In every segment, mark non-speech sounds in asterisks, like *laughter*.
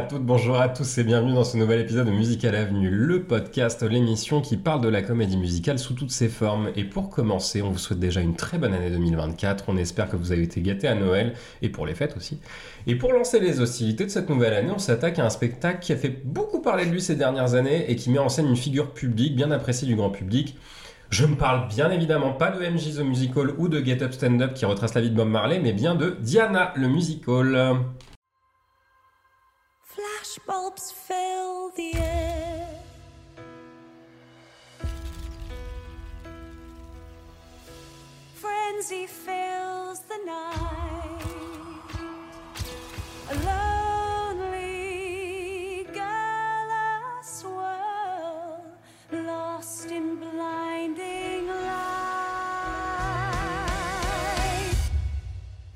Bonjour à toutes, bonjour à tous et bienvenue dans ce nouvel épisode de Musical Avenue, le podcast, l'émission qui parle de la comédie musicale sous toutes ses formes. Et pour commencer, on vous souhaite déjà une très bonne année 2024. On espère que vous avez été gâtés à Noël et pour les fêtes aussi. Et pour lancer les hostilités de cette nouvelle année, on s'attaque à un spectacle qui a fait beaucoup parler de lui ces dernières années et qui met en scène une figure publique bien appréciée du grand public. Je ne parle bien évidemment pas de MJ The Musical ou de Get Up Stand Up qui retrace la vie de Bob Marley, mais bien de Diana le Musical. Flashbulbs fill the air. Frenzy fills the night. A lonely girl swirl, lost in blinding light.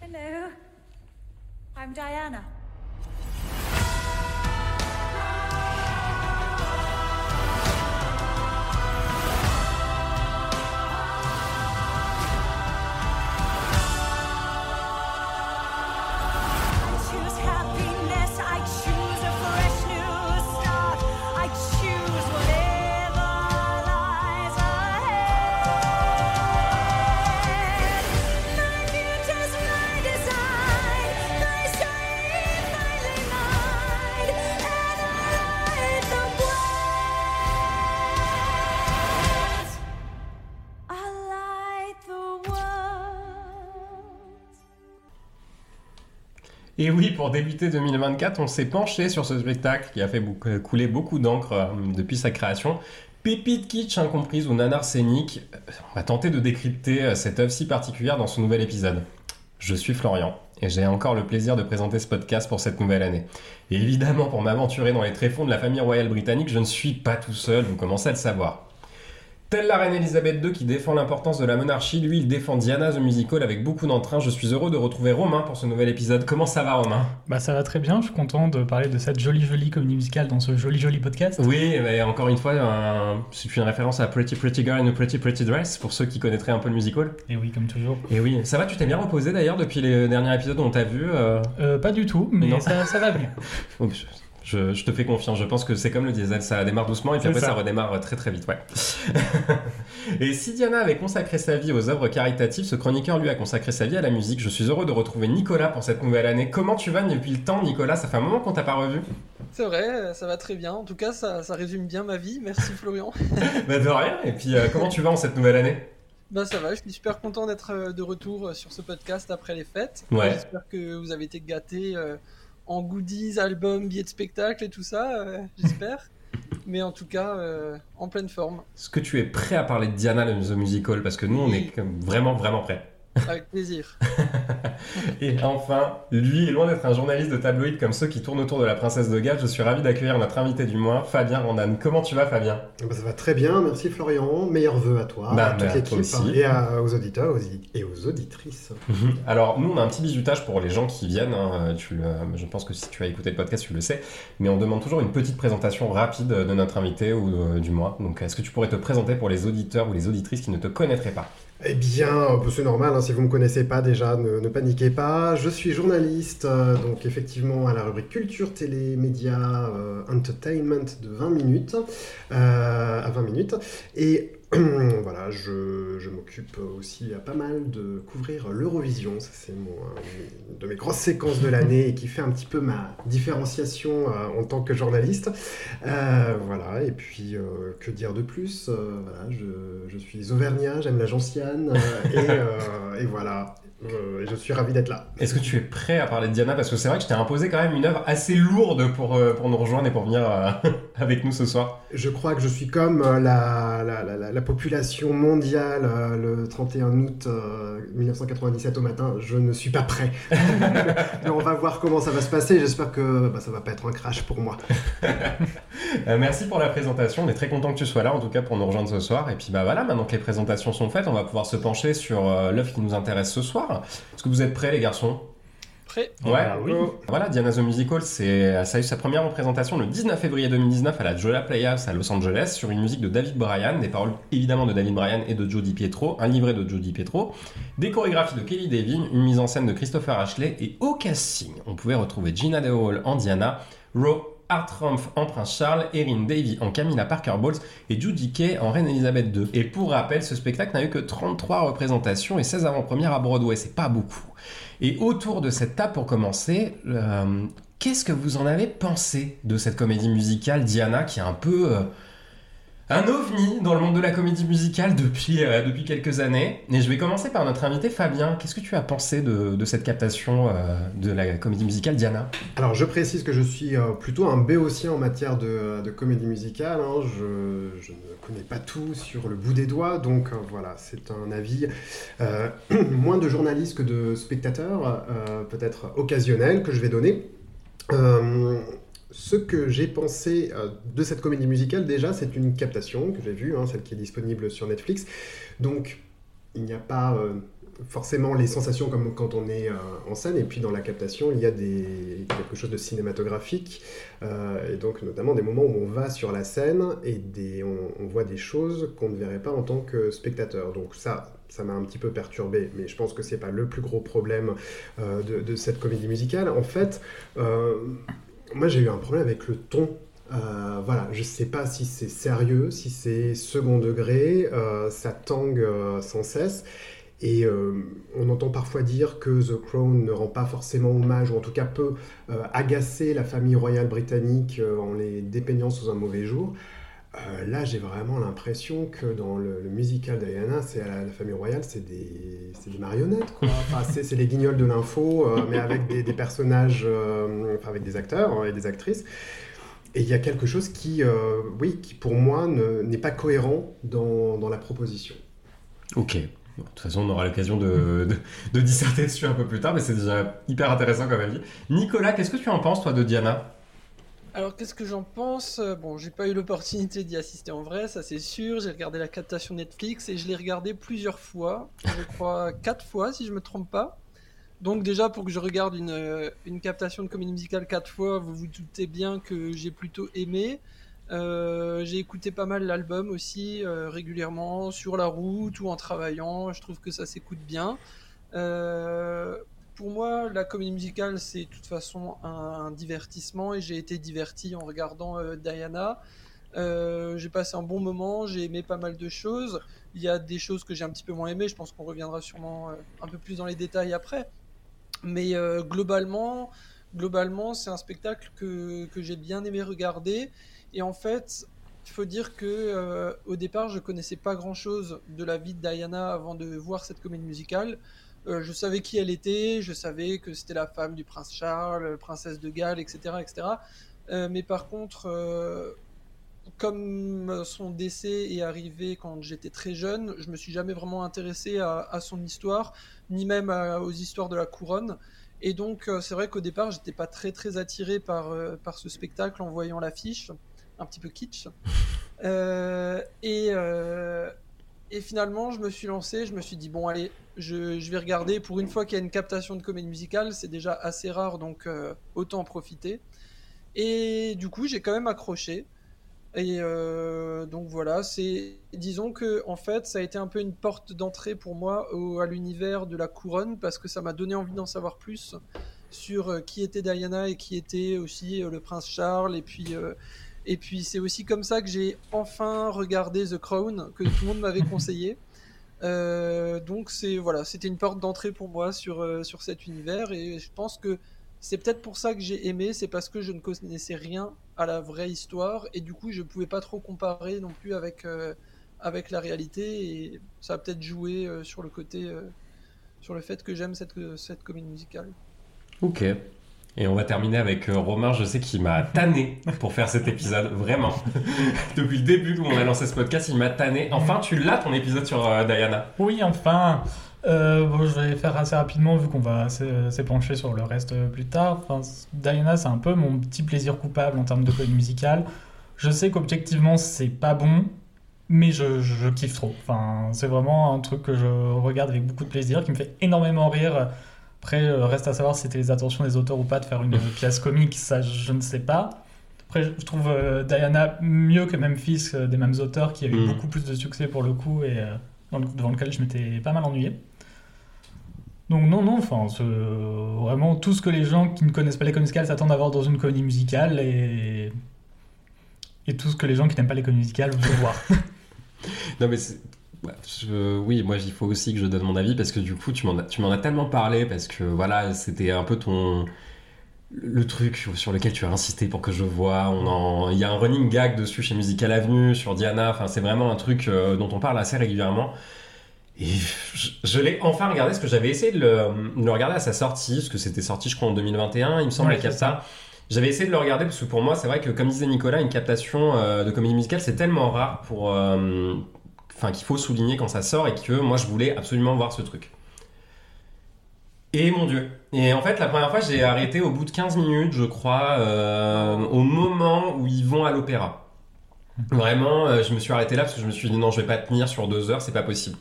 Hello, I'm Diana. Et oui, pour débuter 2024, on s'est penché sur ce spectacle qui a fait euh, couler beaucoup d'encre euh, depuis sa création. Pépite kitsch incomprise ou nanar scénique, euh, on va tenter de décrypter cette œuvre si particulière dans ce nouvel épisode. Je suis Florian et j'ai encore le plaisir de présenter ce podcast pour cette nouvelle année. Et évidemment, pour m'aventurer dans les tréfonds de la famille royale britannique, je ne suis pas tout seul, vous commencez à le savoir. Telle la reine Elisabeth II qui défend l'importance de la monarchie, lui il défend Diana the Musical avec beaucoup d'entrain. Je suis heureux de retrouver Romain pour ce nouvel épisode. Comment ça va Romain? Bah ça va très bien, je suis content de parler de cette jolie jolie comédie musicale dans ce joli joli podcast. Oui, mais encore une fois, un- c'est une référence à Pretty Pretty Girl in a Pretty Pretty Dress pour ceux qui connaîtraient un peu le musical. Et oui, comme toujours. Et oui, ça va, tu t'es bien reposé d'ailleurs depuis les derniers épisodes où on t'a vu euh, Euh, pas du tout, mais Non. ça, ça va bien. *laughs* je, te fais confiance, je pense que c'est comme le diesel, ça démarre doucement et puis après ça. ça. redémarre très très vite, ouais. *laughs* et si Diana avait consacré sa vie aux œuvres caritatives, ce chroniqueur lui a consacré sa vie à la musique. Je suis heureux de retrouver Nicolas pour cette nouvelle année. Comment tu vas depuis le temps, Nicolas? Ça fait un moment qu'on t'a pas revu. C'est vrai, euh, ça va très bien. En tout cas, ça, ça résume bien ma vie. Merci Florian. *laughs* bah de rien. Et puis euh, comment tu vas en cette nouvelle année? Bah ça va, je suis super content d'être euh, de retour euh, sur ce podcast après les fêtes. Ouais. J'espère que vous avez été gâtés euh, en goodies, albums, billets de spectacle et tout ça, euh, *laughs* j'espère. Mais en tout cas, euh, en pleine forme, Est-ce que tu es prêt à parler de Diana le The Musical? Parce que nous, on est vraiment, vraiment prêts. Avec plaisir. *laughs* Et enfin, lui est loin d'être un journaliste de tabloïd comme ceux qui tournent autour de la princesse de Galles. Je suis ravi d'accueillir notre invité du mois, Fabien Randan. Comment tu vas, Fabien? Ah bah, ça va très bien, merci Florian. Meilleurs vœux à toi, Bah, à toute bah, l'équipe et à- aux auditeurs aux- et aux auditrices. *laughs* Alors, nous, on a un petit bisutage pour les gens qui viennent. hein. Tu le- je pense que si tu as écouté le podcast, tu le sais. Mais on demande toujours une petite présentation rapide de notre invité ou euh, du mois. Donc, est-ce que tu pourrais te présenter pour les auditeurs ou les auditrices qui ne te connaîtraient pas? Eh bien, bah, c'est normal, hein, si vous ne me connaissez pas déjà, ne, paniquez pas. Je suis journaliste, euh, donc effectivement à la rubrique culture, télé, médias, euh, entertainment de 20 minutes, euh, à 20 minutes. Et *clears throat* voilà, je, m'occupe aussi à pas mal de couvrir l'Eurovision. Ça, c'est une de mes grosses séquences de l'année et qui fait un petit peu ma différenciation euh, en tant que journaliste. Euh, voilà, et puis euh, que dire de plus? Je, je suis auvergnat, j'aime la gentiane, et voilà, Euh, et je suis ravi d'être là. Est-ce que tu es prêt à parler de Diana? Parce que c'est vrai que je t'ai imposé quand même une œuvre assez lourde pour, euh, pour nous rejoindre et pour venir euh, *laughs* avec nous ce soir. Je crois que je suis comme euh, la, la, la- la- la population mondiale le 31 août euh, 1997 au matin. Je ne suis pas prêt. *laughs* Mais on va voir comment ça va se passer. J'espère que bah, ça va pas être un crash pour moi. *laughs* Merci pour la présentation. On est très content que tu sois là, en tout cas, pour nous rejoindre ce soir. Et puis, bah voilà, maintenant que les présentations sont faites, on va pouvoir se pencher sur l'œuvre qui nous intéresse ce soir. Est-ce que vous êtes prêts, les garçons? Prêt Ouais. Ah oui. Voilà, Diana the Musical, c'est, ça a eu sa première représentation le 19 février 2019 à la Jolla Playhouse à Los Angeles sur une musique de David Bryan, des paroles évidemment de David Bryan et de Joe Di Pietro, un livret de Joe Di Pietro, des chorégraphies de Kelly Devine, une mise en scène de Christopher Ashley et au casting, on pouvait retrouver Gina DeHall en Diana, Roe Hartrumpf en Prince Charles, Erin Davy en Camilla Parker Bowles et Judy Kay en Reine Elisabeth II. Et pour rappel, ce spectacle n'a eu que 33 représentations et 16 avant-premières à Broadway, c'est pas beaucoup. Et autour de cette table, pour commencer, euh, qu'est-ce que vous en avez pensé de cette comédie musicale Diana qui est un peu euh, un ovni dans le monde de la comédie musicale depuis, euh, depuis quelques années Et je vais commencer par notre invité Fabien. Qu'est-ce que tu as pensé de, cette captation euh, de la comédie musicale Diana? Alors, je précise que je suis euh, plutôt un béotien en matière de, comédie musicale. hein. Je, je ne connais pas tout sur le bout des doigts, donc voilà, c'est un avis *clears throat* moins de journaliste que de spectateur, peut-être occasionnel, que je vais donner. Ce que j'ai pensé euh, de cette comédie musicale, déjà, c'est une captation que j'ai vue, hein, celle qui est disponible sur Netflix. Donc, il n'y a pas euh, forcément les sensations comme quand on est euh, en scène, et puis dans la captation, il y a quelque chose de cinématographique, et donc notamment des moments où on va sur la scène et on, voit des choses qu'on ne verrait pas en tant que spectateur. Donc ça, ça m'a un petit peu perturbé, mais je pense que c'est pas le plus gros problème de, cette comédie musicale. En fait, moi j'ai eu un problème avec le ton. Euh, voilà, je sais pas si c'est sérieux, si c'est second degré, euh, ça tangue euh, sans cesse. Et euh, on entend parfois dire que The Crown ne rend pas forcément hommage, ou en tout cas peut agacer la famille royale britannique en les dépeignant sous un mauvais jour. Euh, là, j'ai vraiment l'impression que dans le, le musical Diana, c'est la, famille royale, c'est des, des marionnettes, quoi. Enfin, c'est, les guignols de l'info, euh, mais avec des, personnages, euh, enfin avec des acteurs hein, et des actrices. Et il y a quelque chose qui, oui, qui pour moi ne- n'est pas cohérent dans, la proposition. Ok. De toute façon, on aura l'occasion de, de, de disserter dessus un peu plus tard, mais c'est déjà hyper intéressant comme avis. Nicolas, qu'est-ce que tu en penses, toi, de Diana? Alors, qu'est-ce que j'en pense? Bon, j'ai pas eu l'opportunité d'y assister en vrai, ça c'est sûr. J'ai regardé la captation Netflix et je l'ai regardé plusieurs fois. Je crois *laughs* quatre fois, si je me trompe pas. Donc, déjà, pour que je regarde une, euh, une captation de comédie musicale quatre fois, vous vous doutez bien que j'ai plutôt aimé. Euh, j'ai écouté pas mal l'album aussi, euh, régulièrement, sur la route ou en travaillant. Je trouve que ça s'écoute bien. Euh, pour moi, la comédie musicale, c'est de toute façon un, divertissement et j'ai été diverti en regardant euh, Diana. Euh, j'ai passé un bon moment, j'ai aimé pas mal de choses. Il y a des choses que j'ai un petit peu moins aimées, je pense qu'on reviendra sûrement euh, un peu plus dans les détails après. Mais globalement, globalement c'est un spectacle que, que j'ai bien aimé regarder. Et en fait, il faut dire que au départ, je connaissais pas grand-chose de la vie de Diana avant de voir cette comédie musicale. Euh, je savais qui elle était, je savais que c'était la femme du prince Charles, princesse de Galles, etc. etc. Euh, mais par contre, euh, comme son décès est arrivé quand j'étais très jeune, je me suis jamais vraiment intéressé à, à son histoire, ni même à- aux histoires de la couronne. Et donc, c'est vrai qu'au départ, j'étais pas très très attiré par, par ce spectacle en voyant l'affiche, un petit peu kitsch. *laughs* Et, et finalement, je me suis lancé, je me suis dit, bon, allez, je, vais regarder. Pour une fois qu'il y a une captation de comédie musicale, c'est déjà assez rare, donc euh, autant en profiter. Et du coup, j'ai quand même accroché. Et euh, donc voilà, c'est disons que en fait, ça a été un peu une porte d'entrée pour moi à l'univers de la couronne parce que ça m'a donné envie d'en savoir plus sur euh, qui était Diana et qui était aussi euh, le prince Charles et puis euh, et puis c'est aussi comme ça que j'ai enfin regardé The Crown que tout le monde m'avait conseillé. Euh, donc c'est voilà, c'était une porte d'entrée pour moi sur euh, sur cet univers et je pense que c'est peut-être pour ça que j'ai aimé, c'est parce que je ne connaissais rien à la vraie histoire et du coup je pouvais pas trop comparer non plus avec euh, avec la réalité et ça a peut-être joué sur le côté sur le fait que j'aime cette cette comédie musicale. Ok. Et on va terminer avec euh, Romain, je sais qu'il m'a tanné pour faire cet épisode, vraiment. *laughs* Depuis le début où on a lancé ce podcast, il m'a tanné. Enfin, tu l'as ton épisode sur euh, Diana. Oui, enfin. Euh, bon, je vais faire assez rapidement vu qu'on va s'é- s'épancher sur le reste plus tard. Enfin, Diana, c'est un peu mon petit plaisir coupable en termes de comédie musicale. Je sais qu'objectivement, c'est pas bon, mais je, je kiffe trop. Enfin, c'est vraiment un truc que je regarde avec beaucoup de plaisir, qui me fait énormément rire. Après, euh, reste à savoir si c'était les intentions des auteurs ou pas de faire une *laughs* pièce comique, ça je ne sais pas. Après, je trouve euh, Diana mieux que Memphis, euh, des mêmes auteurs, qui a eu Mm. beaucoup plus de succès pour le coup et euh, dans le- devant lequel je m'étais pas mal ennuyé. Donc non, non, enfin, vraiment tout ce que les gens qui ne connaissent pas les comédies musicales s'attendent à voir dans une comédie musicale et... et tout ce que les gens qui n'aiment pas les comédies musicales veulent voir. *laughs* Non, mais je- oui, moi, il faut aussi que je donne mon avis parce que du coup, tu m'en as, as tellement parlé parce que voilà, c'était un peu ton. Le truc sur lequel tu as insisté pour que je vois. On en... Il y a un running gag dessus chez Musical Avenue, sur Diana. Enfin, c'est vraiment un truc euh, dont on parle assez régulièrement. Et je, je l'ai enfin regardé parce que j'avais essayé de le, de le regarder à sa sortie, parce que c'était sorti, je crois, en 2021, il me semble, Ouais, la c'est capta. J'avais essayé de le regarder parce que pour moi, c'est vrai que, comme disait Nicolas, une captation euh, de comédie musicale, c'est tellement rare pour. euh, Enfin, qu'il faut souligner quand ça sort et que moi, je voulais absolument voir ce truc. Et mon Dieu. Et en fait, la première fois, j'ai arrêté au bout de 15 minutes, je crois, euh, au moment où ils vont à l'opéra. Vraiment, euh, je me suis arrêté là parce que je me suis dit non, je vais pas tenir sur deux heures, c'est pas possible.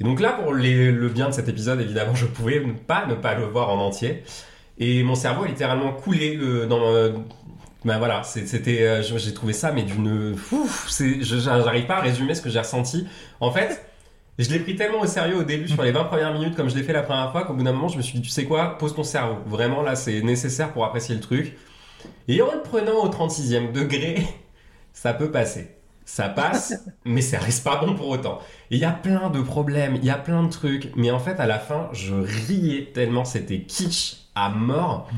Et donc là, pour les- le bien de cet épisode, évidemment, je pouvais ne pas ne pas le voir en entier. Et mon cerveau a littéralement coulé dans. Ben voilà, c'était, euh, j'ai trouvé ça, mais d'une. J'arrive pas à résumer ce que j'ai ressenti. En fait, je l'ai pris tellement au sérieux au début, sur les 20 premières minutes, comme je l'ai fait la première fois, qu'au bout d'un moment, je me suis dit, tu sais quoi, pose ton cerveau. Vraiment, là, c'est nécessaire pour apprécier le truc. Et en le prenant au 36e degré, *laughs* ça peut passer. Ça passe, *laughs* mais ça reste pas bon pour autant. Et Il y a plein de problèmes, il y a plein de trucs, mais en fait, à la fin, je riais tellement c'était kitsch à mort.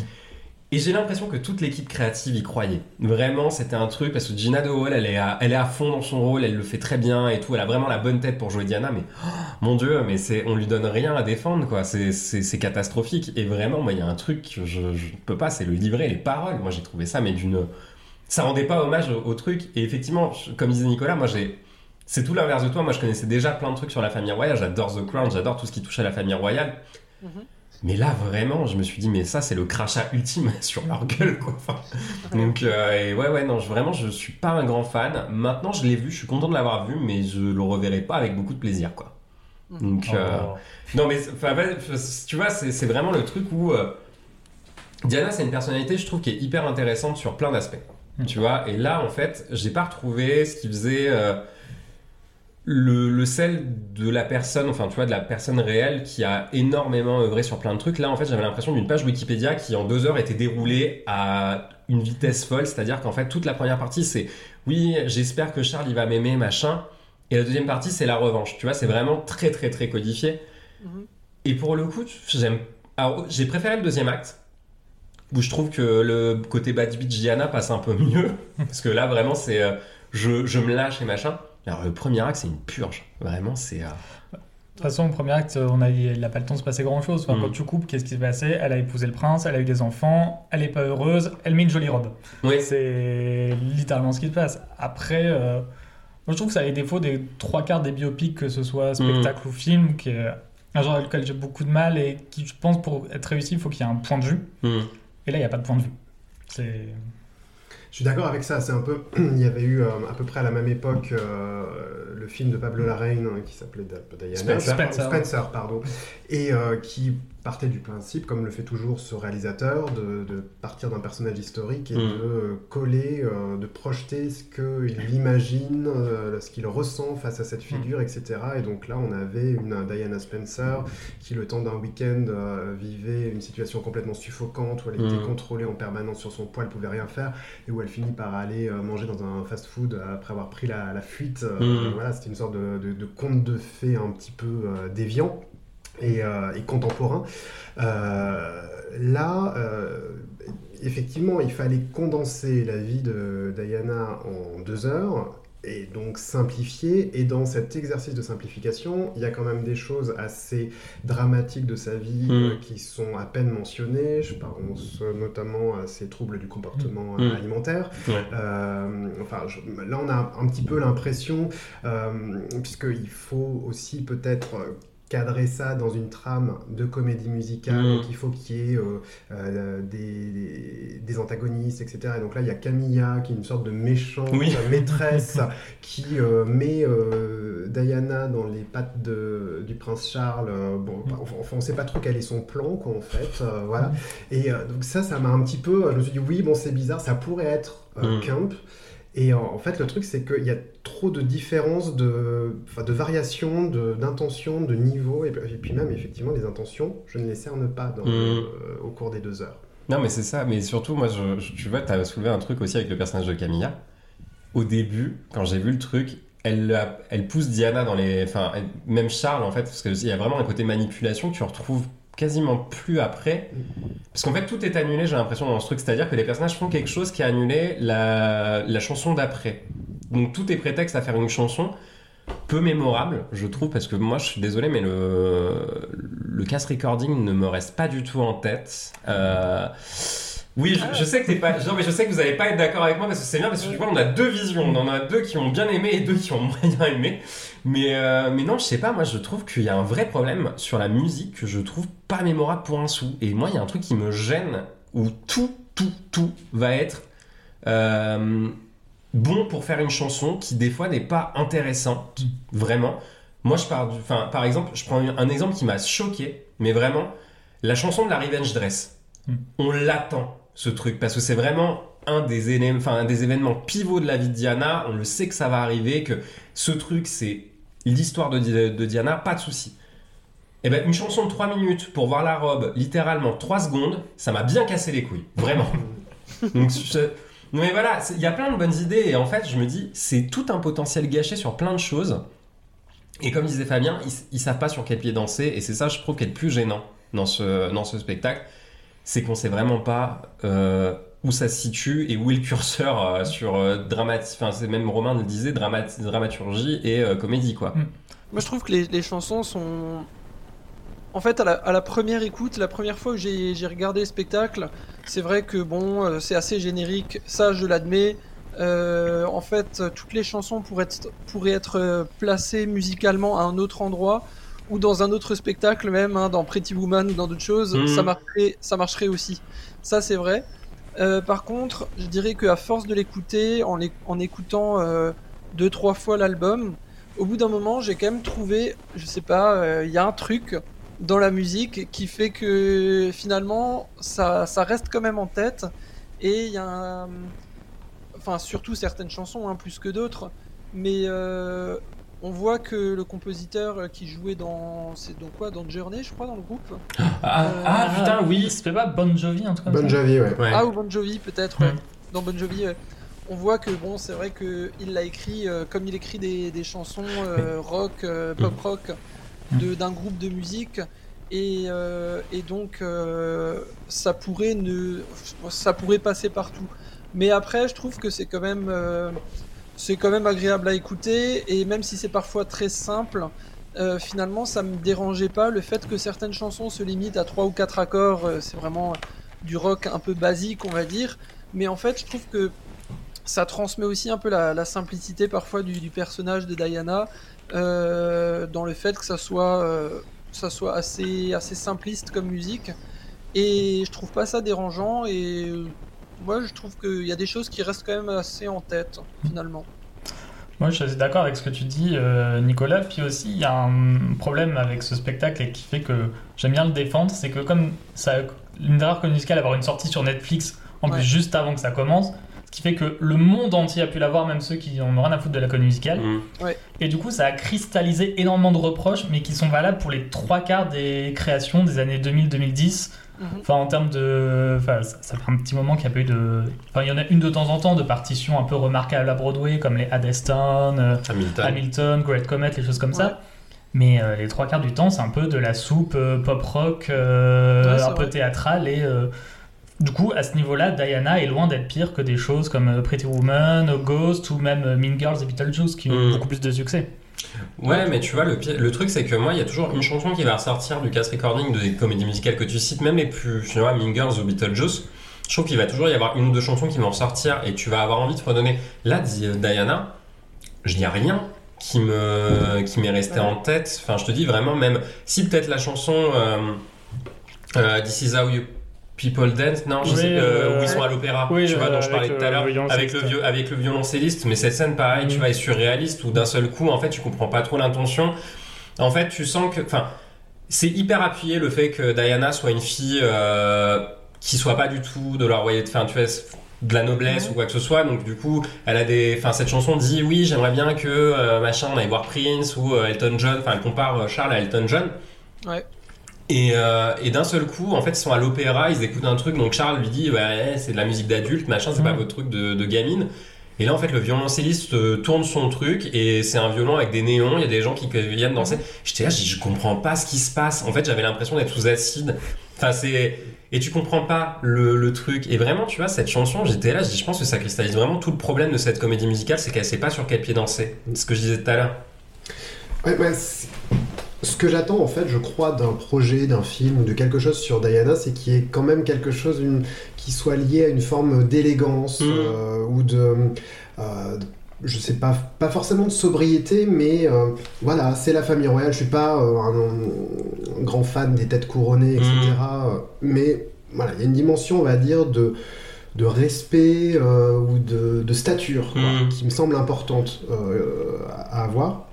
Et j'ai l'impression que toute l'équipe créative y croyait. Vraiment, c'était un truc, parce que Gina De Hall, elle est, à, elle est à fond dans son rôle, elle le fait très bien et tout, elle a vraiment la bonne tête pour jouer Diana, mais oh, mon dieu, mais c'est, on lui donne rien à défendre, quoi. C'est, catastrophique. Et vraiment, il y a un truc que je, je peux pas, c'est le livret, les paroles. Moi, j'ai trouvé ça, mais d'une. Ça rendait pas hommage au, truc. Et effectivement, comme disait Nicolas, moi, j'ai. C'est tout l'inverse de toi. Moi, je connaissais déjà plein de trucs sur la famille royale. J'adore The Crown, j'adore tout ce qui touche à la famille royale. Mhm. Mais là, vraiment, je me suis dit, mais ça, c'est le crachat ultime *laughs* sur leur gueule, quoi. Enfin, donc, euh, et ouais, ouais, non, je, vraiment, je suis pas un grand fan. Maintenant, je l'ai vu, je suis content de l'avoir vu, mais je le reverrai pas avec beaucoup de plaisir, quoi. Donc, euh, Oh. non, mais tu vois, c'est vraiment le truc où euh, Diana, c'est une personnalité, je trouve, qui est hyper intéressante sur plein d'aspects. Mm. Tu vois, et là, en fait, j'ai pas retrouvé ce qui faisait euh, le, le sel de la personne, enfin, tu vois, de la personne réelle qui a énormément œuvré sur plein de trucs. Là, en fait, j'avais l'impression d'une page Wikipédia qui, en deux heures, était déroulée à une vitesse folle. C'est-à-dire qu'en fait, toute la première partie, c'est oui, j'espère que Charles, il va m'aimer, machin. Et la deuxième partie, c'est la revanche. Tu vois, c'est vraiment très, très, très codifié. Mhm. Et pour le coup, j'aime. Alors, j'ai préféré le deuxième acte, où je trouve que le côté Bad Bitch Diana passe un peu mieux, *laughs* parce que là, vraiment, c'est. euh, je, je me lâche et machin. Alors, le premier acte, c'est une purge. Vraiment, c'est. euh, De toute façon, au premier acte, on a, il n'a pas le temps de se passer grand chose. Enfin, Mm. Quand tu coupes, qu'est-ce qui s'est passé? Elle a épousé le prince, elle a eu des enfants, elle est pas heureuse, elle met une jolie robe. Oui, C'est littéralement ce qui se passe. Après, euh, moi je trouve que ça a les défauts des trois quarts des biopics, que ce soit spectacle ou film, qui est un genre avec lequel j'ai beaucoup de mal et qui, je pense, pour être réussi, il faut qu'il y ait un point de vue. Hmm. Et là, il n'y a pas de point de vue. C'est. Je suis d'accord avec ça. C'est un peu. *clears throat* Il y avait eu euh, à peu près à la même époque euh, le film de Pablo Larraín euh, qui s'appelait Diana. Spencer. Spencer. Spencer, pardon. Et euh, qui partait du principe, comme le fait toujours ce réalisateur, de, de partir d'un personnage historique et Mm. de euh, coller, euh, de projeter ce qu'il imagine, euh, ce qu'il ressent face à cette figure, etc. Et donc là, on avait une Diana Spencer qui, le temps d'un week-end, euh, vivait une situation complètement suffocante où elle était Mm. contrôlée en permanence sur son poids, elle pouvait rien faire, et où elle finit par aller manger dans un fast-food après avoir pris la, la fuite. Mm. Voilà, c'était une sorte de, de- de conte de fées un petit peu déviant et, euh, et contemporain. Euh, là, euh, effectivement, il fallait condenser la vie de Diana en deux heures et donc simplifier. Et dans cet exercice de simplification, il y a quand même des choses assez dramatiques de sa vie Mm. euh, qui sont à peine mentionnées. Je pense notamment à ses troubles du comportement euh, Mm. alimentaire. Ouais. Euh, enfin, je- là, on a un petit peu l'impression, euh, puisqu'il faut aussi peut-être cadrer ça dans une trame de comédie musicale, Mm. donc il faut qu'il y ait euh, euh, des, des- antagonistes, etc. Et donc là, il y a Camilla, qui est une sorte de méchante Oui. *laughs* maîtresse, *laughs* qui euh, met Diana dans les pattes de- du prince Charles. Bon, enfin, enfin, on sait pas trop quel est son plan, quoi, en fait. voilà. Et donc ça, ça m'a un petit peu... Je me suis dit, oui, bon, c'est bizarre, ça pourrait être euh, Mm. Et en, en fait, le truc, c'est qu'il y a trop de différences, de, de variations, d'intentions, de, niveaux, et, et puis même, effectivement, les intentions, je ne les cerne pas dans, Mm. euh, au cours des deux heures. Non, mais c'est ça. Mais surtout, moi, je, je- tu vois, t'as soulevé un truc aussi avec le personnage de Camilla. Au début, quand j'ai vu le truc, elle, elle pousse Diana dans les. Enfin, elle- même Charles, en fait, parce qu'il y a vraiment un côté manipulation que tu retrouves quasiment plus après. Parce qu'en fait, tout est annulé, j'ai l'impression, dans ce truc. C'est-à-dire que les personnages font quelque chose qui a annulé la, chanson d'après. Donc, tout est prétexte à faire une chanson peu mémorable, je trouve, parce que moi, je suis désolé, mais le, le cast recording ne me reste pas du tout en tête. Euh, Oui, je, je sais que t'es pas. Non, mais je sais que vous allez pas être d'accord avec moi parce que c'est bien parce que tu vois, on a deux visions. On en a deux qui ont bien aimé et deux qui ont *laughs* moyen aimé. Mais, euh, mais non, je sais pas. Moi, je trouve qu'il y a un vrai problème sur la musique que je trouve pas mémorable pour un sou. Et moi, il y a un truc qui me gêne où tout, tout, tout va être euh, bon pour faire une chanson qui des fois n'est pas intéressante, vraiment. Moi, je pars du. Enfin, par exemple, je prends un exemple qui m'a choqué, mais vraiment, la chanson de la Revenge Dress. Mm. On l'attend, ce truc, parce que c'est vraiment un des, éléments, enfin, un des événements pivots de la vie de Diana. On le sait que ça va arriver, que ce truc, c'est l'histoire de, Di- de Diana, pas de souci. Et ben, une chanson de 3 minutes pour voir la robe, littéralement 3 secondes, ça m'a bien cassé les couilles, vraiment. *laughs* Donc, je- mais voilà, il y a plein de bonnes idées, et en fait, je me dis, c'est tout un potentiel gâché sur plein de choses. Et comme disait Fabien, ils, ils savent pas sur quel pied danser, et c'est ça, je trouve, qui est le plus gênant dans ce, dans ce spectacle, c'est qu'on sait vraiment pas euh, où ça se situe et où est le curseur euh, sur euh, dramatique. Enfin, c'est même Romain le disait, dramaturgie et euh, comédie, quoi. Moi, je trouve que les, les chansons sont. En fait, à la, à la première écoute, la première fois que j'ai regardé le spectacle, c'est vrai que bon, c'est assez générique, ça je l'admets. Euh, en fait, toutes les chansons pourraient être, pourraient être placées musicalement à un autre endroit ou dans un autre spectacle même, hein, dans Pretty Woman ou dans d'autres choses, Mhm. ça, marcherait, ça marcherait aussi. Ça, c'est vrai. Euh, par contre, je dirais qu'à force de l'écouter, en, en écoutant euh, deux, trois fois l'album, au bout d'un moment, j'ai quand même trouvé, je sais pas, euh, il y a un truc dans la musique qui fait que finalement, ça, ça reste quand même en tête. Et il y a un... Enfin, surtout certaines chansons, hein, plus que d'autres. Mais on voit que le compositeur euh, qui jouait dans... C'est dans quoi? Dans Journey, je crois, dans le groupe? Ah, ah, putain, oui C'était pas Bon Jovi, un truc comme Bon Jovi, ouais. Ouais. Ah, ou Bon Jovi, peut-être. ouais. Mm. Dans Bon Jovi, euh, on voit que bon, c'est vrai que il l'a écrit euh, comme il écrit des, des chansons euh, rock, euh, pop rock de- d'un groupe de musique. Et, euh, et donc, euh, ça pourrait ne, ça pourrait passer partout. Mais après, je trouve que c'est quand même, euh, c'est quand même agréable à écouter. Et même si c'est parfois très simple, euh, finalement, ça me dérangeait pas le fait que certaines chansons se limitent à trois ou quatre accords. euh, c'est vraiment du rock un peu basique, on va dire. Mais en fait, je trouve que ça transmet aussi un peu la, simplicité parfois du, personnage de Diana, euh, dans le fait que ça soit, ça soit assez, assez simpliste comme musique. Et je trouve pas ça dérangeant. Et moi, je trouve qu'il y a des choses qui restent quand même assez en tête, finalement. Moi, je suis assez d'accord avec ce que tu dis, euh, Nicolas. Puis aussi, il y a un problème avec ce spectacle et qui fait que j'aime bien le défendre. C'est que comme ça, une des rares comédies musicales à avoir une sortie sur Netflix, en Ouais. plus juste avant que ça commence, ce qui fait que le monde entier a pu la voir, même ceux qui en ont rien à foutre de la comédie musicale. Mm. Et du coup, ça a cristallisé énormément de reproches, mais qui sont valables pour les trois quarts des créations des années 2000-2010. Mhm. Enfin, en termes de. Enfin, ça, ça fait un petit moment qu'il n'y a pas eu de. Enfin, il y en a une de temps en temps de partitions un peu remarquables à Broadway, comme les Addiston, euh, Hamilton. Hamilton, Great Comet, les choses comme Ouais. ça. Mais euh, les trois quarts du temps, c'est un peu de la soupe euh, pop rock, euh, Ouais, c'est un peu théâtrale. Et euh, du coup, à ce niveau-là, Diana est loin d'être pire que des choses comme euh, Pretty Woman, Ghost ou même euh, Mean Girls et Beetlejuice qui ont Mm. beaucoup plus de succès. Ouais, mais tu vois, le, truc, c'est que moi, il y a toujours une chanson qui va ressortir du cast recording des comédies musicales que tu cites, même les plus, tu vois, Mean Girls ou Beetlejuice. Je trouve qu'il va toujours y avoir une ou deux chansons qui vont ressortir et tu vas avoir envie de redonner. Là, Di- Diana, je n'y a rien qui me qui m'est resté Ouais. en tête. Enfin, je te dis vraiment, même si peut-être la chanson euh, euh, This is how you people dance, non, je Oui, sais euh, où ils sont à l'opéra, oui, tu vois, euh, dont je parlais tout à l'heure, avec le vieux, avec le violoncelliste, mais cette scène, pareil, tu Mm. vois, est surréaliste où d'un seul coup, en fait, tu comprends pas trop l'intention. En fait, tu sens que, enfin, c'est hyper appuyé le fait que Diana soit une fille euh, qui soit pas du tout de leur royauté. Enfin, tu vois, de la noblesse Mhm. ou quoi que ce soit. Donc du coup, elle a des, enfin cette chanson dit oui, j'aimerais bien que euh, machin, on aille voir Prince ou euh, Elton John. Enfin, elle compare euh, Charles à Elton John. Ouais. Et, euh, et d'un seul coup, en fait, ils sont à l'opéra, ils écoutent un truc. Donc Charles lui dit ouais, c'est de la musique d'adulte, machin, c'est pas votre truc de, de gamine. Et là, en fait, le violoncelliste euh, tourne son truc et c'est un violon avec des néons. Il y a des gens qui viennent danser. J'étais là, je dis, je comprends pas ce qui se passe. En fait, j'avais l'impression d'être sous acide. Enfin, c'est et tu comprends pas le, le truc. Et vraiment, tu vois, cette chanson, j'étais là, je dis, je pense que ça cristallise vraiment tout le problème de cette comédie musicale, c'est qu'elle sait pas sur quel pied danser. C'est ce que je disais tout à l'heure. Ouais, ouais, ce que j'attends en fait, je crois, d'un projet, d'un film ou de quelque chose sur Diana, c'est qu'il y ait quand même quelque chose une- qui soit lié à une forme d'élégance Mhm. euh, ou de, euh, de- je sais pas, pas forcément de sobriété, mais euh, voilà, c'est la famille royale. Je suis pas euh, un, un grand fan des têtes couronnées, etc. euh, Mais voilà, il y a une dimension, on va dire, de de respect euh, ou de, de stature quoi, Mhm. qui me semble importante à avoir.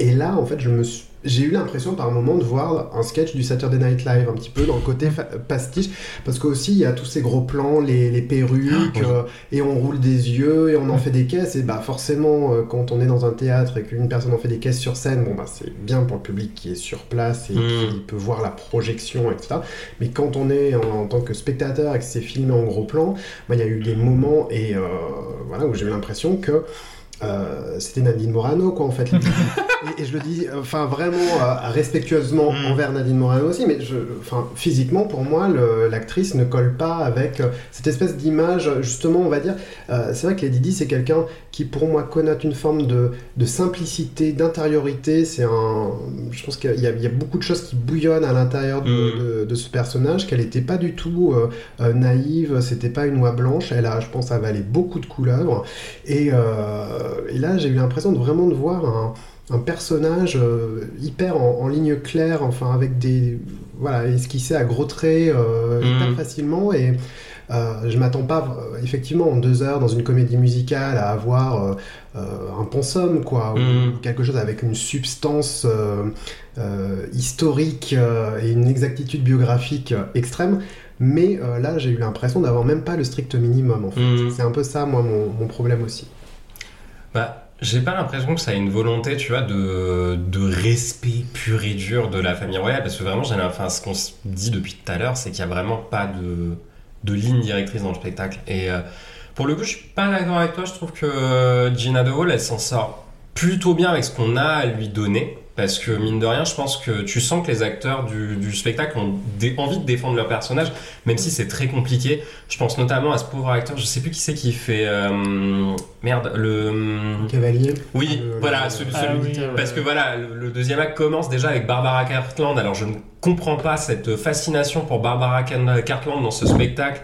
Et là, en fait, je me suis- j'ai eu l'impression par moment de voir un sketch du Saturday Night Live, un petit peu dans le côté pastiche, parce qu'aussi il y a tous ces gros plans, les, les perruques, Oui. euh, et on roule des yeux, et on en fait des caisses, et bah forcément, euh, quand on est dans un théâtre et qu'une personne en fait des caisses sur scène, bon bah c'est bien pour le public qui est sur place et qui peut voir la projection, etc. Mais quand on est en, en tant que spectateur et que c'est filmé en gros plan, bah, il y a eu des moments et euh, voilà où j'ai eu l'impression que euh, c'était Nadine Morano quoi en fait *laughs* et, et je le dis enfin vraiment euh, respectueusement Mm. envers Nadine Morano aussi mais je enfin physiquement pour moi l'actrice ne colle pas avec euh, cette espèce d'image justement on va dire c'est vrai que Lady Di c'est quelqu'un qui pour moi connote une forme de, de simplicité d'intériorité c'est un je pense qu'il y, a- il y a beaucoup de choses qui bouillonnent à l'intérieur de, Mm. de- de ce personnage qu'elle n'était pas du tout naïve c'était pas une oie blanche elle a je pense avalé beaucoup de couleuvres et, euh, et là, j'ai eu l'impression de vraiment de voir un, un personnage euh, hyper en, en ligne claire, enfin avec des voilà esquissé à gros traits euh, Mhm. hyper facilement et euh, je m'attends pas euh, effectivement en deux heures dans une comédie musicale à avoir euh, euh, un pensum quoi ou Mhm. quelque chose avec une substance euh, euh, historique euh, et une exactitude biographique euh, extrême mais euh, là j'ai eu l'impression d'avoir même pas le strict minimum en fait Mhm. c'est un peu ça moi mon, mon problème aussi Bah, j'ai pas l'impression que ça a une volonté, tu vois, de, de respect pur et dur de la famille royale, parce que vraiment, j'ai enfin, ce qu'on se dit depuis tout à l'heure, c'est qu'il y a vraiment pas de, de ligne directrice dans le spectacle. Et euh, pour le coup, je suis pas d'accord avec toi, je trouve que euh, Gina De Hall, elle s'en sort plutôt bien avec ce qu'on a à lui donner. Parce que mine de rien, je pense que tu sens que les acteurs du, du spectacle ont envie de défendre leur personnage, même si c'est très compliqué. Je pense notamment à ce pauvre acteur, je sais plus qui c'est qui fait. euh, merde, le. Cavalier Oui, Le- voilà, le- celui, Ah celui- oui, ouais. parce que voilà, le, le deuxième acte commence déjà avec Barbara Cartland. Alors je ne comprends pas cette fascination pour Barbara Cartland dans ce spectacle,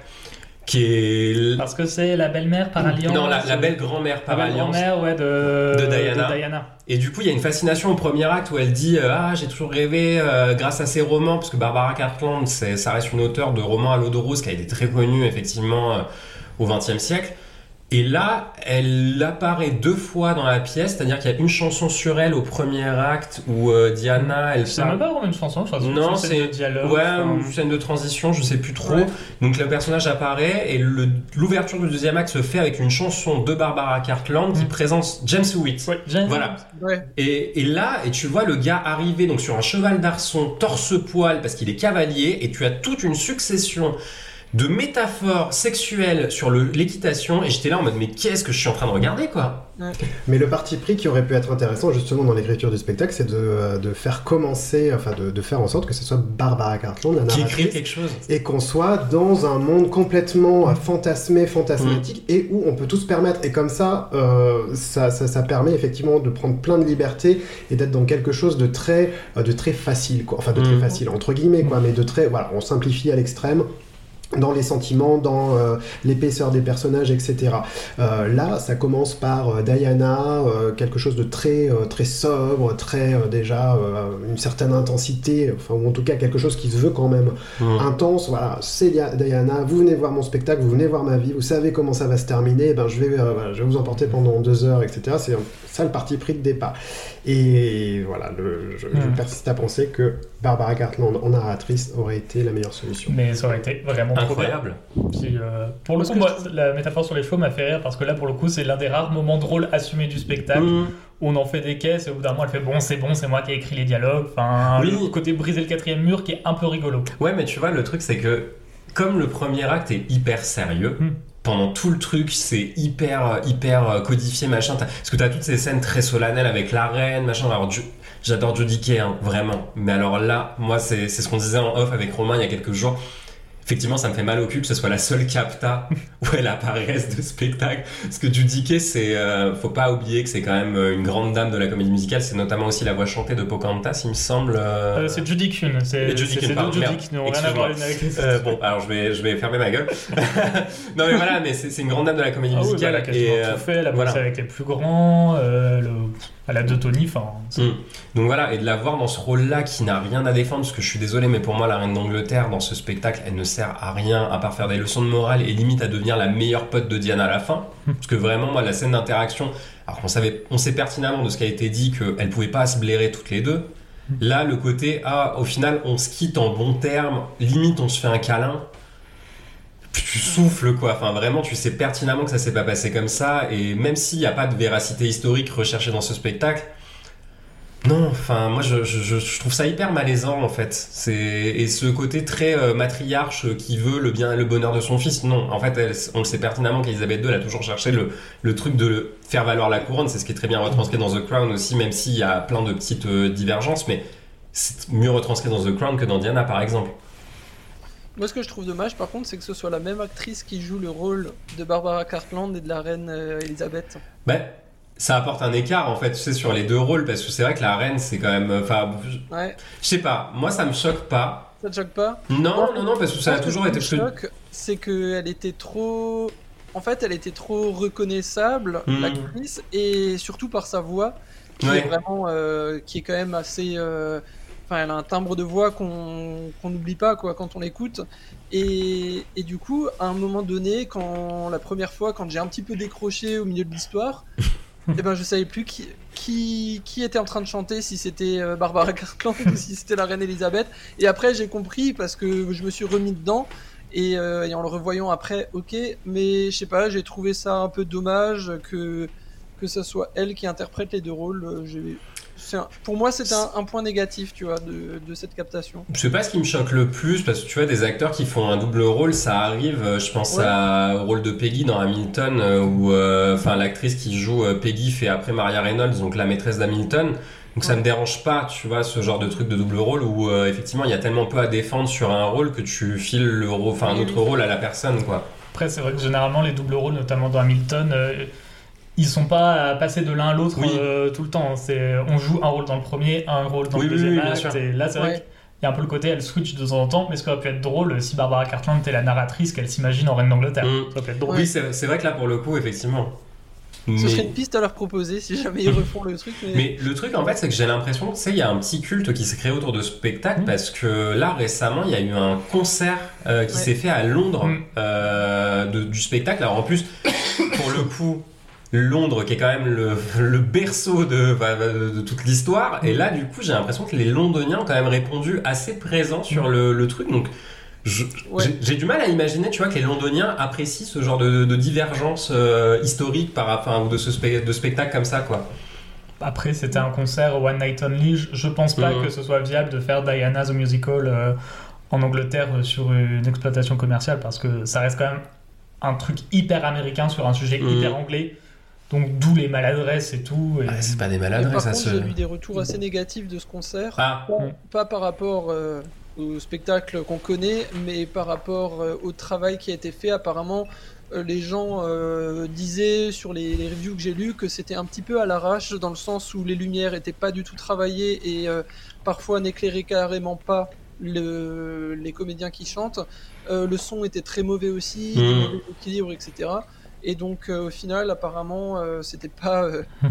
qui est Parce que c'est la belle-mère par alliance. non la, la belle grand-mère par la belle alliance. grand-mère, ouais, de, De Diana. Diana. Et du coup, il y a une fascination au premier acte où elle dit euh, Ah, j'ai toujours rêvé euh, grâce à ces romans, parce que Barbara Cartland, c'est, ça reste une auteure de romans à l'eau de rose qui a été très connue effectivement euh, au XXe siècle. Et là, elle apparaît deux fois dans la pièce, c'est-à-dire qu'il y a une chanson sur elle au premier acte où euh, Diana, elle C'est même pas vraiment une chanson, je crois. Non, c'est le dialogue. Ouais, enfin, une scène de transition, je sais plus trop. Ouais. Donc le personnage apparaît et l'ouverture du deuxième acte se fait avec une chanson de Barbara Cartland qui Mm. présente James Hewitt. ouais, James- Voilà. Ouais. Et, et là, et tu vois le gars arriver donc sur un cheval d'arçon, torse-poil, parce qu'il est cavalier, et tu as toute une succession de métaphores sexuelles sur l'équitation, et j'étais là en mode, mais qu'est-ce que je suis en train de regarder, quoi? Mais le parti pris qui aurait pu être intéressant justement dans l'écriture du spectacle, c'est de, euh, de faire commencer, enfin de, de faire en sorte que ce soit Barbara Cartland, la Qui écrit quelque chose. et qu'on soit dans un monde complètement euh, fantasmé, fantasmatique, et où on peut tout se permettre. Et comme ça, euh, ça, ça, ça permet effectivement de prendre plein de liberté et d'être dans quelque chose de très, de très facile, quoi. Enfin, de très Mhm. facile, entre guillemets, quoi, mais de très, voilà, on simplifie à l'extrême dans les sentiments, dans euh, l'épaisseur des personnages, etc. Euh, là, ça commence par euh, Diana, quelque chose de très, très sobre, très déjà une certaine intensité, enfin ou en tout cas quelque chose qui se veut quand même intense. Voilà, c'est Dia- Diana. Vous venez voir mon spectacle, vous venez voir ma vie, vous savez comment ça va se terminer. eh Ben je vais, je vais vous emporter pendant deux heures, etc. C'est ça le parti pris de départ. Et voilà, le- je, je Mm. persiste à penser que Barbara Cartland en narratrice aurait été la meilleure solution. Mais ça aurait été vraiment trop. Incroyable. Puis, euh, pour le coup, moi, je la métaphore sur les chevaux m'a fait rire parce que là, pour le coup, c'est l'un des rares moments drôles assumés du spectacle Mmh. où on en fait des caisses et au bout d'un moment, elle fait bon, c'est bon, c'est moi qui ai écrit les dialogues. Enfin, Oui. le côté briser le quatrième mur qui est un peu rigolo. Ouais, mais tu vois, le truc, c'est que comme le premier acte est hyper sérieux, Hmm. Pendant tout le truc, c'est hyper, hyper euh, codifié, machin. Parce que t'as toutes ces scènes très solennelles avec la reine, machin. Alors, j'adore Judy Kay, hein, vraiment. Mais alors là, moi, c'est ce qu'on disait en off avec Romain il y a quelques jours. Effectivement, ça me fait mal au cul que ce soit la seule capta où elle apparaisse de spectacle. Parce que Judy Kay, c'est, euh, faut pas oublier que c'est quand même euh, une grande dame de la comédie musicale. C'est notamment aussi la voix chantée de Pocahontas, il me semble. euh, Euh, c'est Judy Kuhn. C'est Judy c'est Kuhn, pardon, Judy qui n'ont rien à voir avec les bon, alors je vais, je vais fermer ma gueule. *laughs* non mais voilà, mais c'est une grande dame de la comédie Ah oui, bah, musicale. elle a et, tout fait. Elle a voilà. avec les plus grands. le... Elle a deux Tony. Enfin, Mm. Donc voilà, et de la voir dans ce rôle-là qui n'a rien à défendre, parce que je suis désolé, mais pour moi, la reine d'Angleterre, dans ce spectacle, elle ne sert à rien à part faire des leçons de morale et limite à devenir la meilleure pote de Diana à la fin. Parce que vraiment, moi, la scène d'interaction, alors qu'on savait, on sait pertinemment de ce qui a été dit qu'elles pouvaient pas se blairer toutes les deux. Là, le côté, ah, au final, on se quitte en bons termes, limite, on se fait un câlin. Tu souffles quoi, enfin vraiment tu sais pertinemment que ça s'est pas passé comme ça et même s'il n'y a pas de véracité historique recherchée dans ce spectacle, non, enfin moi je, trouve ça hyper malaisant en fait. C'est et ce côté très euh, matriarche qui veut le bien et le bonheur de son fils. Non, en fait elle- on le sait pertinemment qu'Elisabeth II a toujours cherché le, le truc de faire valoir la couronne. C'est ce qui est très bien retranscrit dans The Crown aussi, même s'il y a plein de petites euh, divergences, mais c'est mieux retranscrit dans The Crown que dans Diana par exemple. Moi, ce que je trouve dommage, par contre, c'est que ce soit la même actrice qui joue le rôle de Barbara Cartland et de la reine euh, Elisabeth. Ben, ça apporte un écart en fait, tu sais, sur les deux rôles, parce que c'est vrai que la reine c'est quand même, enfin, je Ouais, je sais pas, moi ça me choque pas. ça te choque pas? Non, non, non, parce que ça a toujours ce été qui me choque, c'est qu'elle était trop. En fait, elle était trop reconnaissable, Mhm. l'actrice, et surtout par sa voix, qui Ouais. est vraiment, euh, qui est quand même assez. euh, Enfin, elle a un timbre de voix qu'on n'oublie pas quoi quand on l'écoute. Et, et du coup, à un moment donné, quand la première fois, quand j'ai un petit peu décroché au milieu de l'histoire, *laughs* eh ben je savais plus qui, qui, qui était en train de chanter, si c'était euh, Barbara Cartland *laughs* ou si c'était la reine Elisabeth. Et après, j'ai compris parce que je me suis remis dedans. Et, euh, et en le revoyant après, ok, mais je sais pas, j'ai trouvé ça un peu dommage que que ça soit elle qui interprète les deux rôles. Euh, j'ai- un- pour moi, c'est un, un point négatif, tu vois, de, de cette captation. Je sais pas ce qui me choque le plus, parce que tu vois, des acteurs qui font un double rôle, ça arrive. euh, Je pense Ouais. à- au rôle de Peggy dans Hamilton, euh, où euh, enfin l'actrice qui joue Peggy fait après Maria Reynolds, donc la maîtresse d'Hamilton. Donc ça Ouais. me dérange pas, tu vois, ce genre de truc de double rôle où euh, effectivement il y a tellement peu à défendre sur un rôle que tu files le rôle, enfin un autre rôle à la personne, quoi. Après, c'est vrai que généralement, les doubles rôles, notamment dans Hamilton, euh, ils sont pas à passer de l'un à l'autre Oui. euh, tout le temps. C'est, on joue un rôle dans le premier, un rôle dans Oui, le deuxième oui, acte. Et là, c'est vrai Ouais. qu'il y a un peu le côté, elle switch de temps en temps. Mais ce qui aurait pu être drôle, si Barbara Cartland était la narratrice, qu'elle s'imagine en reine d'Angleterre. Mm. Ça aurait pu être drôle. Oui, c'est vrai que là pour le coup, effectivement. Ce Mais- serait une piste à leur proposer si jamais ils refont le truc. Mais, Mais le truc en fait, c'est que j'ai l'impression, tu sais, il y a un petit culte qui s'est créé autour de ce spectacle Mm. parce que là récemment, il y a eu un concert euh, qui Ouais. s'est fait à Londres Mm. euh, de- du spectacle. Alors en plus, pour le coup. Londres, qui est quand même le, le berceau de, enfin, de- de toute l'histoire, et là, du coup, j'ai l'impression que les Londoniens ont quand même répondu assez présents sur le, le truc. Donc, Ouais. j'ai- du mal à imaginer, tu vois, que les Londoniens apprécient ce genre de, de divergence euh, historique par, enfin, ou de ce spe- de spectacle comme ça, quoi. Après, c'était un concert One Night Only. Je, je pense pas Mhm. que ce soit viable de faire Diana the Musical euh, en Angleterre euh, sur une exploitation commerciale parce que ça reste quand même un truc hyper américain sur un sujet Mhm. hyper anglais. Donc, d'où les maladresses et tout. et- c'est pas des malades, par ça contre, se. j'ai lu des retours assez négatifs de ce concert. Ah, Pas, pas par rapport euh, au spectacle qu'on connaît, mais par rapport euh, au travail qui a été fait. Apparemment, euh, les gens euh, disaient sur les, les reviews que j'ai lues que c'était un petit peu à l'arrache, dans le sens où les lumières n'étaient pas du tout travaillées et euh, parfois n'éclairaient carrément pas le- les comédiens qui chantent. Euh, le son était très mauvais aussi, Mm. des mauvais équilibres, etc. Et donc, euh, au final, apparemment, euh, c'était pas. euh, *laughs*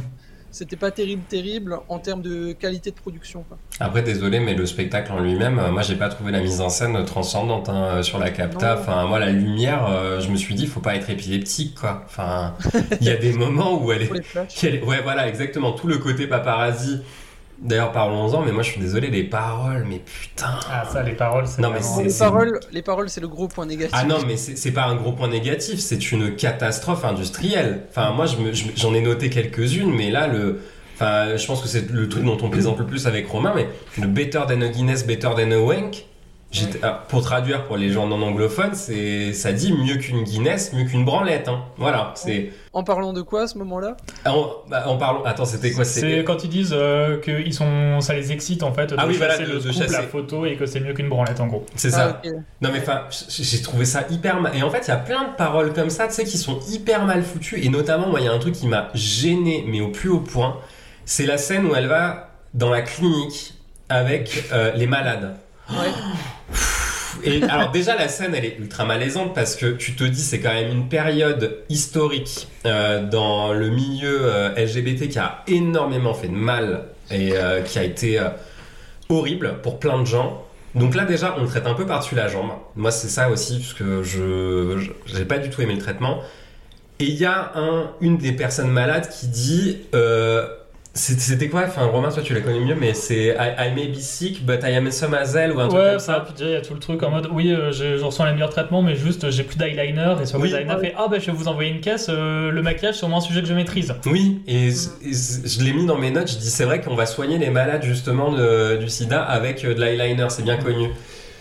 C'était pas terrible, terrible en termes de qualité de production. quoi. après, désolé, mais le spectacle en lui-même, euh, moi, j'ai pas trouvé la mise en scène transcendante hein, sur la capta. Non. Enfin, moi, la lumière, euh, je me suis dit, faut pas être épileptique, quoi. Enfin, il y a des *laughs* moments où elle est. Flashs. qu'elle- Ouais, voilà, exactement. Tout le côté paparazzi D'ailleurs, parlons-en, mais moi je suis désolé, les paroles, mais putain. Ah, ça, les paroles, c'est Non, mais c'est- les paroles, les paroles, c'est le gros point négatif. Ah non, mais c'est pas un gros point négatif, c'est une catastrophe industrielle. Enfin, moi je- j'en ai noté quelques-unes, mais là, le. Enfin, je pense que c'est le truc dont on plaisante le plus avec Romain, mais le Better than a Guinness, Better than a Wank. Ah, pour traduire pour les gens non anglophones, c'est ça dit mieux qu'une Guinness, mieux qu'une branlette. Hein. Voilà, c'est. En parlant de quoi à ce moment-là? Ah, En, bah, en parlant. Attends, c'était quoi C'est quand ils disent euh, que ils sont, ça les excite en fait de Ah oui, voilà, chasser de- le de scoop, la chasser. photo et que c'est mieux qu'une branlette en gros. C'est ça. Ah. Non mais enfin, j'ai trouvé ça hyper mal. Et en fait, il y a plein de paroles comme ça, tu sais, qui sont hyper mal foutues. Et notamment, moi, il y a un truc qui m'a gêné, mais au plus haut point. C'est la scène où elle va dans la clinique avec euh, les malades. Ouais. Et alors déjà la scène elle est ultra malaisante parce que tu te dis c'est quand même une période historique euh, dans le milieu euh, LGBT qui a énormément fait de mal et euh, qui a été horrible pour plein de gens. Donc là déjà on traite un peu par-dessus la jambe. Moi c'est ça aussi parce que je j'ai pas du tout aimé le traitement. Et il y a un, une des personnes malades qui dit c'était quoi? Enfin Romain toi tu la connais mieux mais c'est I, I may be sick but I am some hell ou un truc Ouais, comme ça, ça? puis déjà il y a tout le truc en mode oui, euh, j'ai- je reçois les meilleurs traitements, mais juste j'ai plus d'eyeliner et sur Oui. le eyeliner fait ah bah je vais vous envoyer une caisse, euh, le maquillage c'est au moins un sujet que je maîtrise. Oui, et, je l'ai mis dans mes notes, je dis c'est vrai qu'on va soigner les malades justement de- du sida avec euh, de l'eyeliner, c'est bien connu.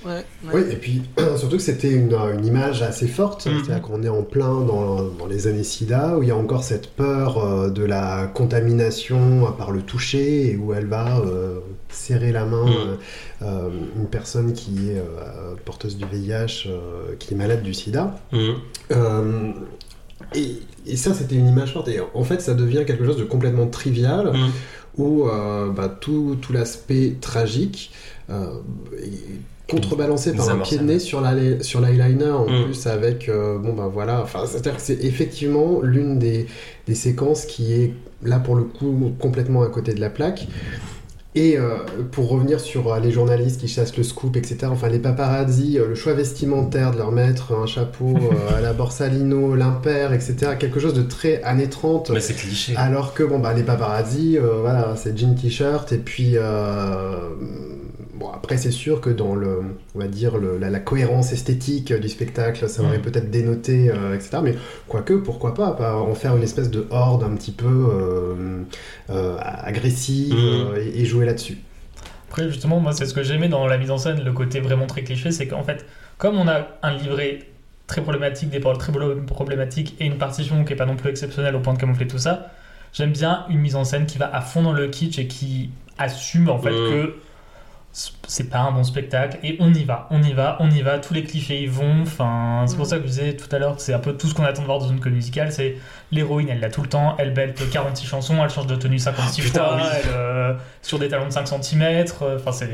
Ouais, ouais. Oui, et puis *clears throat* surtout que c'était une, une image assez forte, Mhm. c'est-à-dire qu'on est en plein dans, dans les années SIDA, où il y a encore cette peur euh, de la contamination par le toucher, et où elle va euh, serrer la main euh, euh, une personne qui est euh, porteuse du VIH, euh, qui est malade du SIDA. Mhm. Euh, et, et ça, c'était une image forte. Et en fait, ça devient quelque chose de complètement trivial, Mhm. où euh, bah, tout, tout l'aspect tragique euh, contrebalancé par un pied de nez sur l'eyeliner en Mm. plus avec euh, bon ben voilà enfin c'est-à-dire que c'est effectivement l'une des, des séquences qui est là pour le coup complètement à côté de la plaque et euh, pour revenir sur euh, les journalistes qui chassent le scoop, etc., enfin les paparazzi, euh, le choix vestimentaire de leur mettre un chapeau *laughs* à la Borsalino, l'impair, etc., quelque chose de très années 30, Mais c'est cliché. alors que bon bah les paparazzi, voilà, c'est jean t-shirt et puis bon après c'est sûr que dans le, on va dire le- la, la cohérence esthétique du spectacle, ça aurait Mm. peut-être dénoté, euh, etc. Mais quoique pourquoi pas, pas en faire une espèce de horde un petit peu euh, euh, agressive Mm. euh, et, et jouer là-dessus. Après, justement, moi, c'est ce que j'aimais dans la mise en scène, le côté vraiment très cliché, c'est qu'en fait, comme on a un livret très problématique, des paroles très problématiques et une partition qui est pas non plus exceptionnelle au point de camoufler tout ça, j'aime bien une mise en scène qui va à fond dans le kitsch et qui assume en fait Mm. que c'est pas un bon spectacle et on y va, on y va, on y va, tous les clichés y vont. Enfin, c'est pour Mm. ça que je disais tout à l'heure, c'est un peu tout ce qu'on attend de voir dans une comédie musicale, c'est l'héroïne, elle l'a tout le temps, elle belte 46 chansons, elle change de tenue 56 Ah, putain, fois, oui. elle, euh, sur des talons de 5 cm. Enfin, c'est,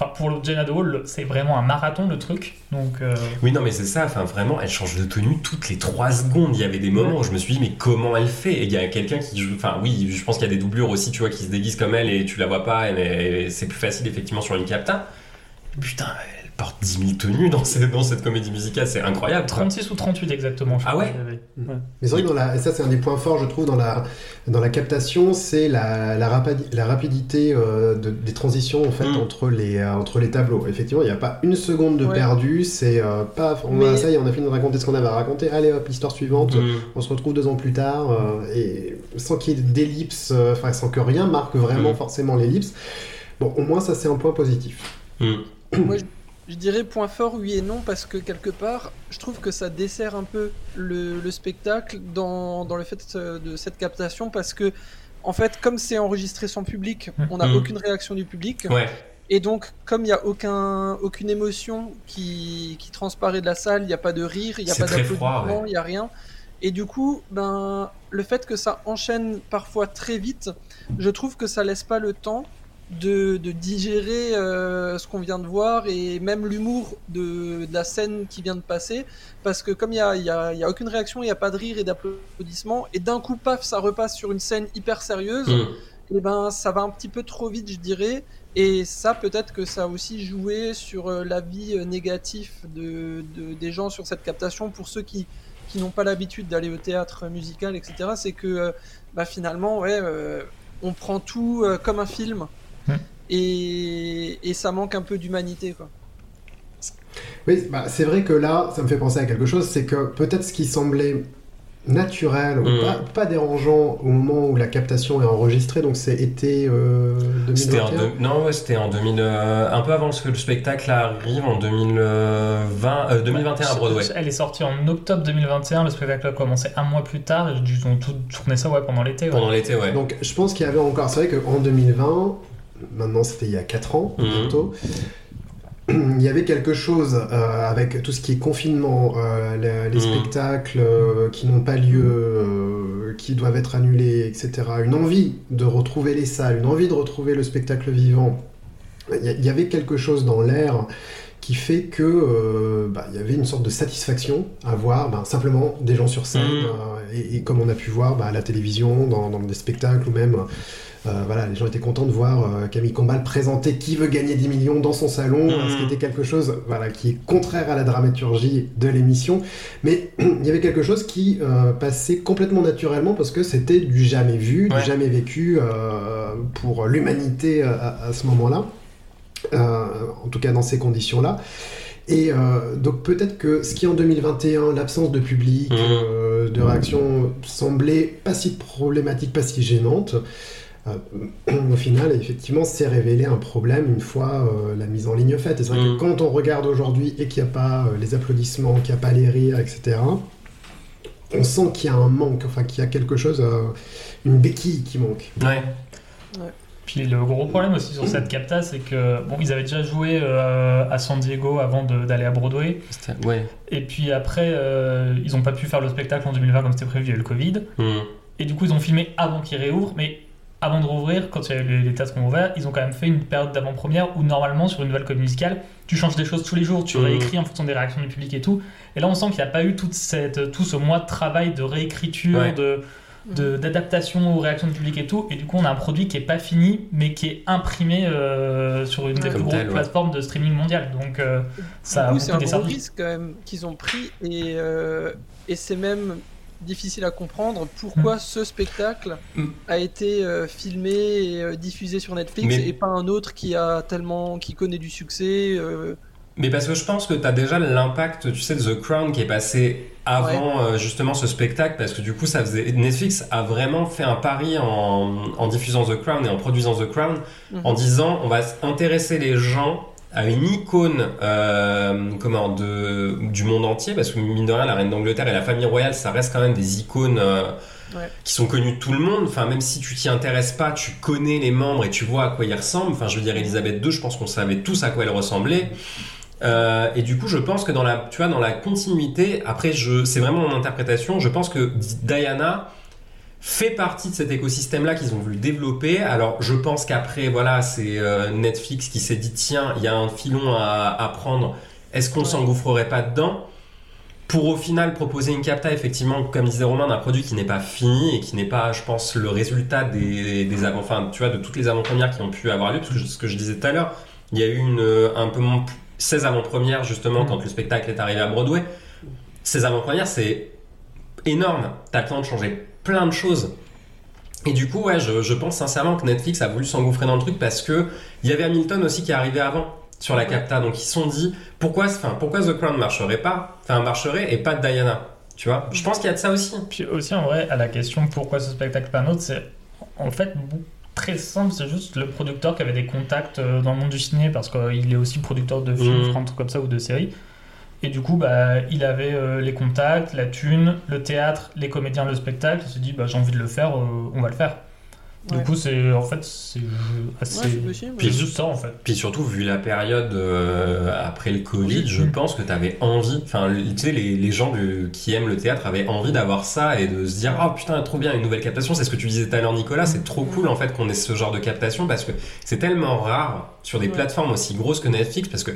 enfin, pour le Jenna Hall, c'est vraiment un marathon le truc. Donc, euh, Oui, non, mais c'est ça, enfin vraiment, elle change de tenue toutes les 3 secondes. Il y avait des moments où je me suis dit, mais comment elle fait? Et il y a quelqu'un qui joue, enfin oui, je pense qu'il y a des doublures aussi, tu vois, qui se déguisent comme elle et tu la vois pas, et, et c'est plus facile effectivement sur une capta. Putain, elle porte 10 000 tenues dans cette, dans cette comédie musicale, c'est incroyable. quoi. 36 ou 38 exactement. je Ah crois ouais. Mais c'est vrai que dans la, et ça c'est un des points forts je trouve dans la, dans la captation, c'est la, la, rapidi- la rapidité euh, de- des transitions en fait Mm. entre, les, euh, entre les tableaux. Effectivement, il n'y a pas une seconde de Ouais. perdu, c'est euh, paf, on Mais- a ça y est, on a fini de raconter ce qu'on avait à raconter, allez hop, histoire suivante, Mm. on se retrouve deux ans plus tard, euh, et sans qu'il y ait d'ellipse, euh, enfin sans que rien marque vraiment Mm. forcément l'ellipse. Bon, au moins ça c'est un point positif. Mm. *coughs* Moi, je, je dirais point fort, oui et non, parce que quelque part, je trouve que ça dessert un peu le, le spectacle dans, dans le fait euh, de cette captation, parce que, en fait, comme c'est enregistré sans public, on n'a Mhm. aucune réaction du public. Ouais, Et donc, comme il n'y a aucun, aucune émotion qui, qui transparaît de la salle, il n'y a pas de rire, il n'y a pas d'applaudissements, il n'y a rien. Et du coup, ben, le fait que ça enchaîne parfois très vite, je trouve que ça laisse pas le temps de, de digérer euh, ce qu'on vient de voir et même l'humour de, de la scène qui vient de passer. Parce que comme il n'y a, y a- il y a aucune réaction, il n'y a pas de rire et d'applaudissements, et d'un coup, paf, ça repasse sur une scène hyper sérieuse Mm. et ben ça va un petit peu trop vite, je dirais. Et ça, peut-être que ça a aussi joué sur euh, l'avis euh, négatif de, de- des gens sur cette captation. Pour ceux qui, qui n'ont pas l'habitude d'aller au théâtre musical, etc., c'est que bah, finalement, ouais, euh, on prend tout euh, comme un film. Et, et ça manque un peu d'humanité quoi. Oui, bah, c'est vrai que là, ça me fait penser à quelque chose, c'est que peut-être ce qui semblait naturel ou Mm. pas, pas dérangeant au moment où la captation est enregistrée, donc c'est été euh, C'était en 2021. deux- non, ouais, c'était en 2000, euh, un peu avant que le spectacle arrive en 2020, euh, 2021 à Broadway. Elle est sortie en octobre 2021, le spectacle a commencé un mois plus tard, et ils ont tout tourné ça ouais, pendant l'été. ouais. Pendant l'été, ouais. Donc je pense qu'il y avait encore, c'est vrai qu'en 2020, maintenant c'était il y a 4 ans Mhm. bientôt, *clears throat* il y avait quelque chose euh, avec tout ce qui est confinement, euh, les, les Mhm. spectacles euh, qui n'ont pas lieu, qui doivent être annulés, etc. Une envie de retrouver les salles, une envie de retrouver le spectacle vivant. Il y, avait quelque chose dans l'air qui fait que bah, il y avait une sorte de satisfaction à voir ben, simplement des gens sur scène Mhm. et, et comme on a pu voir bah, à la télévision, dans, dans des spectacles ou même euh, voilà, les gens étaient contents de voir euh, Camille Combal présenter Qui veut gagner 10 millions dans son salon, euh, ce qui était quelque chose voilà, qui est contraire à la dramaturgie de l'émission. Mais *clears throat* il y avait quelque chose qui euh, passait complètement naturellement parce que c'était du jamais vu, Ouais. du jamais vécu pour l'humanité à, à ce moment-là. En tout cas dans ces conditions-là. Et euh, donc peut-être que ce qui en 2021, l'absence de public, euh, de réaction, semblait pas si problématique, pas si gênante, *clears throat* au final, effectivement, s'est révélé un problème une fois euh, la mise en ligne faite. Et c'est vrai que quand on regarde aujourd'hui et qu'il n'y a pas euh, les applaudissements, qu'il n'y a pas les rires, etc., on sent qu'il y a un manque, enfin qu'il y a quelque chose, euh, une béquille qui manque. Ouais. Puis le gros problème aussi sur cette capta, c'est que bon, ils avaient déjà joué euh, à San Diego avant d'aller à Broadway. Ouais. Et puis après, euh, ils n'ont pas pu faire le spectacle en 2020 comme c'était prévu, il y a eu le Covid. Mhm. Et du coup, ils ont filmé avant qu'ils réouvrent, mais avant de rouvrir, quand il y a eu les, théâtres qui ont ouvert, ils ont quand même fait une période d'avant-première où normalement, sur une nouvelle comédie musicale, tu changes des choses tous les jours, tu Mhm. réécris en fonction des réactions du public et tout. Et là, on sent qu'il n'y a pas eu toute cette, tout ce mois de travail de réécriture, Ouais. de de- d'adaptation aux réactions du public et tout. Et du coup, on a un produit qui est pas fini, mais qui est imprimé euh, sur une des Comme plus grosses ouais. plateformes de streaming mondial. Donc, euh, ça c'est un gros risque quand même qu'ils ont pris et, euh, et c'est même difficile à comprendre pourquoi ce spectacle a été euh, filmé et euh, diffusé sur Netflix Mais- et pas un autre qui a tellement qui connaît du succès. euh, Mais parce que je pense que tu as déjà l'impact, tu sais, de The Crown qui est passé avant justement ce spectacle, parce que du coup, ça faisait. Netflix a vraiment fait un pari en, en diffusant The Crown et en produisant The Crown, Mhm. en disant on va intéresser les gens à une icône euh, comment, de, du monde entier, parce que mine de rien, la reine d'Angleterre et la famille royale, ça reste quand même des icônes. euh, Ouais. qui sont connus de tout le monde, enfin même si tu t'y intéresses pas, tu connais les membres et tu vois à quoi ils ressemblent. Enfin, je veux dire, Elisabeth II, je pense qu'on savait tous à quoi elle ressemblait. Euh, et du coup, je pense que dans la, tu vois, dans la continuité, après, je, c'est vraiment mon interprétation. Je pense que Diana fait partie de cet écosystème-là qu'ils ont voulu développer. Alors, je pense qu'après, voilà, c'est euh, Netflix qui s'est dit tiens, il y a un filon à, à prendre. Est-ce qu'on Ouais. s'engouffrerait pas dedans? Pour au final proposer une capta, effectivement, comme disait Romain, d'un produit qui n'est pas fini et qui n'est pas, je pense, le résultat des, des avant, enfin, tu vois, de toutes les avant-premières qui ont pu avoir lieu, parce que ce que je disais tout à l'heure, il y a eu une, un peu moins, 16 avant-premières, justement, Mm. quand le spectacle est arrivé à Broadway. Ces avant-premières, c'est énorme. T'as le temps de changer plein de choses. Et du coup, ouais, je, je pense sincèrement que Netflix a voulu s'engouffrer dans le truc parce que il y avait Hamilton aussi qui est arrivé avant sur la capta. Donc ils se sont dit pourquoi, enfin, pourquoi The Crown marcherait pas, enfin marcherait et pas Diana. Tu vois? Je pense qu'il y a de ça aussi. Puis aussi, en vrai, à la question pourquoi ce spectacle pas un autre, c'est en fait très simple. C'est juste le producteur qui avait des contacts euh, dans le monde du ciné parce qu'il est aussi producteur de films, truc comme ça ou de séries. Et du coup, bah, il avait euh, les contacts, la thune, le théâtre, les comédiens, le spectacle. Il s'est dit, bah, j'ai envie de le faire, euh, on va le faire. Du coup, c'est en fait, c'est euh, assez. Ouais, c'est possible. c'est juste ça en fait. Puis surtout, vu la période euh, après le Covid, je pense que tu avais envie, enfin, tu sais, les, les gens du- qui aiment le théâtre avaient envie d'avoir ça et de se dire, oh putain, trop bien, une nouvelle captation. C'est ce que tu disais tout à l'heure, Nicolas. C'est trop cool en fait qu'on ait ce genre de captation parce que c'est tellement rare sur des Ouais. plateformes aussi grosses que Netflix parce que.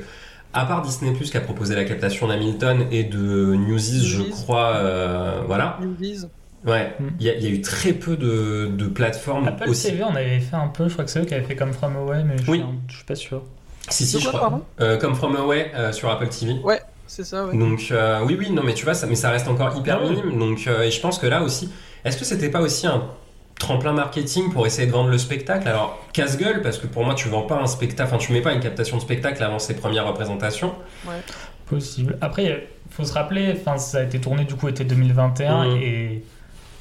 À part Disney Plus qui a proposé la captation d'Hamilton et de Newsies, je crois, euh, voilà. Newsies. Ouais, Mm. il y, a- il y a eu très peu de, de plateformes Apple aussi. TV, on avait fait un peu, je crois que c'est eux qui avaient fait comme From Away, mais je, Oui. suis, un- je suis pas sûr. Si, si, je crois. pardon Euh, comme From Away euh, sur Apple TV. Ouais, c'est ça. Ouais. Donc euh, oui, oui, non, mais tu vois, ça, mais ça reste encore hyper Ah minime. Donc, euh, et je pense que là aussi, est-ce que c'était pas aussi un tremplin marketing pour essayer de vendre le spectacle. Alors, casse-gueule, parce que pour moi, tu vends pas un spectacle, enfin, tu mets pas une captation de spectacle avant ses premières représentations. Possible. Après, il faut se rappeler, enfin, ça a été tourné du coup été 2021 Mhm. et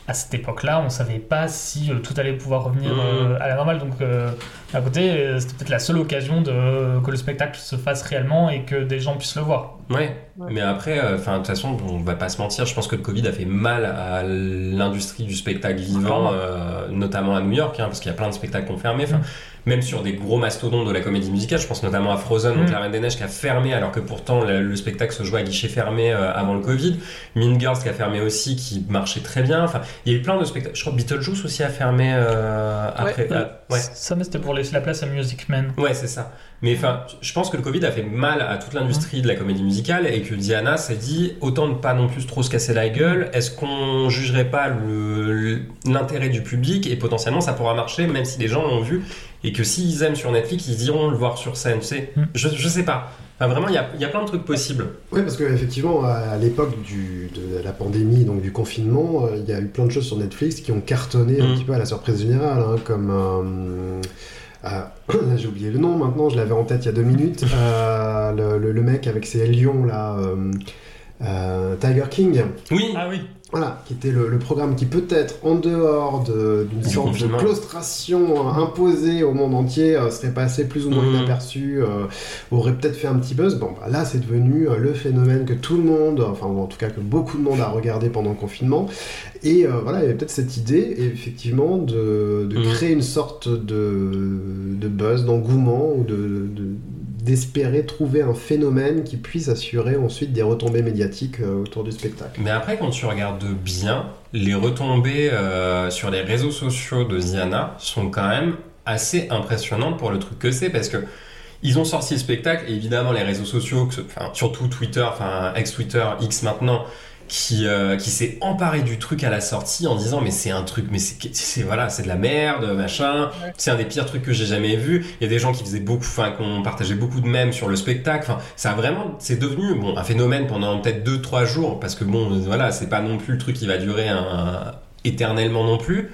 à cette époque-là, on savait pas si euh, tout allait pouvoir revenir Mhm. euh, à la normale. Donc, euh, à côté, euh, c'était peut-être la seule occasion de que le spectacle se fasse réellement et que des gens puissent le voir. Ouais, Ouais. mais après, euh, enfin, de toute façon, on va pas se mentir, je pense que le Covid a fait mal à l'industrie du spectacle vivant, euh, notamment à New York, hein, parce qu'il y a plein de spectacles qui ont fermé. Enfin, Mm. Même sur des gros mastodontes de la comédie musicale, je pense notamment à Frozen, donc Mm. La Reine des Neiges qui a fermé, alors que pourtant le, le spectacle se jouait à guichet fermé euh, avant le Covid. Mean Girls qui a fermé aussi, qui marchait très bien. Enfin, il y a eu plein de spectacles. Je crois que Beetlejuice aussi a fermé euh, après. Ouais. ah, ouais. Ça, mais c'était pour laisser la place à Music Man. Ouais, c'est ça. Mais enfin, je pense que le Covid a fait mal à toute l'industrie de la comédie musicale et que Diana s'est dit autant ne pas non plus trop se casser la gueule. Est-ce qu'on jugerait pas l'intérêt du public et potentiellement ça pourra marcher même si les gens l'ont vu et que s'ils aiment sur Netflix, ils iront le voir sur scène. Tu sais, Mm. je, je sais pas. Enfin, vraiment, il y a, il y a plein de trucs possibles. Oui, parce qu'effectivement, à l'époque de la pandémie, donc du confinement, euh, il y a eu plein de choses sur Netflix qui ont cartonné un Mm. petit peu à la surprise générale, hein, comme... euh, *clears throat* là, j'ai oublié le nom maintenant, je l'avais en tête il y a deux minutes. Euh, le, le- le mec avec ses lions, là, euh, euh, Tiger King. Oui, Ah oui. Voilà, qui était le, le programme qui peut-être, en dehors de- d'une Du sorte de claustration euh, imposée au monde entier, euh, serait passé plus ou moins Mhm. inaperçu, euh, aurait peut-être fait un petit buzz. Bon, bah, là, c'est devenu euh, le phénomène que tout le monde, enfin, ou en tout cas que beaucoup de monde a regardé pendant le confinement. Et voilà, il y avait peut-être cette idée, effectivement, de, de Mhm. créer une sorte de, de buzz, d'engouement, ou de- d'espérer trouver un phénomène qui puisse assurer ensuite des retombées médiatiques euh, autour du spectacle. Mais après, quand tu regardes bien, les retombées euh, sur les réseaux sociaux de Ziana sont quand même assez impressionnantes pour le truc que c'est, parce que ils ont sorti le spectacle, et évidemment les réseaux sociaux, surtout Twitter, enfin ex-Twitter, X maintenant, qui, euh, qui s'est emparé du truc à la sortie en disant mais c'est un truc, mais c'est voilà, c'est de la merde, machin, Ouais. c'est un des pires trucs que j'ai jamais vu. Il y a des gens qui faisaient beaucoup, enfin, qui ont partagé beaucoup de mèmes sur le spectacle. Enfin, ça a vraiment, c'est devenu bon un phénomène pendant peut-être 2-3 jours parce que bon, voilà, c'est pas non plus le truc qui va durer un- éternellement non plus.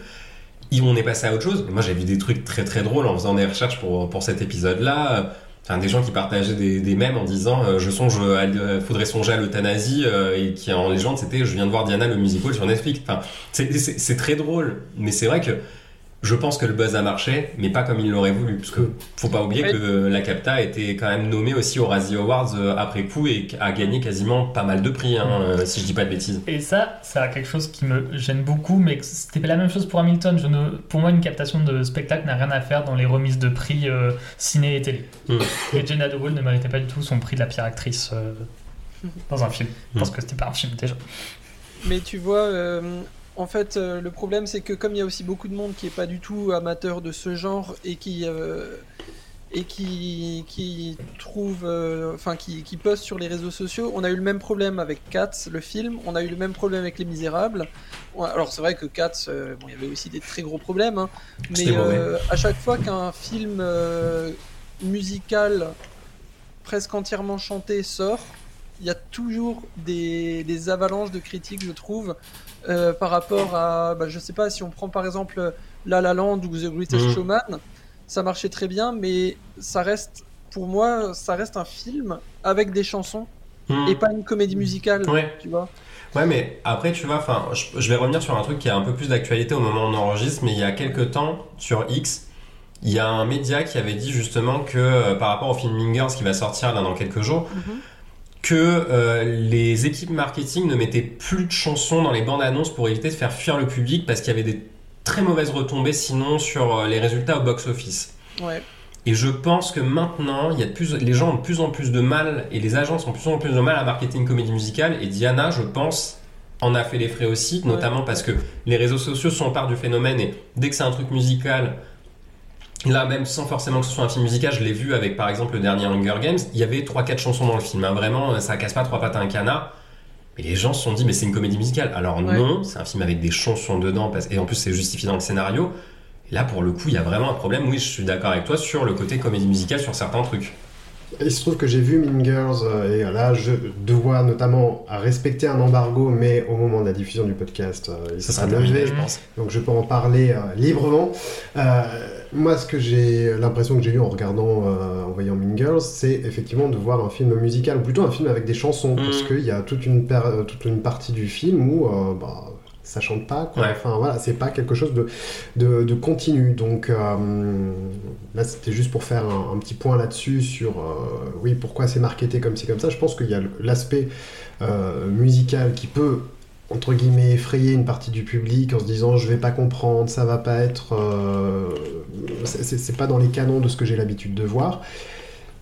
Et on est passé à autre chose. Moi, j'ai vu des trucs très très drôles en faisant des recherches pour, pour cet épisode-là. Euh, Enfin, des gens qui partageaient des, des mèmes en disant euh, je songe à, l- faudrait songer à l'euthanasie euh, et qui en légende c'était je viens de voir Diana le musical sur Netflix. Enfin, c'est très drôle, mais c'est vrai que je pense que le buzz a marché, mais pas comme il l'aurait voulu. Parce que faut pas oublier Ouais. que la Capta a été quand même nommée aussi aux Razzie Awards euh, après coup et a gagné quasiment pas mal de prix, hein, euh, si je dis pas de bêtises. Et ça, ça a quelque chose qui me gêne beaucoup, mais c'était pas la même chose pour Hamilton. Je ne, pour moi, une captation de spectacle n'a rien à faire dans les remises de prix euh, ciné et télé. Mm. Et Jenna de ne méritait pas du tout son prix de la pire actrice euh, dans un film, parce que c'était pas un film déjà. Mais tu vois, euh, en fait, euh, le problème, c'est que comme il y a aussi beaucoup de monde qui est pas du tout amateur de ce genre et qui euh, et qui qui trouve, euh, enfin, qui, qui poste sur les réseaux sociaux, on a eu le même problème avec Cats, le film. On a eu le même problème avec Les Misérables. Alors c'est vrai que Cats, bon, il y avait aussi des très gros problèmes, hein, mais à chaque fois qu'un film musical presque entièrement chanté sort, il y a toujours des, des avalanches de critiques, je trouve, euh, par rapport à, bah, je sais pas, si on prend par exemple La La Land ou The Greatest Mhm. Showman, ça marchait très bien, mais ça reste, pour moi, ça reste un film avec des chansons Hmm. et pas une comédie musicale, Ouais. tu vois. Ouais, mais après, tu vois, enfin, je, je vais revenir sur un truc qui a un peu plus d'actualité au moment où on enregistre, mais il y a quelques temps, sur X, il y a un média qui avait dit justement que euh, par rapport au film Mingers qui va sortir là dans quelques jours, que euh, les équipes marketing ne mettaient plus de chansons dans les bandes annonces pour éviter de faire fuir le public parce qu'il y avait des très mauvaises retombées sinon sur euh, les résultats au box-office. Ouais. Et je pense que maintenant, il y a de plus, les gens ont de plus en plus de mal, et les agences ont de plus en plus de mal à marketer une comédie musicale. Et Diana, je pense, en a fait les frais aussi, Ouais. notamment parce que les réseaux sociaux sont part du phénomène, et dès que c'est un truc musical, là même sans forcément que ce soit un film musical, je l'ai vu avec par exemple le dernier Hunger Games, il y avait 3-4 chansons dans le film. hein. Vraiment, ça casse pas trois pattes à un canard. Et les gens se sont dit, mais c'est une comédie musicale. Alors Ouais. non, c'est un film avec des chansons dedans, parce- et en plus c'est justifié dans le scénario. Et là, pour le coup, il y a vraiment un problème. Oui, je suis d'accord avec toi sur le côté comédie musicale sur certains trucs. Il se trouve que j'ai vu Mean Girls euh, et là je dois notamment à respecter un embargo, mais au moment de la diffusion du podcast, euh, il Ça sera levé, je pense. donc je peux en parler euh, librement. Euh, moi, ce que j'ai l'impression que j'ai eu en regardant, euh, en voyant Mean Girls, c'est effectivement de voir un film musical, ou plutôt un film avec des chansons, Mm. parce qu'il y a toute une, per- toute une partie du film où bah, ça chante pas, quoi. Ouais. Enfin voilà, c'est pas quelque chose de, de, de continu. Donc euh, là, c'était juste pour faire un, un petit point là-dessus sur, euh, oui, pourquoi c'est marketé comme ci, comme ça. Je pense qu'il y a l'aspect euh, musical qui peut entre guillemets effrayer une partie du public en se disant je vais pas comprendre, ça va pas être, c'est- c'est c'est pas dans les canons de ce que j'ai l'habitude de voir.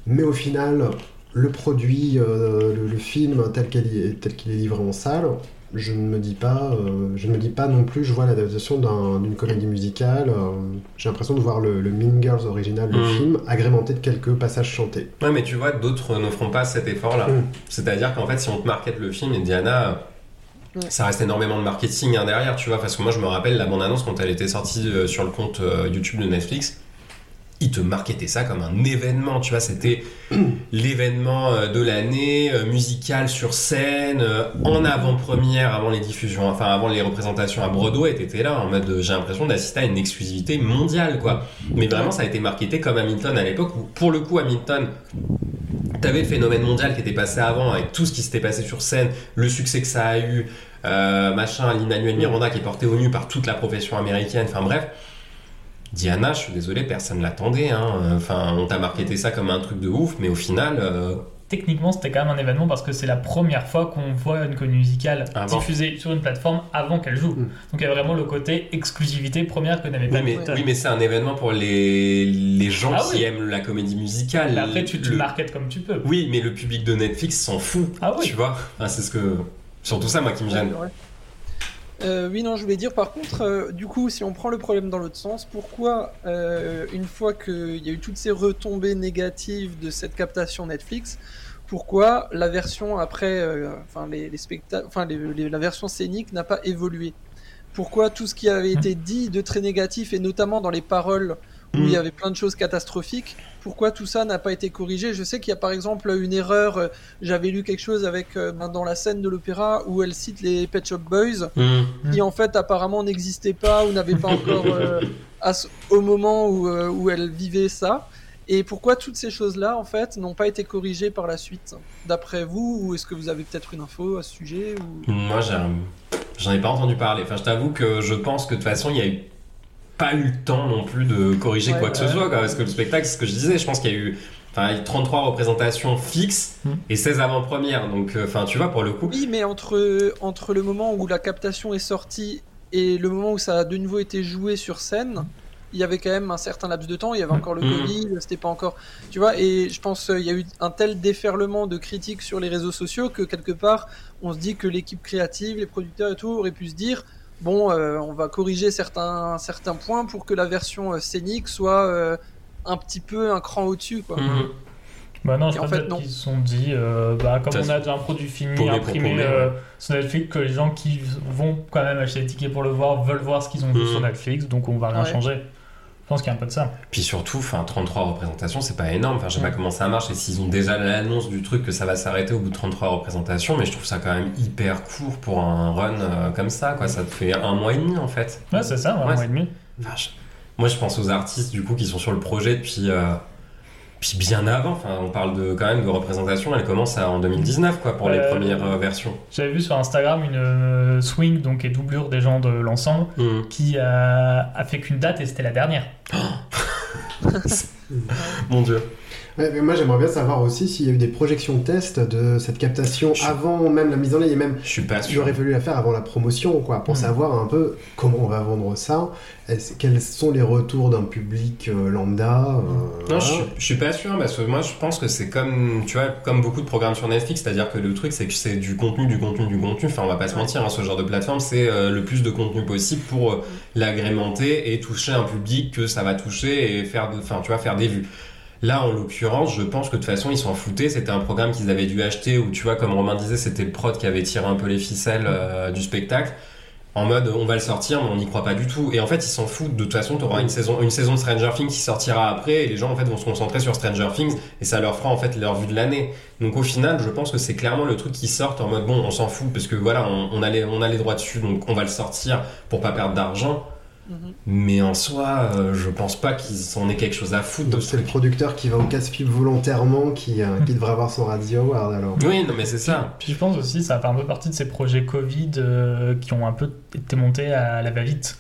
Mais au final, le produit, le, le film tel qu'il est, tel qu'il est livré en salle, je ne me dis pas, euh, je ne me dis pas non plus, je vois l'adaptation d'un- d'une comédie musicale. euh, j'ai l'impression de voir le, le Mean Girls original, le Mhm. film, agrémenté de quelques passages chantés. Ouais, mais tu vois, d'autres ne feront pas cet effort-là. Mm. C'est-à-dire qu'en fait, si on te market le film, et Diana, ça reste énormément de marketing hein, derrière, tu vois, parce que moi je me rappelle la bande-annonce quand elle était sortie euh, sur le compte euh, YouTube de Netflix. Ils te marketaient ça comme un événement, tu vois, c'était l'événement euh, de l'année, euh, musical sur scène, euh, en avant-première, avant les diffusions, enfin avant les représentations à Broadway, t'étais là en mode j'ai l'impression d'assister à une exclusivité mondiale, quoi. Mais vraiment, ça a été marketé comme Hamilton à l'époque, où pour le coup, Hamilton, T'avais le phénomène mondial qui était passé avant avec tout ce qui s'était passé sur scène, le succès que ça a eu, euh, machin, l'Emmanuel Miranda qui est porté au nu par toute la profession américaine, enfin bref. Diana, je suis désolé, personne l'attendait. Hein. Enfin, on t'a marketé ça comme un truc de ouf, mais au final, euh, Techniquement, c'était quand même un événement parce que c'est la première fois qu'on voit une comédie musicale Avant. diffusée sur une plateforme avant qu'elle joue. Mm. Donc il y a vraiment le côté exclusivité première que n'avait pas oui, mais, oui, mais c'est un événement pour les, les gens Ah qui oui. aiment la comédie musicale. Mais après, tu te Le- marketes comme tu peux. Oui, mais le public de Netflix s'en fout. Ah oui. Tu vois Enfin, C'est ce que. Surtout ça, moi, qui me gêne. Ouais. Euh, oui, non, je voulais dire par contre, euh, du coup, si on prend le problème dans l'autre sens, pourquoi, euh, une fois qu'il y a eu toutes ces retombées négatives de cette captation Netflix, pourquoi la version après, euh, enfin, les, les spectacles, enfin, les- les- la version scénique n'a pas évolué? Pourquoi tout ce qui avait été dit de très négatif, et notamment dans les paroles où il y Mm. avait plein de choses catastrophiques, pourquoi tout ça n'a pas été corrigé? Je sais qu'il y a par exemple une erreur, euh, j'avais lu quelque chose avec euh, ben, dans la scène de l'opéra où elle cite les Pet Shop Boys, Mm. qui en fait apparemment n'existaient pas ou n'avaient pas encore euh, *laughs* à au moment où, où elle vivait ça. Et pourquoi toutes ces choses-là en fait n'ont pas été corrigées par la suite? D'après vous, ou est-ce que vous avez peut-être une info à ce sujet ou... Moi, j'en ai pas entendu parler. Enfin, je t'avoue que je pense que de toute façon, il y a eu pas eu le temps non plus de corriger Ouais, quoi que ce soit. quoi, parce que le spectacle, c'est ce que je disais, je pense qu'il y a eu. Enfin, il y a eu 33 représentations fixes Hmm. et 16 avant-premières. Donc, euh, enfin, tu vois, pour le coup. Oui, mais entre, entre le moment où la captation est sortie et le moment où ça a de nouveau été joué sur scène, il y avait quand même un certain laps de temps. Il y avait encore le Mhm. Covid, c'était pas encore. Tu vois, et je pense qu'il y a eu un tel déferlement de critiques sur les réseaux sociaux que quelque part, on se dit que l'équipe créative, les producteurs et tout auraient pu se dire bon, euh, on va corriger certains, certains points pour que la version euh, scénique soit euh, un petit peu un cran au-dessus, quoi. Mhm. Bah non, je en fait, qu'ils se sont dit, euh, bah, comme Ça, on a déjà un produit fini, pour imprimé euh, sur Netflix, que les gens qui vont quand même acheter des tickets pour le voir veulent voir ce qu'ils ont vu Mhm. sur Netflix, donc on va rien Ouais. changer. Je pense qu'il y a un peu de ça. Puis surtout, enfin, 33 représentations, c'est pas énorme. Enfin, je sais pas Mm. comment ça marche et s'ils ont déjà l'annonce du truc que ça va s'arrêter au bout de 33 représentations, mais je trouve ça quand même hyper court pour un run euh, comme ça, quoi. Ça te fait un mois et demi en fait. Ouais, c'est ça, un Ouais, mois et demi. Enfin, je- Moi, je pense aux artistes du coup qui sont sur le projet depuis, euh, puis bien avant. Enfin, on parle de quand même de représentation. Elle commence à- en 2019 quoi pour les Euh, premières euh, versions. J'avais vu sur Instagram une euh, swing, donc et doublure des gens de l'ensemble, Mm. qui a fait qu'une date et c'était la dernière. *gasps* Mon Dieu. Ouais, mais moi j'aimerais bien savoir aussi s'il y a eu des projections test de cette captation Je- avant même la mise en ligne et même Je suis pas sûr. fallu la faire avant la promotion quoi pour Mm. savoir un peu comment on va vendre ça quels sont les retours d'un public euh, lambda euh, Non, je, suis- je suis pas sûr parce que moi je pense que c'est comme tu vois comme beaucoup de programmes sur Netflix, c'est-à-dire que le truc c'est que c'est du contenu, du contenu, du contenu. Enfin, on va pas se mentir, hein, ce genre de plateforme c'est euh, le plus de contenu possible pour l'agrémenter et toucher un public que ça va toucher et faire, enfin tu vois, faire des vues. Là, en l'occurrence, je pense que de toute façon, ils s'en foutaient. C'était un programme qu'ils avaient dû acheter où, tu vois, comme Romain disait, c'était le prod qui avait tiré un peu les ficelles euh, du spectacle. En mode, on va le sortir, mais on n'y croit pas du tout. Et en fait, ils s'en foutent. De toute façon, tu auras une saison, une saison de Stranger Things qui sortira après, et les gens en fait vont se concentrer sur Stranger Things, et ça leur fera en fait leur vue de l'année. Donc au final, je pense que c'est clairement le truc qui sort en mode, bon, on s'en fout, parce que voilà, on, on a les, on a les droits dessus, donc on va le sortir pour pas perdre d'argent. Mhm. Mais en soi, euh, je pense pas qu'ils en aient quelque chose à foutre Donc c'est le producteur qui va au casse-pipe volontairement qui, euh, qui devrait avoir son radio award alors. Oui, non, mais c'est ça. Puis je pense aussi, ça fait un peu partie de ces projets Covid euh, qui ont un peu été montés à la va-vite.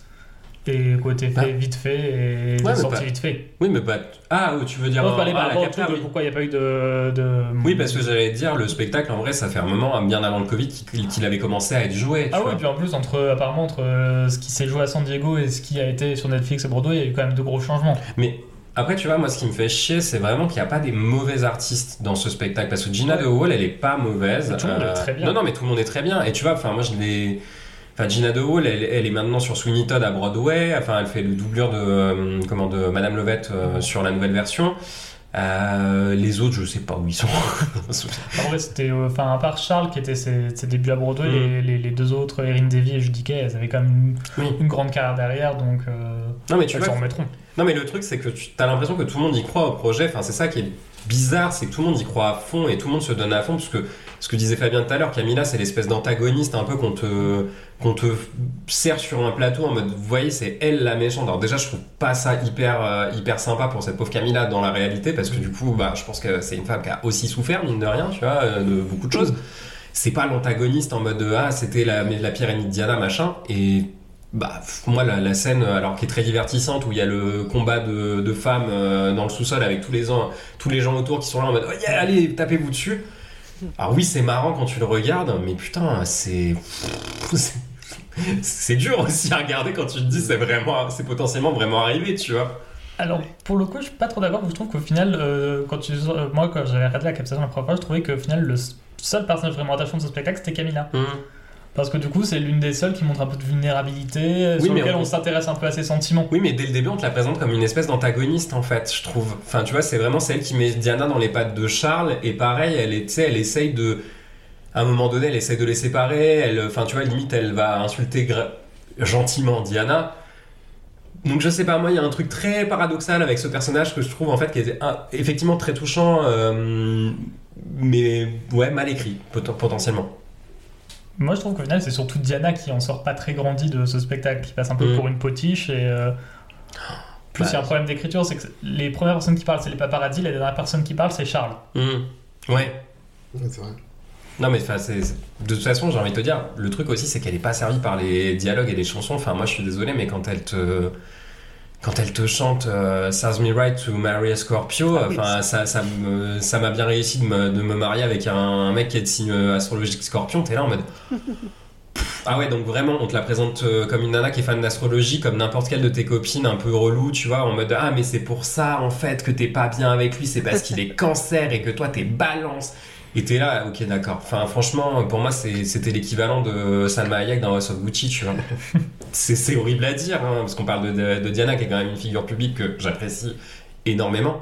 Et côté fait Ah. vite fait et mais sorti pas- vite fait. Oui, mais pas. Ah, tu veux dire. Non, parlais ah, par rapport de pourquoi il n'y a pas eu de. de- Oui, parce que j'allais te dire, le spectacle, en vrai, ça fait un moment, bien avant le Covid, qu'il avait commencé à être joué. Ah oui, puis en plus, entre, apparemment, entre euh, ce qui s'est joué à San Diego et ce qui a été sur Netflix et Broadway, il y a eu quand même de gros changements. Mais après, tu vois, moi, ce qui me fait chier, c'est vraiment qu'il n'y a pas des mauvais artistes dans ce spectacle. Parce que Gina de Hall, elle est pas mauvaise. Euh, Tout le monde est très bien. Non, non, mais tout le monde est très bien. Et tu vois, enfin, moi, je l'ai. Enfin, Gina de Hall, elle, elle est maintenant sur Sweeney Todd à Broadway. Enfin, elle fait le doublure de, euh, comment, de Madame Levette euh, sur la nouvelle version. Euh, les autres, je sais pas où ils sont. *laughs* En vrai, c'était. Enfin, à part Charles qui était ses, ses débuts à Broadway, Mm. les, les- les deux autres, Erin Davy et Judy Kay, elles avaient quand même une, Oui. une grande carrière derrière, donc non, mais tu elles vois, s'en remettront. Non mais le truc c'est que tu as l'impression que tout le monde y croit au projet, enfin c'est ça qui est bizarre, c'est que tout le monde y croit à fond et tout le monde se donne à fond parce que ce que disait Fabien tout à l'heure, Camilla c'est l'espèce d'antagoniste un peu qu'on te, qu'on te sert sur un plateau en mode vous voyez c'est elle la méchante. Alors déjà je trouve pas ça hyper, euh, hyper sympa pour cette pauvre Camilla dans la réalité parce que du coup bah, je pense que c'est une femme qui a aussi souffert mine de rien tu vois euh, de beaucoup de choses. C'est pas l'antagoniste en mode de, ah c'était la, la pire ennemie de Diana machin et bah, moi, la, scène, alors qui est très divertissante, où il y a le combat de, de femmes euh, dans le sous-sol avec tous les, tous les gens autour qui sont là en mode, oh, allez, tapez-vous dessus. Alors oui, c'est marrant quand tu le regardes, mais putain, c'est. *laughs* c'est- dur aussi à regarder quand tu te dis c'est vraiment, c'est potentiellement vraiment arrivé, tu vois. Alors, pour le coup, je suis pas trop d'accord, je trouve qu'au final, euh, quand tu, euh, moi, quand j'avais regardé la captation la première fois, je trouvais qu'au final, le seul personnage vraiment attachant de ce spectacle, c'était Camilla. Parce que du coup, c'est l'une des seules qui montre un peu de vulnérabilité, euh, Oui, sur mais lequel on- on s'intéresse un peu à ses sentiments. Oui, mais dès le début, on te la présente comme une espèce d'antagoniste, en fait, je trouve. Enfin, tu vois, c'est vraiment celle qui met Diana dans les pattes de Charles, et pareil, elle, est, elle essaye de. À un moment donné, elle essaye de les séparer, elle, enfin, tu vois, limite, elle va insulter gra- gentiment Diana. Donc, je sais pas, moi, il y a un truc très paradoxal avec ce personnage que je trouve, en fait, qui était un- effectivement très touchant, euh, mais ouais, mal écrit, pot- potentiellement. Moi, je trouve qu'au final, c'est surtout Diana qui en sort pas très grandi de ce spectacle, qui passe un peu Mm. pour une potiche. Et euh, plus, Bah, il y a un problème d'écriture, c'est que les premières personnes qui parlent, c'est les paparazzis, la dernière personne qui parle, c'est Charles. Hum, Ouais. Ouais, c'est vrai. Non mais c'est- de toute façon j'ai envie de te dire le truc aussi c'est qu'elle est pas servie par les dialogues et les chansons enfin moi je suis désolé mais quand elle te quand elle te chante euh, Serves Me Right to Marry a Scorpio Ah oui, enfin ça ça me ça m'a bien réussi de me, de me marier avec un, un mec qui est de signe astrologique Scorpion. T'es là en mode *laughs* ah ouais donc vraiment on te la présente euh, comme une nana qui est fan d'astrologie comme n'importe quelle de tes copines un peu relou tu vois en mode ah mais c'est pour ça en fait que t'es pas bien avec lui c'est parce qu'il est *laughs* cancer et que toi t'es balance et t'es là, ok, d'accord. Enfin, franchement, pour moi, c'était l'équivalent de Salma Hayek dans House of Gucci, tu vois. *laughs* c'est horrible à dire, hein, parce qu'on parle de, Diana, qui est quand même une figure publique que j'apprécie énormément.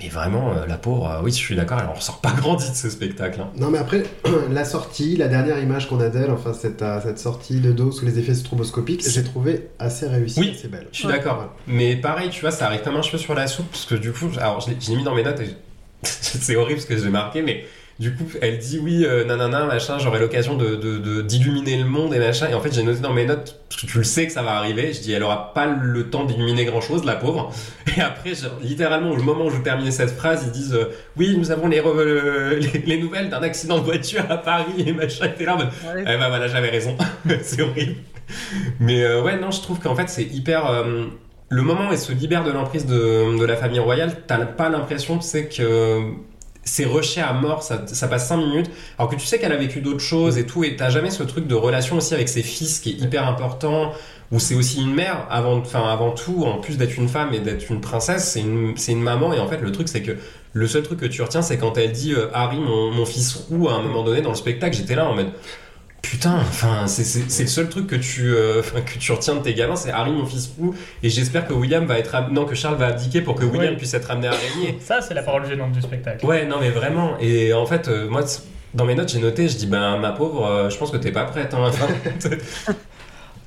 Mais vraiment, euh, la pauvre, euh, oui, je suis d'accord, elle en ressort pas grandi de ce spectacle. hein. Non mais après, *clears throat* la sortie, la dernière image qu'on a d'elle, enfin cette, euh, cette sortie de dos sous les effets stroboscopiques, j'ai trouvé assez réussie, Oui. assez belle. Je suis Ouais. d'accord. Mais pareil, tu vois, ça arrive comme un cheveu sur la soupe, parce que du coup, alors je l'ai mis dans mes notes et *laughs* c'est horrible ce que j'ai marqué, mais du coup, elle dit oui, euh, nanana, machin, j'aurai l'occasion de, de- de- d'illuminer le monde et machin. Et en fait, j'ai noté dans mes notes, parce que tu le sais que ça va arriver, je dis, elle aura pas le temps d'illuminer grand chose, la pauvre. *laughs* Et après, genre, littéralement, au moment où je terminais cette phrase, ils disent, euh, oui, nous avons les, re- euh, les, les nouvelles d'un accident de voiture à Paris et machin. Et t'es là en mode, Ouais. eh ben voilà, j'avais raison. *laughs* c'est horrible. Mais euh, ouais, non, je trouve qu'en fait, c'est hyper. le moment où elle se libère de l'emprise de, de la famille royale, t'as pas l'impression, tu sais, que c'est rushé à mort, ça, ça passe 5 minutes, alors que tu sais qu'elle a vécu d'autres choses et tout, et t'as jamais ce truc de relation aussi avec ses fils qui est hyper important, où c'est aussi une mère, avant, enfin, avant tout, en plus d'être une femme et d'être une princesse, c'est une, c'est une maman, et en fait, le truc, c'est que le seul truc que tu retiens, c'est quand elle dit euh, Harry, mon, mon fils roux, à un moment donné dans le spectacle, j'étais là en mode. Putain, enfin, c'est- le seul truc que tu, euh, que tu retiens de tes gamins, c'est Harry, mon fils roux, et j'espère que William va être, non, que Charles va abdiquer pour que William puisse être amené à régner. *laughs* Ça, c'est la parole gênante du spectacle. Ouais, non, mais vraiment. Et en fait, euh, moi, dans mes notes, j'ai noté, je dis, ben, ma pauvre, euh, je pense que t'es pas prête. Hein. *laughs* *laughs*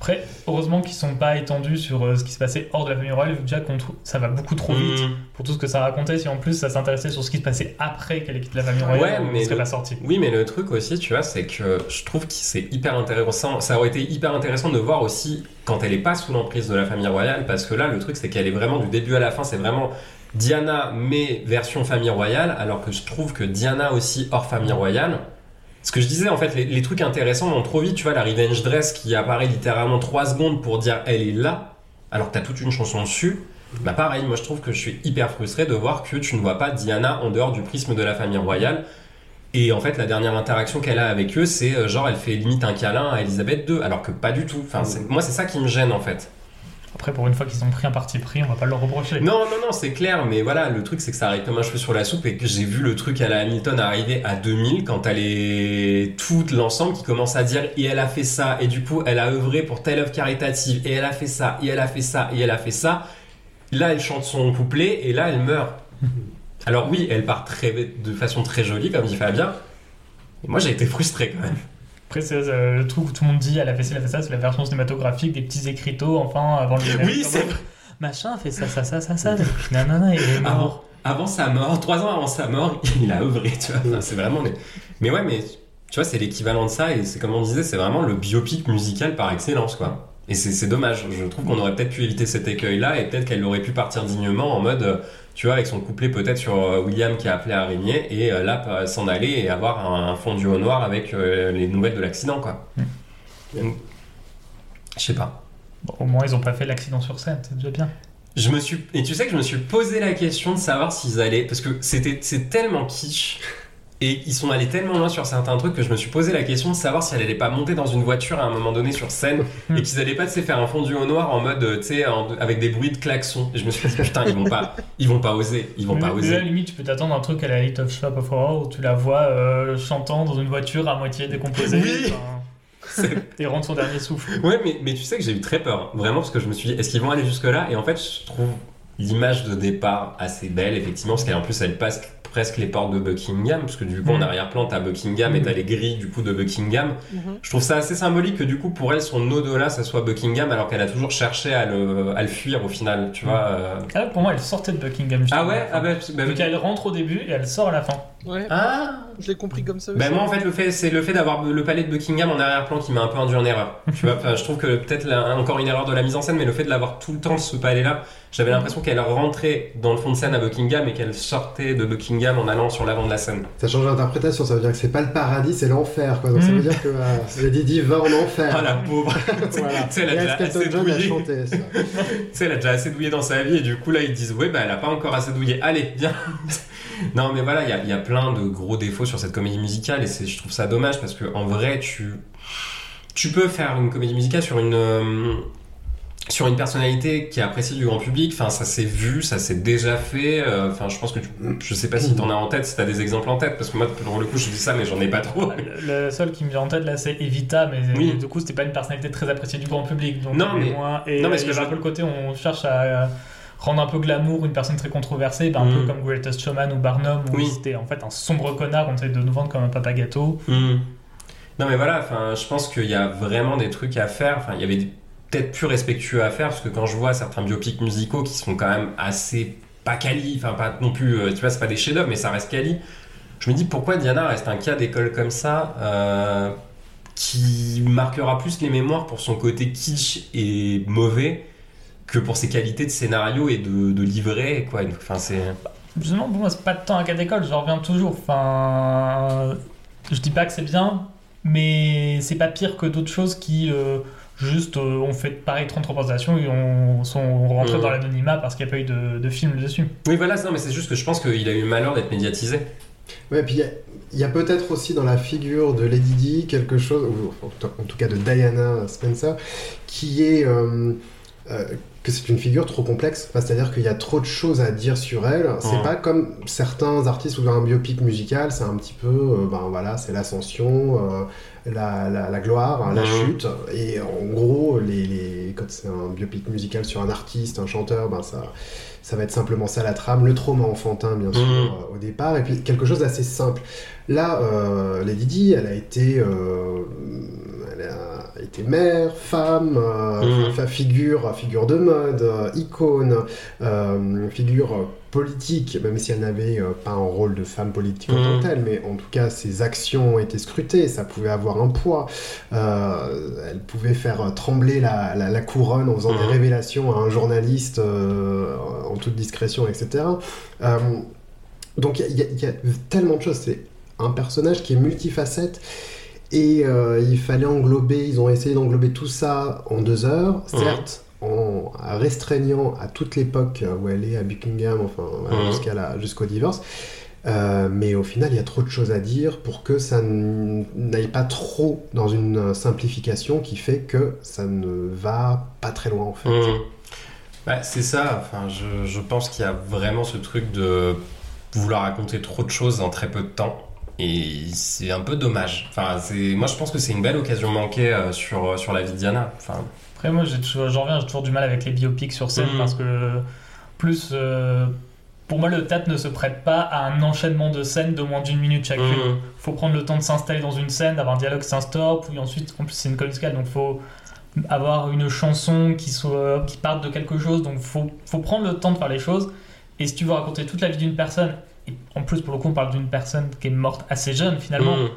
Après, heureusement qu'ils sont pas étendus sur euh, ce qui se passait hors de la famille royale, vu que déjà qu'on trou- ça va beaucoup trop vite Mm. pour tout ce que ça racontait. Si en plus ça s'intéressait sur ce qui se passait après qu'elle ait quitté la famille royale, Ouais, mais serait le- pas sorti. Oui, mais le truc aussi, tu vois, c'est que je trouve que c'est hyper intéressant. Ça aurait été hyper intéressant de voir aussi quand elle est pas sous l'emprise de la famille royale, parce que là, le truc, c'est qu'elle est vraiment du début à la fin, c'est vraiment Diana, mais version famille royale, alors que je trouve que Diana aussi hors famille royale. Ce que je disais, en fait, les, les trucs intéressants vont trop vite. Tu vois, la Revenge Dress qui apparaît littéralement 3 secondes pour dire elle est là, alors que t'as toute une chanson dessus. Bah pareil, moi je trouve que je suis hyper frustré de voir que tu ne vois pas Diana en dehors du prisme de la famille royale. Et en fait, la dernière interaction qu'elle a avec eux, c'est euh, genre elle fait limite un câlin à Elisabeth II, alors que pas du tout. Enfin, c'est- moi c'est ça qui me gêne en fait. Après, pour une fois qu'ils ont pris un parti pris, on va pas leur reprocher. Non, non, non, c'est clair, mais voilà, le truc c'est que ça arrive comme un cheveu sur la soupe et que j'ai vu le truc à la Hamilton arriver à 2000 quand elle est toute l'ensemble qui commence à dire et elle a fait ça et du coup elle a œuvré pour telle œuvre caritative et elle a fait ça et elle a fait ça et elle a fait ça. Là elle chante son couplet et là elle meurt. Alors oui, elle part très, de façon très jolie comme dit Fabien. Et moi j'ai été frustré quand même. Après, c'est euh, le truc où tout le monde dit elle a fait ci, elle a fait ça, c'est la version cinématographique des petits écriteaux, enfin, avant le générique. Oui, c'est vrai. Machin fait ça, ça, ça, ça, ça, et puis nanana, il est mort. Avant, avant sa mort, trois ans avant sa mort, *laughs* il a œuvré, tu vois. Enfin, c'est vraiment. des- Mais ouais, mais tu vois, c'est l'équivalent de ça, et c'est comme on disait, c'est vraiment le biopic musical par excellence, quoi. Et c'est c'est dommage. Je trouve qu'on aurait peut-être pu éviter cet écueil-là, et peut-être qu'elle aurait pu partir dignement en mode, euh, tu vois, avec son couplet peut-être sur euh, William qui a appelé à régner, et euh, là, euh, s'en aller et avoir un, fondu au noir avec les nouvelles de l'accident, quoi. Mm. Donc, Je sais pas. Bon, au moins, ils ont pas fait l'accident sur scène, c'est déjà bien. Je me suis et tu sais que je me suis posé la question de savoir s'ils allaient parce que c'était c'est tellement kitsch et ils sont allés tellement loin sur certains trucs que je me suis posé la question de savoir si elle allait pas monter dans une voiture à un moment donné sur scène *laughs* et qu'ils allaient pas sais, faire un fondu au noir en mode tu sais avec des bruits de klaxons. Et je me suis dit putain ils vont pas *laughs* ils vont pas oser ils vont Mais- pas mais Là, oser. limite, tu peux t'attendre à un truc à la Light of Shop of Horror où tu la vois euh, chantant dans une voiture à moitié décomposée. Oui. enfin, *laughs* et rendre son dernier souffle. Ouais mais, mais tu sais que j'ai eu très peur vraiment parce que je me suis dit est-ce qu'ils vont aller jusque là et en fait je trouve l'image de départ assez belle effectivement parce qu'en plus elle passe presque les portes de Buckingham parce que du coup en Mm. arrière-plan t'as Buckingham et t'as les grilles du coup de Buckingham Mhm. Je trouve ça assez symbolique que du coup pour elle son au-delà ça soit Buckingham alors qu'elle a toujours cherché à le, à le fuir au final, tu vois. euh. Ah, pour moi, elle sortait de Buckingham. Ah justement, ouais ah bah, bah, Donc elle rentre au début et elle sort à la fin. Ouais, ah je l'ai compris comme ça aussi. bah moi en fait le fait c'est le fait d'avoir le palais de Buckingham en arrière-plan qui m'a un peu induit en erreur. *laughs* Tu vois, Enfin, je trouve que peut-être là, encore une erreur de la mise en scène mais le fait de l'avoir tout le temps ce palais là, j'avais l'impression qu'elle rentrait dans le fond de scène à Buckingham et qu'elle sortait de Buckingham en allant sur l'avant de la scène. Ça change d'interprétation, ça veut dire que c'est pas le paradis, c'est l'enfer. Quoi. Donc ça Mm. veut dire que euh, Didi va en enfer. Oh la pauvre *laughs* Voilà. *laughs* Tu sais, elle a déjà assez douillé. chanté ça. Tu sais, elle a déjà assez douillé dans sa vie et du coup là ils disent ouais bah elle a pas encore assez douillé. Allez, viens. *laughs* non mais voilà, il y a, il y a plein de gros défauts sur cette comédie musicale et c'est, je trouve ça dommage parce que en vrai tu tu peux faire une comédie musicale sur une euh, sur une personnalité qui est appréciée du grand public. Enfin ça s'est vu, ça s'est déjà fait. euh, Enfin je pense que tu, je sais pas si t'en as en tête, si t'as des exemples en tête parce que moi pour le coup je dis ça mais j'en ai pas trop. Le le seul qui me vient en tête là, c'est Evita, mais Oui. du coup, c'était pas une personnalité très appréciée du grand public. Donc Non, mais- moins... Et non, mais ce que je- un peu le côté, on cherche à rendre un peu glamour une personne très controversée, ben, un Mm. peu comme Greatest Showman ou Barnum, où Oui. c'était en fait un sombre connard, on essaie de nous vendre comme un papa gâteau. Hmm. Non mais voilà, je pense qu'il y a vraiment des trucs à faire. Il y avait peut-être plus respectueux à faire parce que quand je vois certains biopics musicaux qui sont quand même assez pas quali, enfin pas non plus, euh, tu vois, c'est pas des chefs-d'œuvre, mais ça reste quali. Je me dis pourquoi Diana reste un cas d'école comme ça euh, qui marquera plus les mémoires pour son côté kitsch et mauvais que pour ses qualités de scénario et de, de livret, quoi. Enfin, c'est. Justement, pour moi, c'est pas de temps à cas d'école, j'en reviens toujours. Enfin, je dis pas que c'est bien, mais c'est pas pire que d'autres choses qui euh, juste euh, ont fait pareil 30 représentations et on, sont rentrés Mhm. dans l'anonymat parce qu'il n'y a pas eu de, de film dessus. Oui, voilà, non, mais c'est juste que je pense qu'il a eu le malheur d'être médiatisé. Ouais, puis il y a- il y a, peut-être aussi dans la figure de Lady Di quelque chose, ou en tout- en tout cas de Diana Spencer, qui est euh, euh, que c'est une figure trop complexe. Enfin, C'est-à-dire qu'il y a trop de choses à dire sur elle. C'est Ouais. pas comme certains artistes ou un biopic musical, c'est un petit peu, euh, ben voilà, c'est l'ascension, euh, la, la- la gloire, hein, la Mhm. chute. Et en gros, les, les- quand c'est un biopic musical sur un artiste, un chanteur, ben ça, ça va être simplement ça la trame, le trauma enfantin bien sûr Mhm. euh, au départ, et puis quelque chose d'assez simple. Là, Lady Di, elle a été, elle a, été mère, femme, euh, Mhm. figure, figure de mode, euh, icône, euh, figure politique, même si elle n'avait pas un rôle de femme politique en tant Mhm. que telle, mais en tout cas ses actions ont été scrutées, ça pouvait avoir un poids. Elle pouvait faire trembler la, la- la couronne en faisant Mhm. des révélations à un journaliste en toute discrétion, etc. Donc il y, a- il y a tellement de choses. C'est un personnage qui est multifacette. Et euh, il fallait englober, ils ont essayé d'englober tout ça en deux heures, Mhm. certes, en restreignant à toute l'époque où elle est à Buckingham, enfin Mhm. jusqu'à jusqu'au divorce. Euh, mais au final, il y a trop de choses à dire pour que ça n'aille pas trop dans une simplification qui fait que ça ne va pas très loin en fait. Mmh. Bah, c'est ça, enfin, je, je pense qu'il y a vraiment ce truc de vouloir raconter trop de choses en très peu de temps. Et c'est un peu dommage. Enfin, c'est, moi, je pense que c'est une belle occasion manquée euh, sur, sur la vie de Diana. Enfin, Après, moi, j'ai toujours- j'en reviens, j'ai toujours du mal avec les biopics sur scène Mhm. parce que, plus, euh, pour moi, le théâtre ne se prête pas à un enchaînement de scènes de moins d'une minute chacune. mmh. faut prendre le temps de s'installer dans une scène, d'avoir un dialogue qui s'instaure, puis ensuite, en plus, c'est une musicale, donc faut avoir une chanson qui, soit, qui parte de quelque chose, donc faut, faut prendre le temps de faire les choses. Et si tu veux raconter toute la vie d'une personne, en plus, pour le coup, on parle d'une personne qui est morte assez jeune finalement, Mmh.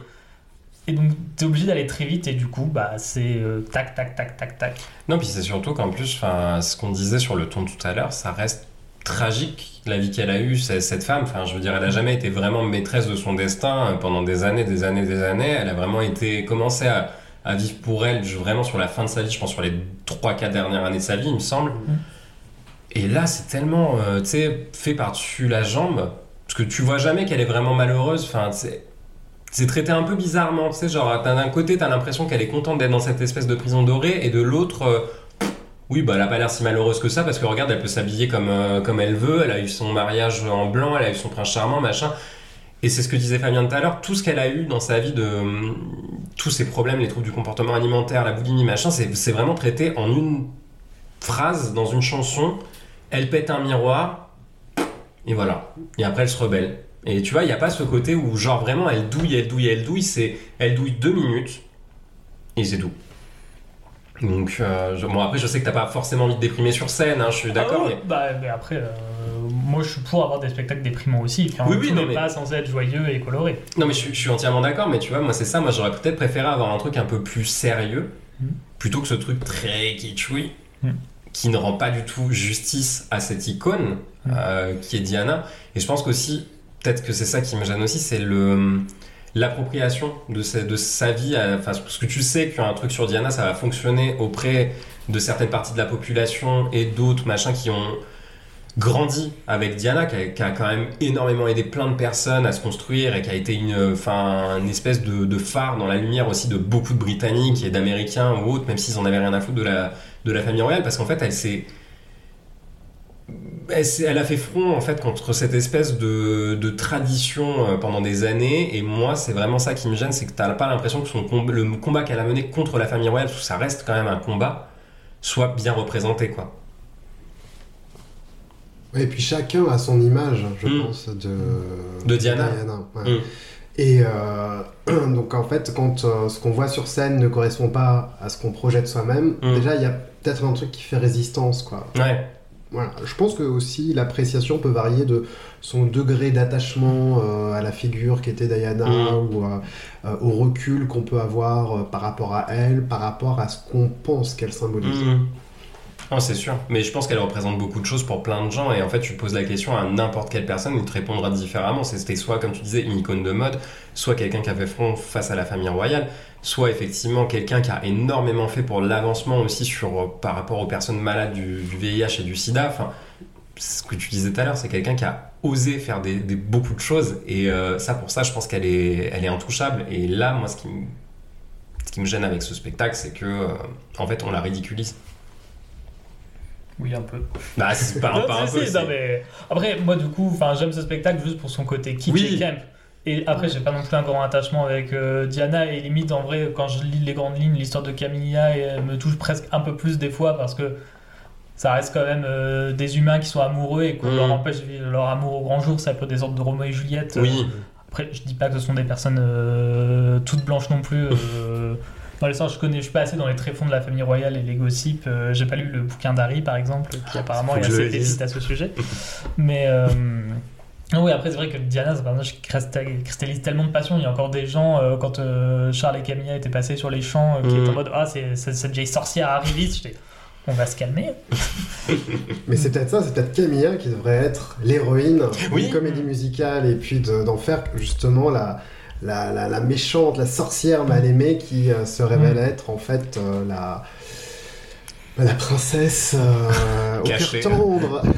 et donc t'es obligé d'aller très vite, et du coup, bah, c'est euh, tac, tac, tac, tac, tac. Non, puis c'est surtout qu'en plus, enfin, ce qu'on disait sur le ton tout à l'heure, ça reste tragique la vie qu'elle a eue, cette femme. Enfin, je veux dire, elle a jamais été vraiment maîtresse de son destin euh, pendant des années, des années, des années. Elle a vraiment été commencé à, à vivre pour elle, vraiment sur la fin de sa vie, je pense sur les 3-4 dernières années de sa vie, il me semble. Et là, c'est tellement, euh, tu sais, fait par-dessus la jambe, parce que tu vois jamais qu'elle est vraiment malheureuse. Enfin, c'est c'est traité un peu bizarrement, tu sais, genre, d'un côté, t'as l'impression qu'elle est contente d'être dans cette espèce de prison dorée, et de l'autre, euh, oui, bah, elle a pas l'air si malheureuse que ça, parce que regarde, elle peut s'habiller comme, euh, comme elle veut, elle a eu son mariage en blanc, elle a eu son prince charmant, machin. Et c'est ce que disait Fabien tout à l'heure, tout ce qu'elle a eu dans sa vie de. hum, tous ses problèmes, les troubles du comportement alimentaire, la boulimie, machin, c'est vraiment traité en une phrase, dans une chanson. Elle pète un miroir, et voilà. Et après, elle se rebelle. Et tu vois, il n'y a pas ce côté où, genre, vraiment, elle douille, elle douille, elle douille. C'est, elle douille deux minutes, et c'est tout. Donc, euh, je- bon, après, je sais que t'as pas forcément envie de déprimer sur scène, hein, je suis d'accord, Ah mais. bah, mais après, euh, moi je suis pour avoir des spectacles déprimants aussi. Enfin, Oui, oui, tout non, n'est mais- pas censé être joyeux et coloré. Non, mais je, suis- je suis entièrement d'accord, mais tu vois, moi, c'est ça. Moi, j'aurais peut-être préféré avoir un truc un peu plus sérieux, Mhm. plutôt que ce truc très kitschoui, Mhm. qui ne rend pas du tout justice à cette icône, Euh, qui est Diana. Et je pense qu'aussi, peut-être que c'est ça qui me gêne aussi, c'est le l'appropriation de, sa- vie, enfin, parce que tu sais qu'un truc sur Diana, ça va fonctionner auprès de certaines parties de la population et d'autres machins qui ont grandi avec Diana, qui a, quand même énormément aidé plein de personnes à se construire et qui a été une, enfin, une espèce de, de phare dans la lumière aussi de beaucoup de Britanniques et d'Américains ou autres, même s'ils en avaient rien à foutre de la, de la famille royale, parce qu'en fait, elle s'est elle, a fait front en fait contre cette espèce de, de tradition euh, pendant des années et moi c'est vraiment ça qui me gêne c'est que t'as pas l'impression que son comb- le combat qu'elle a mené contre la famille royale ça reste quand même un combat soit bien représenté quoi Et puis chacun a son image, je Mm. pense, de, De Diana. ouais. Mm. Et euh, *clears throat* donc en fait, quand euh, ce qu'on voit sur scène ne correspond pas à ce qu'on projette soi-même, Mm. déjà il y a peut-être un truc qui fait résistance, quoi. ouais Voilà. Je pense que aussi l'appréciation peut varier de son degré d'attachement euh, à la figure qu'était Diana Mm. ou euh, euh, au recul qu'on peut avoir euh, par rapport à elle, par rapport à ce qu'on pense qu'elle symbolise. Mhm. C'est sûr. Mais je pense qu'elle représente beaucoup de choses pour plein de gens. Et en fait, tu poses la question à n'importe quelle personne, il te répondra différemment. C'était soit, comme tu disais, une icône de mode, soit quelqu'un qui a fait front face à la famille royale, soit effectivement quelqu'un qui a énormément fait pour l'avancement aussi sur, par rapport aux personnes malades du, VIH et du sida. Enfin, ce que tu disais tout à l'heure, c'est quelqu'un qui a osé faire beaucoup de choses. Et euh, ça, pour ça, je pense qu'elle est, elle est intouchable. Et là, moi, ce qui me, ce qui me gêne avec ce spectacle, c'est que, euh, en fait, on la ridiculise. Oui, un peu. Bah, c'est pas, Non, pas un peu. non, mais... Après, moi, du coup, j'aime ce spectacle juste pour son côté kitsch Oui. et camp. Et après, j'ai pas non plus un grand attachement avec euh, Diana. Et limite, en vrai, quand je lis les grandes lignes, l'histoire de Camilla elle me touche presque un peu plus des fois parce que ça reste quand même euh, des humains qui sont amoureux et qu'on Mhm. leur empêche de vivre leur amour au grand jour. C'est un peu des sortes de Roméo et Juliette. Oui, Après, je dis pas que ce sont des personnes euh, toutes blanches non plus, euh, *laughs* Dans l'histoire, je connais, je suis pas assez dans les tréfonds de la famille royale et les gossips. euh, J'ai pas lu le bouquin d'Harry, par exemple, qui apparemment Faut est assez explicite à ce sujet. *laughs* Mais euh, ah oui, après, c'est vrai que Diana, c'est un personnage qui cristal- cristallise tellement de passion. Il y a encore des gens, euh, quand euh, Charles et Camilla étaient passés sur les champs, euh, qui étaient en mode Ah, c'est cette vieille sorcière arrive vite. J'étais, On va se calmer. *laughs* Mais c'est peut-être ça, c'est peut-être Camilla qui devrait être l'héroïne Oui. d'une comédie musicale et puis de- d'en faire justement la, la, la, la méchante, la sorcière mal aimée qui euh, se révèle être en fait euh, la, bah, la princesse euh, au Cachée. cœur tendre. *laughs*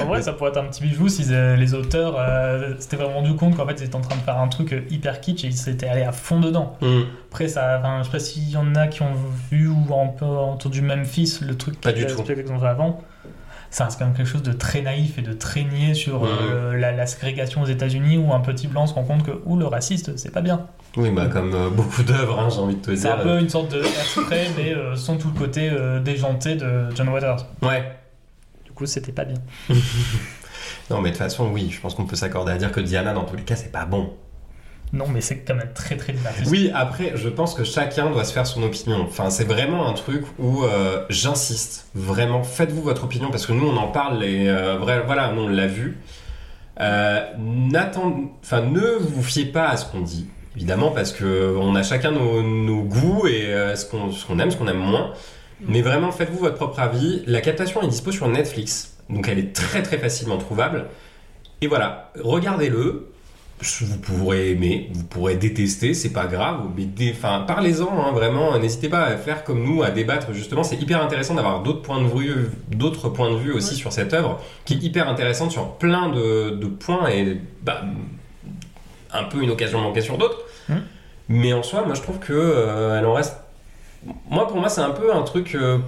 En vrai, ça pourrait être un petit bijou si euh, les auteurs euh, s'étaient vraiment rendu compte qu'en fait, ils étaient en train de faire un truc hyper kitsch et ils s'étaient allés à fond dedans. Hmm. Après, ça, je sais pas s'il y en a qui ont vu ou un peu entendu Memphis, le truc Pas du qu'ils tout. qu'ils ont fait avant. Ça reste quand même quelque chose de très naïf et de très niais sur euh, la, la ségrégation aux États-Unis où un petit blanc se rend compte que ou le raciste, c'est pas bien. Oui, bah comme euh, beaucoup d'œuvres, hein, j'ai envie de te C'est dire. un peu une sorte de extrait, *laughs* mais euh, sans tout le côté déjanté de John Waters. Ouais. Du coup, c'était pas bien. *laughs* Non, mais de toute façon, oui, je pense qu'on peut s'accorder à dire que Diana, dans tous les cas, c'est pas bon. Non, mais c'est quand même très très divertissant. Oui, après, je pense que chacun doit se faire son opinion. Enfin, c'est vraiment un truc où euh, j'insiste, vraiment, faites-vous votre opinion parce que nous, on en parle et euh, voilà, nous, on l'a vu. Euh, enfin, ne vous fiez pas à ce qu'on dit, évidemment, parce que on a chacun nos, goûts et euh, ce qu'on ce qu'on aime, ce qu'on aime moins. Mais vraiment, faites-vous votre propre avis. La captation est dispo sur Netflix, donc elle est très très facilement trouvable. Et voilà, regardez-le. Vous pourrez aimer, vous pourrez détester, c'est pas grave. Mais dé- enfin, parlez-en, hein, vraiment. N'hésitez pas à faire comme nous, à débattre. Justement, c'est hyper intéressant d'avoir d'autres points de vue, d'autres points de vue aussi sur cette œuvre, qui est hyper intéressante sur plein de, de points et bah, un peu une occasion manquée sur d'autres. Mhm. Mais en soi, moi, je trouve que euh, elle en reste. Moi, pour moi, c'est un peu un truc. euh,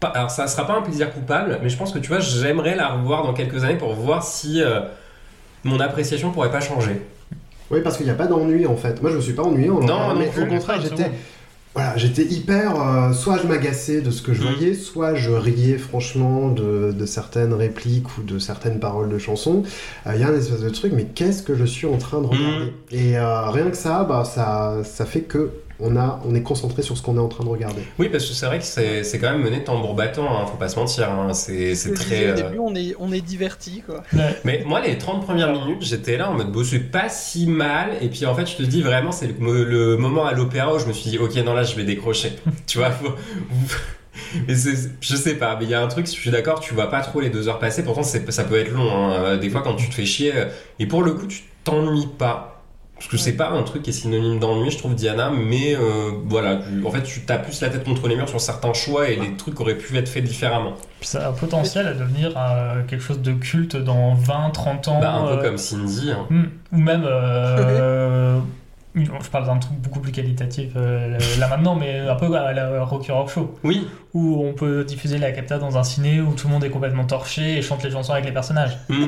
pas- Alors, ça sera pas un plaisir coupable, mais je pense que tu vois, j'aimerais la revoir dans quelques années pour voir si euh, mon appréciation pourrait pas changer. Oui, parce qu'il n'y a pas d'ennui en fait. Moi, je me suis pas ennuyé. en Non, non au contraire, j'étais. Voilà, j'étais hyper. euh, soit je m'agaçais de ce que je Mm. voyais, soit je riais franchement de, de certaines répliques ou de certaines paroles de chansons. Euh, Il y a un espèce de truc, mais qu'est-ce que je suis en train de regarder? Et euh, rien que ça, bah, ça, ça fait que on, a, on est concentré sur ce qu'on est en train de regarder. Oui, parce que c'est vrai que c'est c'est quand même mené tambour battant, hein, faut pas se mentir. hein, C'est très. au euh, début, on est, on est diverti, quoi. Ouais. Mais moi, les 30 premières minutes, j'étais là en mode, bon, c'est pas si mal. Et puis en fait, je te dis vraiment, c'est le, le moment à l'opéra où je me suis dit, ok, non, là, je vais décrocher. *laughs* tu vois, faut- *laughs* Mais c'est- je sais pas, mais il y a un truc, je suis d'accord, tu vois pas trop les deux heures passer. Pourtant, c'est- ça peut être long. hein. Des fois, quand tu te fais chier, et pour le coup, tu t'ennuies pas. Parce que c'est pas un truc qui est synonyme d'ennui, je trouve, Diana, mais euh, voilà, tu- en fait, tu t'as plus la tête contre les murs sur certains choix et les trucs auraient pu être faits différemment. Puis ça a un potentiel à devenir euh, quelque chose de culte dans 20, 30 ans. Bah, un peu euh, comme Cindy. hein. hmm, ou même. *laughs* je parle d'un truc beaucoup plus qualitatif euh, là maintenant, mais un peu à la Rocky Horror Show, Oui, où on peut diffuser la capta dans un ciné où tout le monde est complètement torché et chante les chansons avec les personnages. Hmm.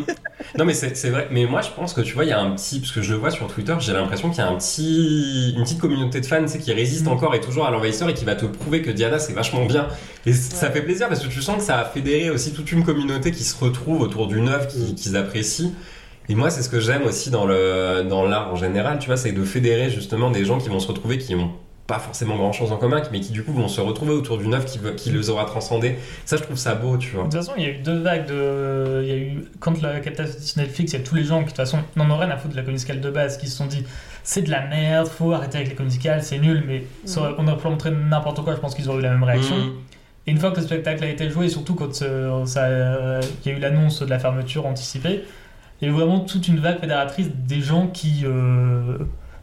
Non mais c'est vrai, mais moi je pense que tu vois, il y a un petit, parce que je le vois sur Twitter, j'ai l'impression qu'il y a un petit, une petite communauté de fans qui résiste Mm. encore et toujours à l'envahisseur et qui va te prouver que Diana c'est vachement bien. Et ça fait plaisir parce que tu sens que ça a fédéré aussi toute une communauté qui se retrouve autour d'une œuvre qui- qu'ils apprécient. Et moi c'est ce que j'aime aussi dans le dans l'art en général, tu vois, c'est de fédérer justement des gens qui vont se retrouver, qui ont pas forcément grand chose en commun, mais qui du coup vont se retrouver autour d'une œuvre qui, les aura transcendés. Ça je trouve ça beau, tu vois. De toute façon, il y a eu deux vagues de. Il y a eu. Quand la sur Netflix, il y a tous les gens qui, de toute façon, n'en ont rien à foutre de la musicale de base, qui se sont dit c'est de la merde, faut arrêter avec les musicales, c'est nul, mais on aurait pu montrer n'importe quoi, je pense qu'ils auraient eu la même réaction. Mm. Et une fois que le spectacle a été joué, et surtout quand euh, euh, il y a eu l'annonce de la fermeture anticipée, il y a eu vraiment toute une vague fédératrice des gens qui, euh,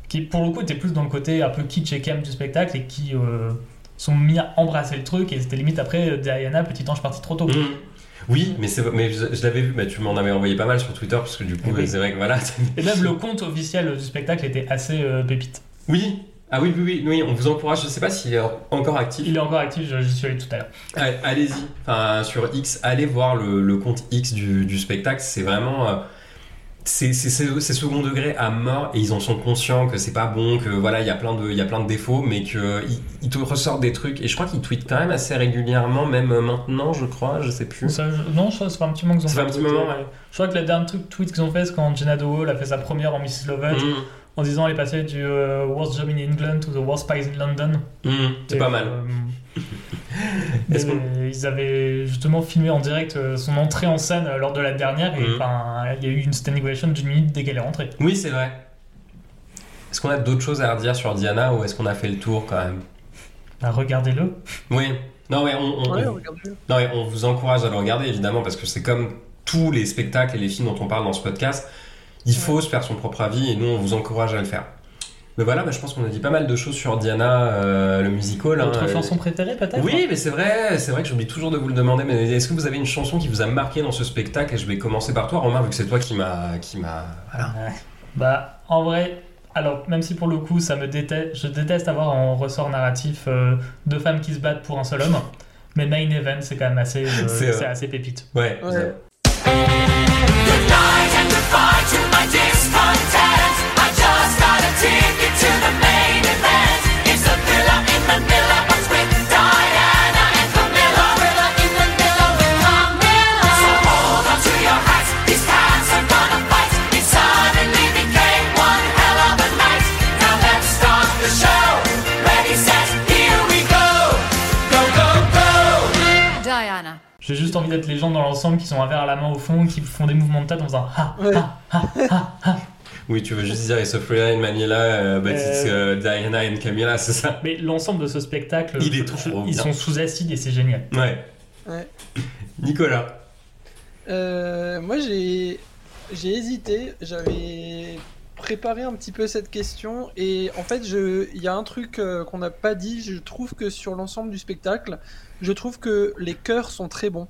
qui pour le coup, étaient plus dans le côté un peu kitsch et cam du spectacle et qui euh, sont mis à embrasser le truc. Et c'était limite après euh, Diana, petit ange parti trop tôt. Mm. Oui, mais, mais je, je l'avais vu, bah, tu m'en avais envoyé pas mal sur Twitter, parce que du coup, oui. c'est vrai que voilà. Et même le compte officiel du spectacle était assez euh, pépite. Oui, ah oui, oui, oui, oui, on vous encourage, je sais pas s'il est encore actif. Il est encore actif, je- j'y suis allé tout à l'heure. Allez- Allez-y, enfin, sur X, allez voir le, le compte X du, du spectacle, c'est vraiment. Euh, c'est c'est- c'est- c'est second degré à mort et ils en sont conscients que c'est pas bon, que voilà, il y, a plein de- il y a plein de défauts, mais qu'ils ils te ressortent des trucs. Et je crois qu'ils tweetent quand même assez régulièrement, même maintenant, je crois, je sais plus. Ça, je- non, ça, ça fait un petit moment qu'ils ont fait un fait petit moment, ouais. Je crois que le dernier truc tweet qu'ils ont fait, c'est quand Jenna Dowell a fait sa première en Mrs. Lovett. Mm. En disant elle est passée du euh, worst job in England to the worst place in London. Hum, c'est pas mal. euh, *laughs* ils avaient justement filmé en direct euh, son entrée en scène euh, lors de la dernière et enfin, il y a eu une standing ovation d'une minute dès qu'elle est rentrée. Oui, c'est vrai. Est-ce qu'on a d'autres choses à redire sur Diana ou est-ce qu'on a fait le tour quand même? Bah, Regardez-le. Oui. Non, mais on, on- Ouais, on- regarde le non, mais on vous encourage à le regarder évidemment parce que c'est comme tous les spectacles et les films dont on parle dans ce podcast. Il faut se faire son propre avis et nous on vous encourage à le faire. Mais voilà, bah, je pense qu'on a dit pas mal de choses sur Diana, euh, le musical. hein, Votre euh, chanson préférée peut-être? Oui, mais c'est vrai, c'est vrai que j'oublie toujours de vous le demander. Mais est-ce que vous avez une chanson qui vous a marqué dans ce spectacle? Et je vais commencer par toi, Romain, vu que c'est toi qui m'a, qui m'a, voilà. Ouais. Bah, en vrai, alors, même si pour le coup, ça me déteste, je déteste avoir en ressort narratif euh, deux femmes qui se battent pour un seul homme, mais Main Event, c'est quand même assez, euh, C'est assez pépite. Ouais. Ouais. D'être les gens dans l'ensemble qui sont un verre à la main au fond, qui font des mouvements de tête en faisant ha Ouais. ha. Oui, tu veux juste dire It's a Freya in Manila, euh, but it's euh, Diana and Camilla, c'est ça? Mais l'ensemble de ce spectacle, Il est je- trop ils bien. sont sous acide et c'est génial. Ouais. Ouais. Nicolas. Euh, moi, j'ai j'ai hésité. J'avais préparé un petit peu cette question et en fait, je il y a un truc euh, qu'on n'a pas dit. Je trouve que sur l'ensemble du spectacle, je trouve que les chœurs sont très bons.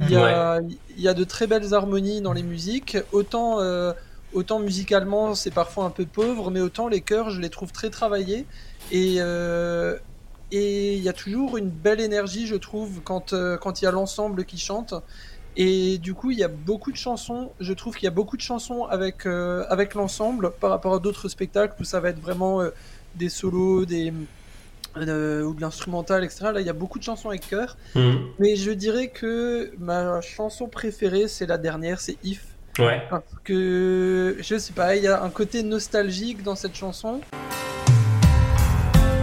Il y a il y a de très belles harmonies dans les musiques. Autant euh, autant musicalement, c'est parfois un peu pauvre, mais autant les chœurs, je les trouve très travaillés et euh, et il y a toujours une belle énergie, je trouve, quand euh, quand il y a l'ensemble qui chante. Et du coup, il y a beaucoup de chansons. Je trouve qu'il y a beaucoup de chansons avec, avec l'ensemble par rapport à d'autres spectacles où ça va être vraiment des solos, des, euh, ou de l'instrumental, etc. Là, il y a beaucoup de chansons avec chœur. Mhm. Mais je dirais que ma chanson préférée, c'est la dernière, c'est If. Ouais. Parce que, je sais pas, il y a un côté nostalgique dans cette chanson.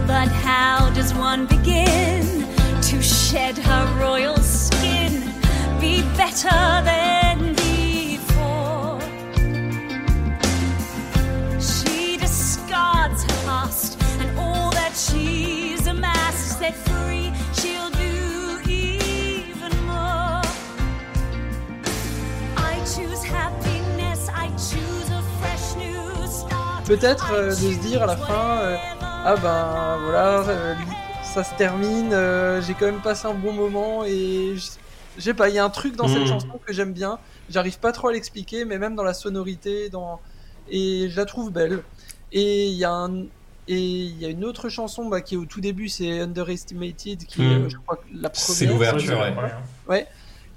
But how does one begin to shed her royal skin? Be better than all that she's amassed. Set free, she'll do even more. I choose happiness, I choose a fresh new start. Peut-être euh, de se dire à la fin, euh, ah ben voilà, euh, ça se termine, euh, j'ai quand même passé un bon moment et je sais pas, il y a un truc dans cette Mhm. chanson que j'aime bien. J'arrive pas trop à l'expliquer, mais même dans la sonorité, dans et je la trouve belle. Et il y a un et il y a une autre chanson bah, qui est au tout début, c'est Underestimated, qui est, Mhm. euh, je crois, la première. C'est l'ouverture, Ouais.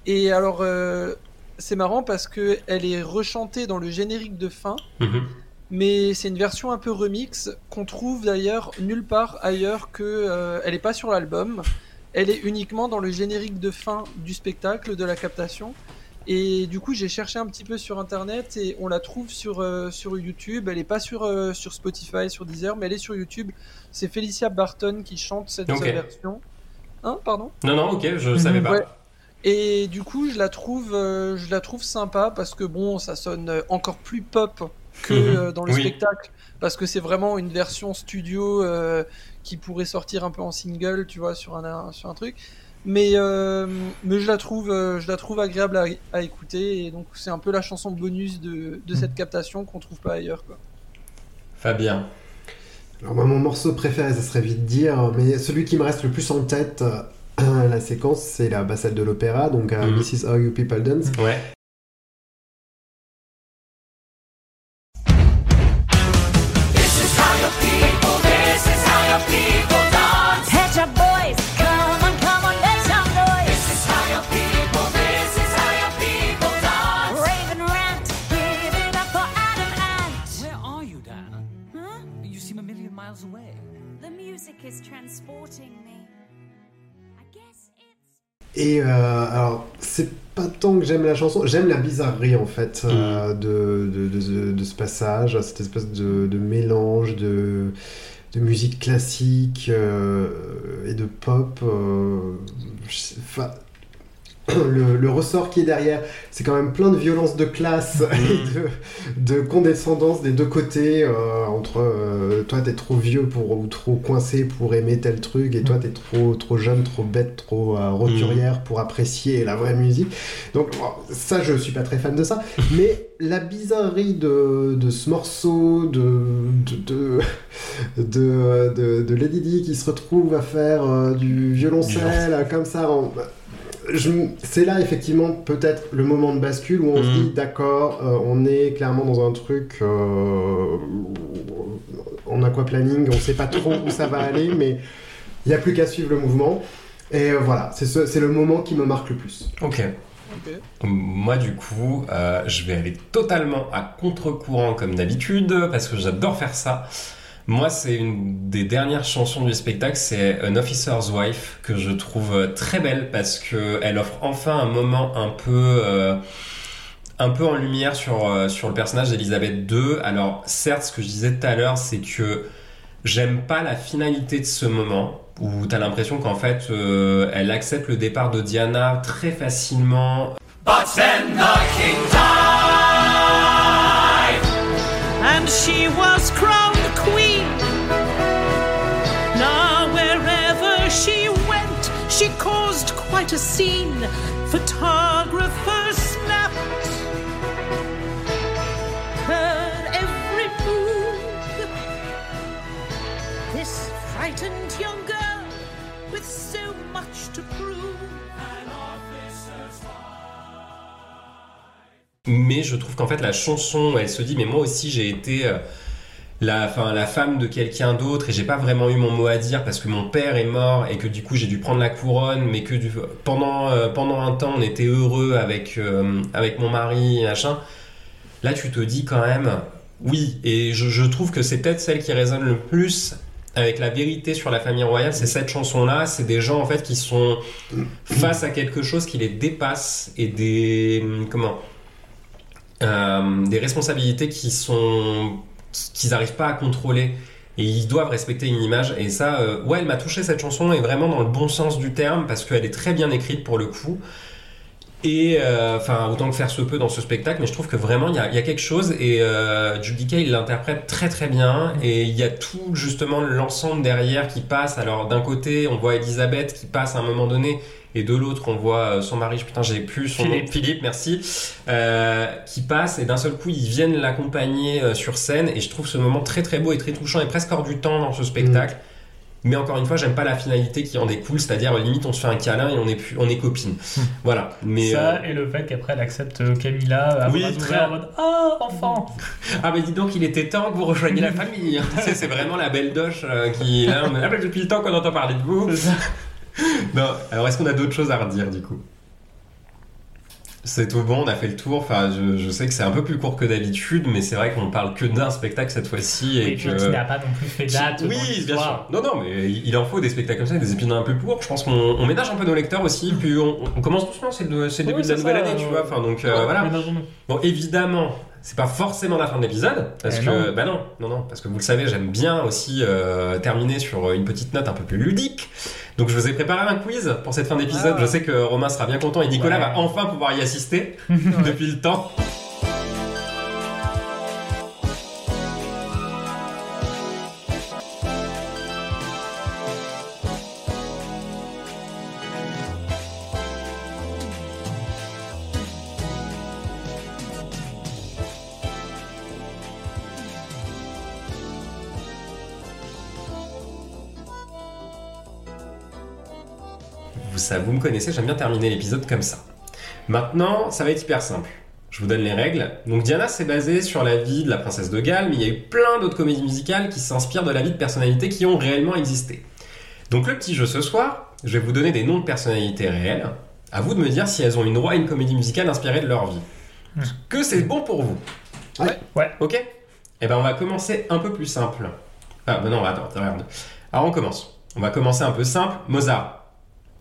Et alors, euh, c'est marrant parce que elle est rechantée dans le générique de fin Mhm. mais c'est une version un peu remix qu'on trouve d'ailleurs nulle part ailleurs que euh, elle est pas sur l'album. Elle est uniquement dans le générique de fin du spectacle de la captation. Et du coup, j'ai cherché un petit peu sur internet et on la trouve sur euh, sur YouTube. Elle est pas sur euh, sur Spotify, sur Deezer, mais elle est sur YouTube. C'est Felicia Barton qui chante cette version. Hein, pardon? Non, non, ok, je Mhm. savais pas. Ouais. Et du coup, je la trouve, euh, je la trouve sympa parce que bon, ça sonne encore plus pop que Mhm. dans le Oui. spectacle, parce que c'est vraiment une version studio qui pourrait sortir un peu en single, tu vois, sur un, un- sur un truc. Mais euh, mais je la trouve, euh, je la trouve agréable à, à écouter et donc c'est un peu la chanson bonus de, de cette captation qu'on trouve pas ailleurs, quoi. Fabien. Alors moi, mon morceau préféré, ça serait vite dire, mais celui qui me reste le plus en tête, euh, *clears throat* la séquence, c'est la bassette de l'opéra, donc euh. This is how you people dance. Ouais. Et euh, alors, c'est pas tant que j'aime la chanson, j'aime la bizarrerie en fait euh, de, de, de- de ce passage, cette espèce de, de mélange de, de musique classique euh, et de pop. euh, je sais- enfin, *coughs* le, le ressort qui est derrière, c'est quand même plein de violence de classe *laughs* et de, de condescendance des deux côtés. euh, entre euh, toi, t'es trop vieux pour, ou trop coincé pour aimer tel truc, et toi, t'es trop, trop jeune, trop bête, trop euh, roturière pour apprécier la vraie musique. Donc, ça, je suis pas très fan de ça. *laughs* Mais la bizarrerie de, de ce morceau, de, de, de, *laughs* de, Lady Di qui se retrouve à faire du violoncelle comme ça. en- je- c'est là effectivement peut-être le moment de bascule où on se Mhm. dit d'accord, euh, on est clairement dans un truc euh, en aquaplaning, on sait pas trop où ça va aller, mais il n'y a plus qu'à suivre le mouvement. Et euh, voilà, c'est ce- c'est le moment qui me marque le plus. Ok. Ok. Moi, du coup, euh, je vais aller totalement à contre-courant comme d'habitude, parce que j'adore faire ça. Moi, c'est une des dernières chansons du spectacle, c'est An Officer's Wife, que je trouve euh, très belle, parce que elle offre enfin un moment un peu... euh, un peu en lumière sur, euh, sur le personnage d'Elisabeth II. Alors, certes, ce que je disais tout à l'heure, c'est que j'aime pas la finalité de ce moment où t'as l'impression qu'en fait, elle accepte le départ de Diana très facilement. But then the king died. and she was crowned she caused quite a scene. Photographers snapped her every move. This frightened young girl with so much to prove. Mais je trouve qu'en fait, la chanson, elle se dit, mais moi aussi, j'ai été euh, la, la femme de quelqu'un d'autre et j'ai pas vraiment eu mon mot à dire parce que mon père est mort et que du coup, j'ai dû prendre la couronne, mais que du, pendant, euh, pendant un temps, on était heureux avec, euh, avec mon mari et machin. Là, tu te dis quand même, oui, et je, je trouve que c'est peut-être celle qui résonne le plus avec la vérité sur la famille royale, c'est cette chanson-là. C'est des gens en fait qui sont face à quelque chose qui les dépasse et des comment euh, des responsabilités qui sont qu'ils n'arrivent pas à contrôler. Et ils doivent respecter une image. Et ça euh, ouais elle m'a touché cette chanson et vraiment dans le bon sens du terme parce qu'elle est très bien écrite pour le coup et euh, enfin autant que faire se peut dans ce spectacle mais je trouve que vraiment il y a, y a quelque chose. Et euh, Judy Kay il l'interprète très très bien. Et il y a tout justement l'ensemble derrière qui passe. Alors d'un côté on voit Elisabeth qui passe à un moment donné. Et de l'autre on voit euh, son mari. Putain j'ai plus son nom. Philippe. Philippe merci. Euh, qui passe. Et d'un seul coup ils viennent l'accompagner euh, sur scène. Et je trouve ce moment très très beau et très touchant et presque hors du temps dans ce spectacle mais encore une fois j'aime pas la finalité qui en découle c'est-à-dire euh, limite on se fait un câlin et on est plus on est copines. Voilà. Mais ça euh, et le fait qu'après elle accepte euh, Camilla à Oui, très- en mode Ah, enfant. Ah mais dis donc il était temps que vous rejoigniez la famille sais, *laughs* c'est vraiment la belle doche euh, qui là on ah bah, depuis le temps qu'on entend parler de vous. *laughs* Non, alors est-ce qu'on a d'autres choses à redire du coup? C'est tout bon, on a fait le tour. Enfin, je, je sais que c'est un peu plus court que d'habitude, mais c'est vrai qu'on parle que d'un spectacle cette fois-ci et Et que. qui n'a pas non plus fait date. dans oui, bien sûr. Non, non, mais il en faut des spectacles comme ça, des épisodes un peu plus courts. Je pense qu'on on ménage un peu nos lecteurs aussi. Puis on, on commence doucement, c'est le, c'est le début de la nouvelle ça, année, tu euh, vois. Enfin, donc euh, voilà. Bon, évidemment, c'est pas forcément la fin de l'épisode, parce Eh que, non. bah non, non, non, parce que vous le savez, j'aime bien aussi euh, terminer sur une petite note un peu plus ludique. Donc je vous ai préparé un quiz pour cette fin d'épisode. Ah. Je sais que Romain sera bien content et Nicolas Ouais. va enfin pouvoir y assister *laughs* depuis le temps. Ça, vous me connaissez, j'aime bien terminer l'épisode comme ça. Maintenant, ça va être hyper simple. Je vous donne les règles. Donc Diana, c'est basé sur la vie de la princesse de Galles, mais il y a eu plein d'autres comédies musicales qui s'inspirent de la vie de personnalités qui ont réellement existé. Donc le petit jeu ce soir, je vais vous donner des noms de personnalités réelles. À vous de me dire si elles ont une droit à une comédie musicale inspirée de leur vie. Est-ce que c'est bon pour vous Ouais. Ouais. Ok Eh ben on va commencer un peu plus simple. Ah ben non, attends, attends, regarde. Alors on commence. On va commencer un peu simple. Mozart.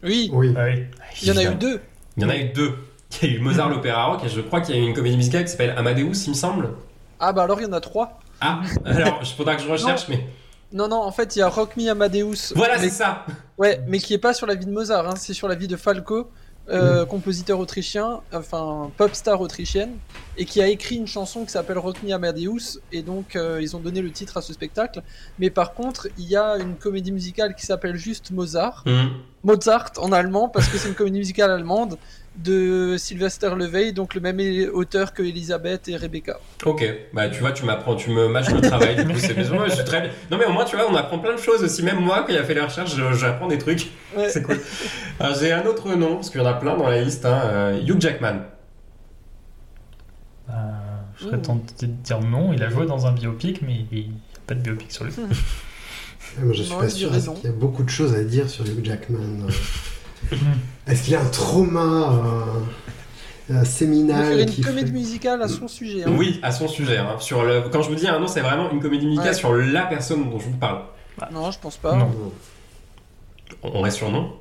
Oui, Oui. Ah oui. il y en a eu deux. Il y en a eu deux. Il y a eu Mozart l'opéra rock et je crois qu'il y a eu une comédie musicale qui s'appelle Amadeus, il me semble. Ah bah alors il y en a trois. Ah, alors il faudra que je recherche, mais Non, non, en fait, il y a Rock Me Amadeus. voilà, mais, c'est ça. ouais, mais qui est pas sur la vie de Mozart, hein, c'est sur la vie de Falco, euh, compositeur autrichien, enfin pop star autrichienne, et qui a écrit une chanson qui s'appelle Rock Me Amadeus, et donc euh, ils ont donné le titre à ce spectacle. Mais par contre, il y a une comédie musicale qui s'appelle juste Mozart, Hmm. Mozart en allemand, parce que c'est une comédie musicale allemande de Sylvester Levey, donc le même auteur que Elisabeth et Rebecca. Ok, bah tu vois, tu m'apprends, tu me mâches le travail, du coup c'est bien, ouais, c'est très bien. Non mais au moins tu vois, on apprend plein de choses aussi, même moi qui a fait les recherches, je- j'apprends des trucs, Ouais. c'est cool. Alors, J'ai un autre nom, parce qu'il y en a plein dans la liste, hein, euh, Hugh Jackman. Euh, je serais tenté de dire non, il a joué dans un biopic, mais il n'y a pas de biopic sur lui. *laughs* Ah, moi, je suis Non, pas je sûr. qu'il y a beaucoup de choses à dire sur Hugh Jackman euh, Est-ce qu'il y a un trauma va séminal qui une comédie fait- musicale à son sujet. hein. Oui, à son sujet. hein. Sur le... Quand je vous dis un nom, c'est vraiment une comédie musicale Ouais. sur la personne dont je vous parle. Non, je pense pas. Non. On reste sur nom?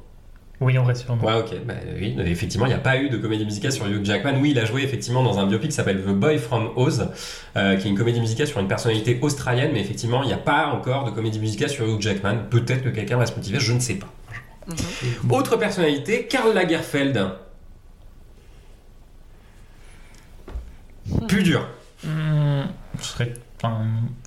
Oui, on reste sur non. Ouais, ok. Bah, oui, effectivement, il n'y a pas eu de comédie musicale sur Hugh Jackman. Oui, il a joué effectivement dans un biopic qui s'appelle The Boy from Oz, euh, qui est une comédie musicale sur une personnalité australienne, mais effectivement, il n'y a pas encore de comédie musicale sur Hugh Jackman. Peut-être que quelqu'un va se motiver, je ne sais pas. Mhm. Autre personnalité, Karl Lagerfeld. Plus dur. Hmm, je serais. Enfin,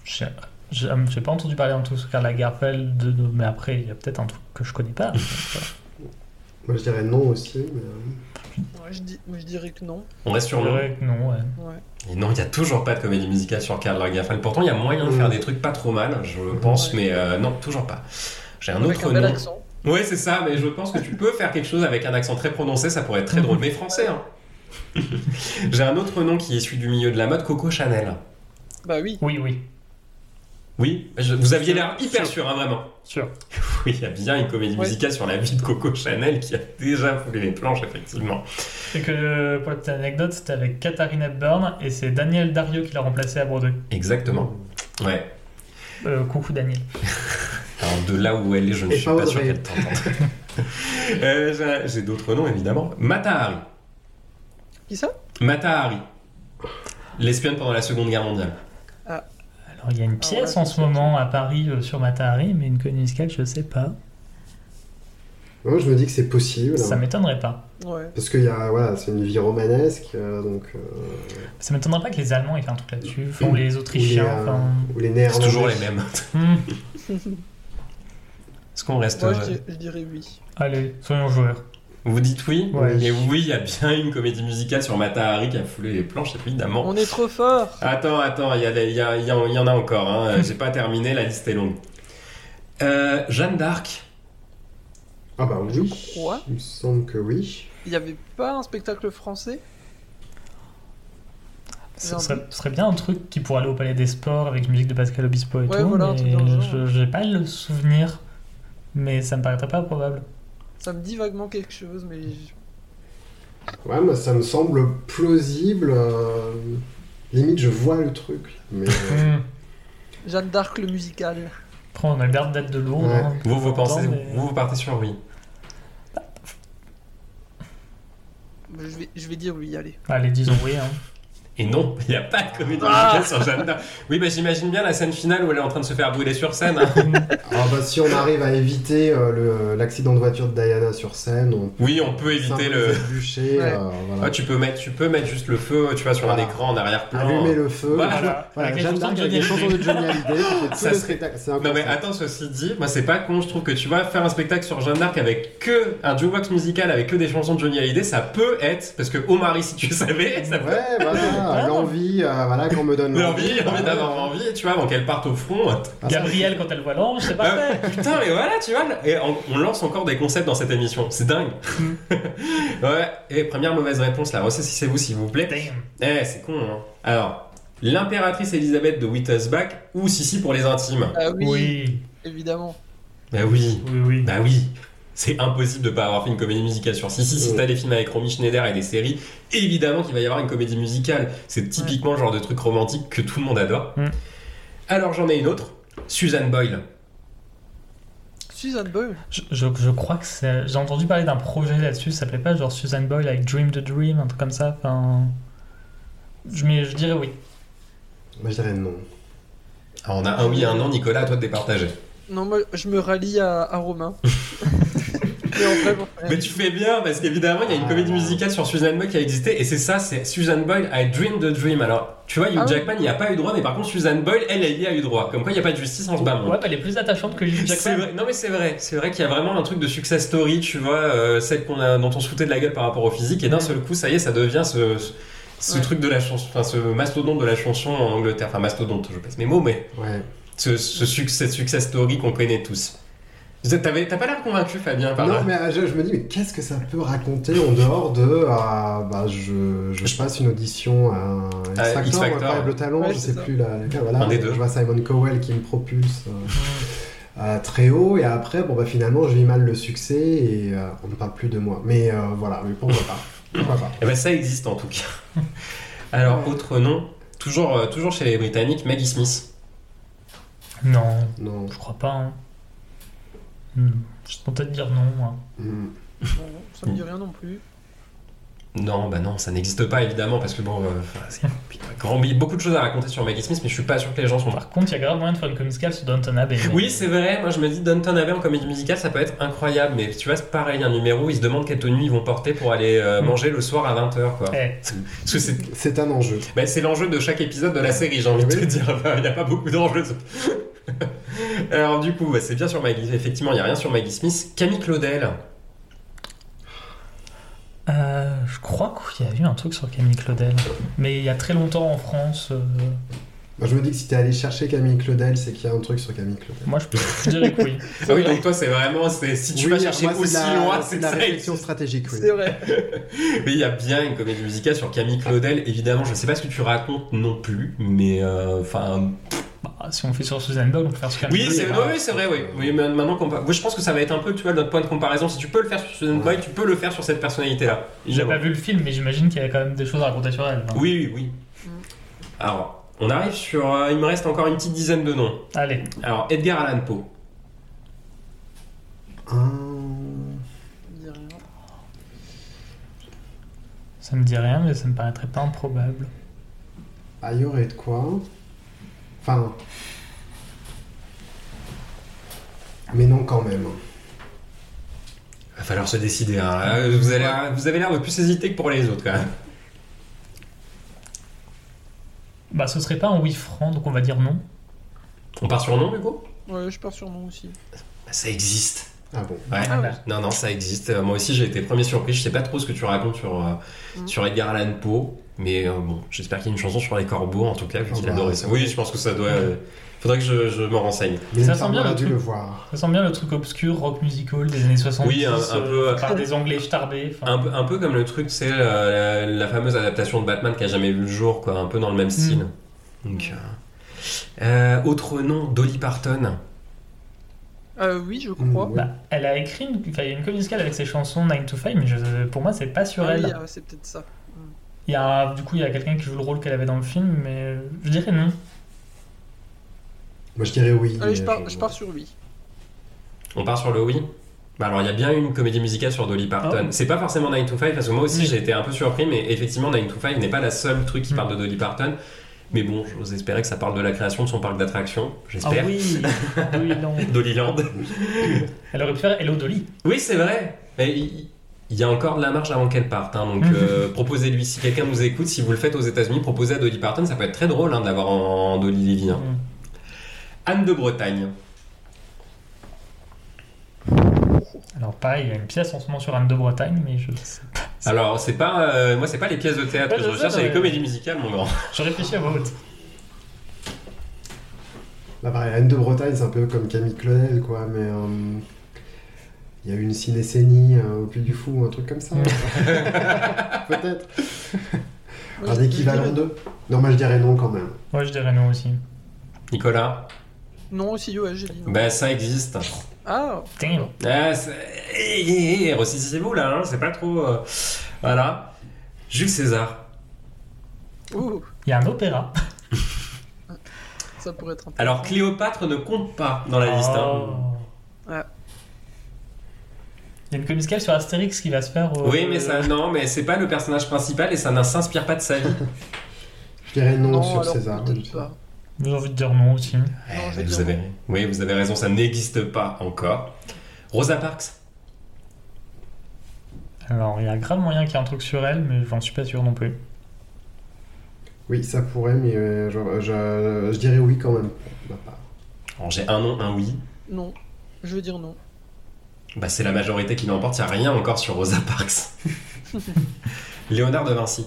j'ai- j'ai pas entendu parler en tout cas de la Garfeld, de, de- mais après, il y a peut-être un truc que je connais pas. *laughs* Moi, je dirais non aussi. Mais, euh, Ouais, je, dis- je dirais que non. On reste sur je que non, ouais. Ouais. Et non, il n'y a toujours pas de comédie musicale sur Karl Lagerfeld. Pourtant, il y a moyen de faire des trucs pas trop mal, je pense, Ouais. mais euh, non, toujours pas. J'ai un Avec autre un bel nom. accent. Oui, c'est ça, mais je pense que tu peux faire quelque chose avec un accent très prononcé, ça pourrait être très drôle. *laughs* Mais français, hein. *laughs* J'ai un autre nom qui est celui du milieu de la mode, Coco Chanel. Bah oui. Oui, oui, Oui, je- vous aviez l'air hyper sûr, hein, vraiment. sûr. *laughs* Oui, il y a bien une comédie Ouais. musicale sur la vie de Coco Chanel qui a déjà foulé les planches, effectivement. Et que pour la petite anecdote, c'était avec Katharine Hepburn et c'est Daniel Dario qui l'a remplacé à Broadway. Exactement. Ouais. Euh, coucou Daniel. *laughs* Alors de là où elle est, je ne Et suis pas pas sûr qu'elle t'entende. *laughs* Euh, j'ai- d'autres noms, évidemment. Mata Hari. Qui ça? Mata Hari. L'espionne pendant la Seconde Guerre mondiale. Alors il y a une Ah pièce ouais, en ce moment à Paris euh, sur Matahari, mais une musicale, je sais pas. Moi, je me dis que c'est possible. Ça m'étonnerait pas. Ouais. Parce que y a, voilà, c'est une vie romanesque, euh, donc. euh, Ça m'étonnerait pas que les Allemands aient fait un truc là-dessus, enfin, ou les ou les, Autrichiens. euh, enfin. ou les C'est Néerlandais. toujours les mêmes. Hmm. *laughs* Est-ce qu'on reste. Moi, euh, je, dirais, je dirais oui. Allez, soyons joueurs. Vous dites oui Ouais. Et oui, il y a bien une comédie musicale sur Mata Hari qui a foulé les planches, évidemment. On est trop fort. Attends, attends, il y, en a encore. Hein. *laughs* J'ai pas terminé, la liste est longue. Euh, Jeanne d'Arc. Ah bah oui. crois. Il me semble que oui. Il n'y avait pas un spectacle français? Ce serait, envie. ce serait bien un truc qui pourrait aller au Palais des Sports avec musique de Pascal Obispo et Ouais, tout, voilà, mais j'ai pas le souvenir. Mais ça me paraîtrait pas probable. Ça me dit vaguement quelque chose, mais Ouais, moi, ça me semble plausible. euh, Limite, je vois le truc. Mais *laughs* euh. Jeanne d'Arc le musical. Après, on a l'air d'être de lourd. Ouais. hein, Vous, vous pensez, mais- vous, vous partez sur oui. Je vais, je vais dire oui, allez. Allez, disons oui. Hein. Et non, il n'y a pas de comédie Ah musicale sur Jeanne d'Arc. Oui, bah j'imagine bien la scène finale où elle est en train de se faire brûler sur scène. hein. *laughs* ah bah, si on arrive à éviter euh, l'accident de voiture de Diana sur scène, on peut Oui, on peut éviter le. bûcher. Ouais. voilà. Ah, tu peux mettre, tu peux mettre juste le feu, tu vois, sur Voilà. un écran en arrière-plan. Allumer le feu. Voilà. Voilà. Jeanne chansons d'Arc de avec les Johnny chansons de Johnny Hallyday, *laughs* ça serait- Non mais attends, ceci dit, moi c'est pas con, je trouve que tu vas faire un spectacle sur Jeanne d'Arc avec que un jukebox musical avec que des chansons de Johnny Hallyday, ça peut être, parce que oh Marie si tu *laughs* savais, ça peut Ouais, voilà, l'envie, euh, voilà, qu'on me donne l'envie, envie voilà. d'avoir envie, tu vois, avant qu'elle parte au front. Ah, Gabriel, quand elle voit l'ange, c'est Ah, parfait. putain, mais voilà, tu vois, et on, on lance encore des concepts dans cette émission, c'est dingue. *laughs* ouais, et première mauvaise réponse, là, ressaisissez-vous s'il vous plaît. Damn. Eh, c'est con, hein. Alors, l'impératrice Elisabeth de Wittelsbach ou Sissi pour les intimes? Ah oui, Oui, évidemment. Bah oui, oui, oui. Bah oui, c'est impossible de pas avoir fait une comédie musicale sur Sissi. Si Ouais. t'as des films avec Romy Schneider et des séries, évidemment qu'il va y avoir une comédie musicale. C'est typiquement le genre de truc romantique que tout le monde adore. Mm. Alors j'en ai une autre, Suzanne Boyle. Susan Boyle. Je, je, je crois que c'est. J'ai entendu parler d'un projet là-dessus, ça s'appelait pas genre Susan Boyle avec Dream the Dream, un truc comme ça. Enfin. Je, mais je dirais oui. Moi, je dirais non. Alors, on a un oui et un non, Nicolas, à toi de départager. Non, moi, je me rallie à, à Romain. *laughs* Mais en vrai, bon, Mais tu fais bien parce qu'évidemment il y a une comédie musicale sur Susan Boyle qui a existé et c'est ça, c'est Susan Boyle I Dream the Dream. Alors tu vois, Hugh Ah. Jackman il n'y a pas eu droit, mais par contre Susan Boyle elle, elle y a eu droit. Comme quoi il n'y a pas de justice en ce bas monde. Ouais, bah, elle est plus attachante que Hugh Jackman. vrai. Non mais c'est vrai, c'est vrai qu'il y a vraiment un truc de success story, tu vois, euh, celle qu'on a, dont on se foutait de la gueule par rapport au physique et d'un seul coup ça y est, ça devient ce, ce, ce Ouais. truc de la chanson, enfin ce mastodonte de la chanson en Angleterre, enfin mastodonte, je passe mes mots, mais Ouais. Ce, ce succès, success story qu'on connaît tous. T'as pas l'air convaincu Fabien par Non, là mais euh, je, je me dis, mais qu'est-ce que ça peut raconter en dehors de. euh, bah, je, je passe une audition à X Factor, X Talent, Ouais, je sais ça. plus la, voilà, Un des et deux. Je vois Simon Cowell qui me propulse euh, euh, très haut, et après, bon, bah, finalement, je vis mal le succès et euh, on ne parle plus de moi. Mais euh, voilà, mais pourquoi pas? Pourquoi pas? Eh ben ça existe en tout cas. Alors, autre nom, toujours, euh, toujours chez les Britanniques, Maggie Smith. Non, Non. je crois pas. Hein. Hmm, Je peux peut-être dire non, moi. Hmm. bon, ça me dit rien non plus. Non, bah non, ça n'existe pas évidemment parce que bon, euh, il y a grand- il y a beaucoup de choses à raconter sur Maggie Smith, mais je suis pas sûr que les gens sont. Par contre, il y a grave moyen de faire une musicale sur Downton Abbey. mais- Oui, c'est vrai. Moi, je me dis Downton Abbey en comédie musicale, ça peut être incroyable. Mais tu vois, c'est pareil, un numéro, ils se demandent quelle tenue ils vont porter pour aller euh, Mm. manger le soir à 20h, quoi. Eh, Parce que c'est un enjeu. bah, c'est l'enjeu de chaque épisode de la série, j'ai envie de te dire. Enfin, Il n'y a pas beaucoup d'enjeux. *laughs* Alors, du coup, bah, c'est bien sur Maggie. Effectivement, il n'y a rien sur Maggie Smith. Camille Claudel. euh, je crois qu'il y a eu un truc sur Camille Claudel. Mais il y a très longtemps en France. euh, Moi, je me dis que si t'es allé chercher Camille Claudel, c'est qu'il y a un truc sur Camille Claudel. moi, je, je dirais que oui. *laughs* Ah oui, donc toi, c'est vraiment. c'est- Si tu Oui, vas chercher moi, c'est aussi de la- loin, c'est c'est de la ça réflexion existe. stratégique, oui. C'est vrai. *laughs* Mais il y a bien une comédie musicale sur Camille Claudel. Évidemment, je sais pas ce que tu racontes non plus, mais euh, enfin. Si on fait sur Susan Boyle, on peut faire sur oui, c'est oui, c'est vrai, oui. Oui, mais maintenant qu'on je pense que ça va être un peu, tu vois, notre point de comparaison. Si tu peux le faire sur Susan Boyle, tu peux le faire sur cette personnalité-là. J'ai pas vu le film, mais j'imagine qu'il y a quand même des choses à raconter sur elle. hein. Oui, oui, oui. Alors, on arrive sur. euh, il me reste encore une petite dizaine de noms. Allez, Alors, Edgar Allan Poe. Ah, Ça me dit rien. ça me dit rien, mais ça me paraîtrait pas improbable. Ah, il y aurait de quoi? Enfin. Mais non, quand même. Va falloir se décider. hein. Là, Vous, allez, vous avez l'air de plus hésiter que pour les autres, quand même. Bah, ce serait pas un oui franc, donc on va dire non. On part sur non, du coup? Ouais, je pars sur non aussi. Bah, Ça existe. Ah bon? Ouais. Ah ouais. Non, non, ça existe. Euh, Moi aussi, j'ai été premier surpris. Je sais pas trop ce que tu racontes sur, euh, Mm. sur Edgar Allan Poe, mais euh, bon, j'espère qu'il y a une chanson sur les corbeaux, en tout cas, vu qu'il Ah bah, adorait ça. Oui, je pense que ça doit. euh, faudrait que je, je me renseigne. Mais Ça il sent bien le truc. le voir. Ça sent bien le truc obscur, rock musical des années 70. Oui, un- un euh, peu- par des anglais starbés. Un, peu- un peu comme le truc, c'est la, la fameuse adaptation de Batman qui a jamais vu le jour, quoi, un peu dans le même style. Donc, euh, euh, autre nom, Dolly Parton. Euh, oui, je crois. Bah, elle a écrit une, enfin, il y a une comédie musicale avec ses chansons 9 to 5, mais je- pour moi, c'est pas sur Ah elle. oui, c'est peut-être ça. Il y a, du coup, il y a quelqu'un qui joue le rôle qu'elle avait dans le film, mais je dirais non. Moi, je dirais oui. Allez, mais je pars, je pars sur oui. On part sur le oui bah alors il y a bien une comédie musicale sur Dolly Parton. Oh. C'est pas forcément 9 to 5 parce que moi aussi Oui. j'ai été un peu surpris mais effectivement 9 to 5 n'est pas la seule truc qui Mm. parle de Dolly Parton. Mais bon, j'ose espérer que ça parle de la création de son parc d'attractions, Ah j'espère. oui, *laughs* oui, non. Dollyland. Elle aurait pu faire Hello Dolly. Oui, c'est vrai. Mais il y a encore de la marge avant qu'elle parte. hein, donc Mhm. euh, proposez-lui, si quelqu'un nous écoute, si vous le faites aux États-Unis, proposez à Dolly Parton, ça peut être très drôle hein, de l'avoir en, en Dolly Levy. hein. Mm. Anne de Bretagne. Alors pareil, il y a une pièce en ce moment sur Anne de Bretagne, mais je sais pas. Alors, c'est pas, euh, moi, c'est pas les pièces de théâtre Ouais, que je recherche, c'est les comédies musicales, mon grand. Je réfléchis à voix haute. Bah, pareil, Anne de Bretagne, c'est un peu comme Camille Claudel, quoi, mais. euh, Il y a eu une cinécénie euh, au Puy du Fou, un truc comme ça. *laughs* Peut-être. Un équivalent de. Non, moi je dirais non quand même. Moi, je dirais non aussi. Nicolas Non, aussi, ouais, j'ai dit non. Ben, ça existe. Ah, Damn. Ah, c'est- eh, eh, eh, ressaisissez-vous là, hein, c'est pas trop. euh, Voilà. Jules César. ouh, Il y a un opéra. ça pourrait être un peu. Alors, Cléopâtre ne compte pas dans la liste. hein. Oh. Il y a une comédie musicale sur Astérix qui va se faire. au- Oui, mais ça, non, mais c'est pas le personnage principal et ça ne s'inspire pas de sa vie. *laughs* Je dirais non, Non, sur César. J'ai envie de dire non aussi. Non, Eh, vous dire avez, non. oui, vous avez raison, ça n'existe pas encore. Rosa Parks Alors, il y a grave moyen qu'il y ait un truc sur elle, mais j'en suis pas sûr non plus. Oui, ça pourrait, mais euh, je, je- je dirais oui quand même. J'ai un non, un oui. Non, je veux dire non. Bah, c'est la majorité qui l'emporte, il n'y a rien encore sur Rosa Parks. *laughs* Léonard de Vinci.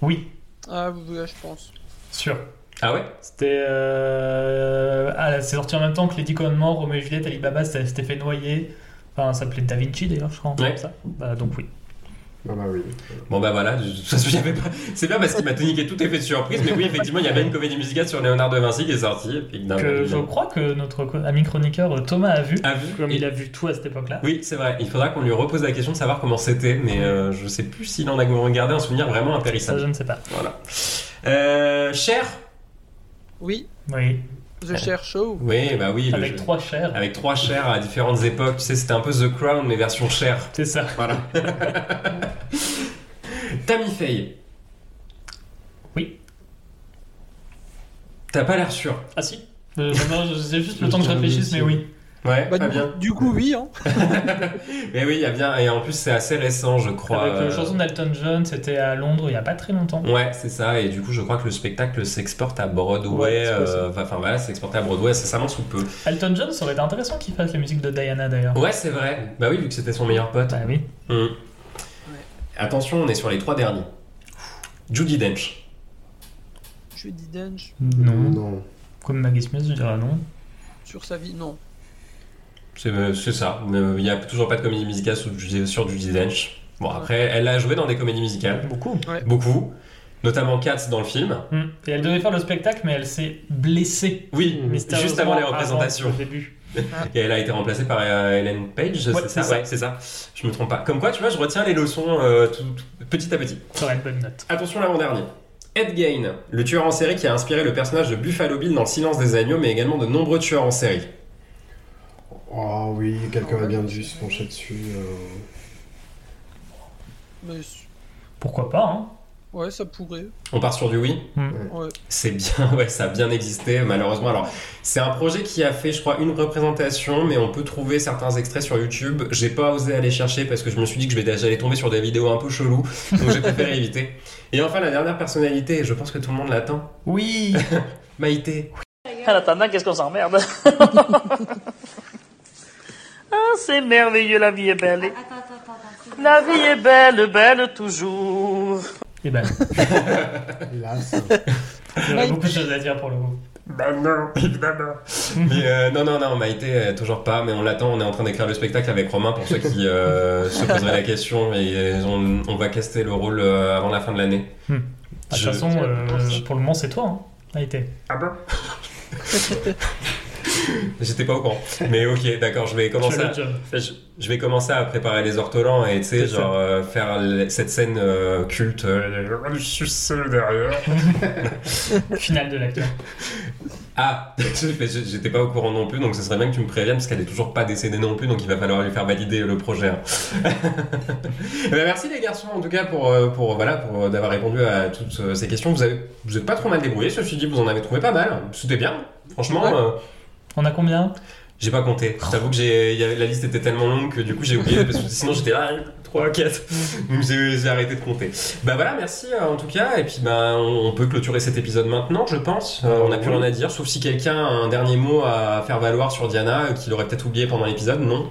Oui, Ah, oui, je pense. sûr. Ah ouais? C'était. Euh... Ah, c'est sorti en même temps que les 10 commandements, Roméo et Juliette, Alibaba s'était fait noyer. Enfin, ça s'appelait Da Vinci d'ailleurs, je crois. Ouais. comme ça. Bah, donc oui. Bah, bah oui. Bon bah voilà, pas... c'est bien parce qu'il m'a toniqué tout effet de surprise, mais oui effectivement il y avait une comédie musicale sur Léonard de Vinci qui est sortie. évidemment, Que je crois que notre ami chroniqueur euh, Thomas a vu. A vu Comme Et- il a vu tout à cette époque-là. Oui c'est vrai, il faudra qu'on lui repose la question de savoir comment c'était, mais euh, je sais plus s'il en a regardé un souvenir vraiment Ça, impérissable. je ne sais pas. Voilà. Euh, Cher? Oui, Oui. The Share Show. Oui bah oui, Avec jeu. trois chairs. Avec trois chairs à différentes époques, tu sais c'était un peu The Crown mais version Cher. C'est ça. Voilà. *laughs* Tammy Faye. Oui. T'as pas l'air sûr. Ah si. Euh, non, c'est juste le temps que je réfléchisse, mais oui. Ouais, Bah, pas du, bien. coup, du coup, oui. Hein. *laughs* Mais oui, il y a bien, et en plus c'est assez récent, je crois. Avec euh, la chanson d'Elton John, c'était à Londres il y a pas très longtemps. Ouais, c'est ça, et du coup je crois que le spectacle s'exporte à Broadway, Ouais, euh, enfin voilà, c'est exporté à Broadway incessamment sous peu. Elton John, ça aurait été intéressant qu'il fasse la musique de Diana d'ailleurs. Ouais, c'est vrai, bah oui, vu que c'était son meilleur pote. Bah oui. Hum. Attention, on est sur les trois derniers. Judy Dench. Dis Dench. Non. Non. Comme Maggie Smith, je dirais non. Sur sa vie, non. C'est euh, c'est ça, Euh, il n'y a toujours pas de comédie musicale sur, Judy- sur Judy Dench. Bon, après, elle a joué dans des comédies musicales, Beaucoup. beaucoup, notamment Cats dans le film. Hmm. Et elle devait faire le spectacle, mais elle s'est blessée. Oui, juste avant les représentations. Début. *laughs* Et elle a été remplacée par euh, Ellen Page, Ouais, c'est ça, c'est ça. Ouais, c'est ça. Je me trompe pas. Comme quoi, tu vois, je retiens les leçons euh, tout- tout- petit à petit. Ça aurait une bonne note. Attention l'avant-dernier. Ed Gein, le tueur en série qui a inspiré le personnage de Buffalo Bill dans Le Silence des Agneaux, mais également de nombreux tueurs en série. Oh oui, quelqu'un a bien dû se pencher dessus. euh. Mais Pourquoi pas, hein ouais, ça pourrait. On part sur du oui Ouais. C'est bien, *laughs* ouais, ça a bien existé, malheureusement. Alors, c'est un projet qui a fait, je crois, une représentation, mais on peut trouver certains extraits sur YouTube. J'ai pas osé aller chercher parce que je me suis dit que je vais- j'allais tomber sur des vidéos un peu cheloues, donc j'ai préféré *laughs* éviter. Et enfin, la dernière personnalité, je pense que tout le monde l'attend, Oui *laughs* Maïté. En attendant, qu'est-ce qu'on s'emmerde? Ah, c'est merveilleux, la vie est belle. La vie est belle, belle toujours. Et ben, *laughs* Hélas. j'aurais beaucoup de choses à dire pour le coup. Bah non, évidemment. mais euh, non, non, non, Maïté, euh, toujours pas, mais on l'attend, on est en train d'écrire le spectacle avec Romain pour ceux qui euh, se poseraient la question, et on, on va caster le rôle euh, avant la fin de l'année. Hmm. De toute façon, euh, pour le moment, c'est toi, hein a été. Ah bon? *laughs* *laughs* J'étais pas au courant. Mais ok, d'accord, je vais commencer à... Je, je vais commencer à préparer les ortolans et tu sais, genre euh, faire cette scène euh, culte. je suis seul derrière. *laughs* Finale de l'acteur. Ah, *laughs* j'étais pas au courant non plus, donc ce serait bien que tu me préviennes parce qu'elle est toujours pas décédée non plus, donc il va falloir lui faire valider le projet. hein. Ben, merci les garçons en tout cas pour, euh, pour voilà pour euh, d'avoir répondu à toutes ces questions. Vous avez vous êtes pas trop mal débrouillés, ceci dit, vous en avez trouvé pas mal. C'était bien, franchement. Ouais. euh, On a combien? J'ai pas compté. Je t'avoue que j'ai, la liste était tellement longue que du coup j'ai oublié parce que sinon j'étais là 3 4. *laughs* Donc j'ai, arrêté de compter. Bah voilà, merci euh, en tout cas et puis bah on, on peut clôturer cet épisode maintenant, je pense. Euh, on a plus rien à dire sauf si quelqu'un a un dernier mot à faire valoir sur Diana euh, qu'il aurait peut-être oublié pendant l'épisode, non?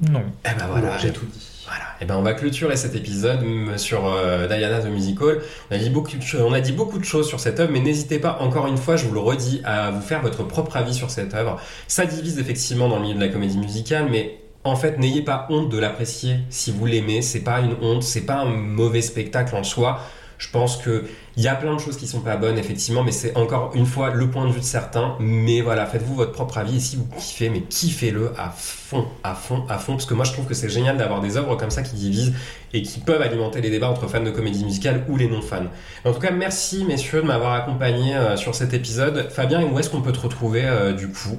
Non. Eh ben voilà, j'ai tout dit. Voilà. Et ben on va clôturer cet épisode mm, sur euh, Diana the Musical. On a, dit beaucoup de on a dit beaucoup de choses sur cette œuvre, mais n'hésitez pas, encore une fois, je vous le redis, à vous faire votre propre avis sur cette œuvre. Ça divise effectivement dans le milieu de la comédie musicale, mais en fait, n'ayez pas honte de l'apprécier si vous l'aimez. C'est pas une honte, c'est pas un mauvais spectacle en soi. Je pense que il y a plein de choses qui sont pas bonnes, effectivement, mais c'est encore une fois le point de vue de certains. Mais voilà, faites-vous votre propre avis et si vous kiffez, mais kiffez-le à fond, à fond, à fond, parce que moi je trouve que c'est génial d'avoir des œuvres comme ça qui divisent et qui peuvent alimenter les débats entre fans de comédie musicale ou les non-fans. En tout cas, merci messieurs de m'avoir accompagné euh, sur cet épisode. Fabien, où est-ce qu'on peut te retrouver euh, du coup?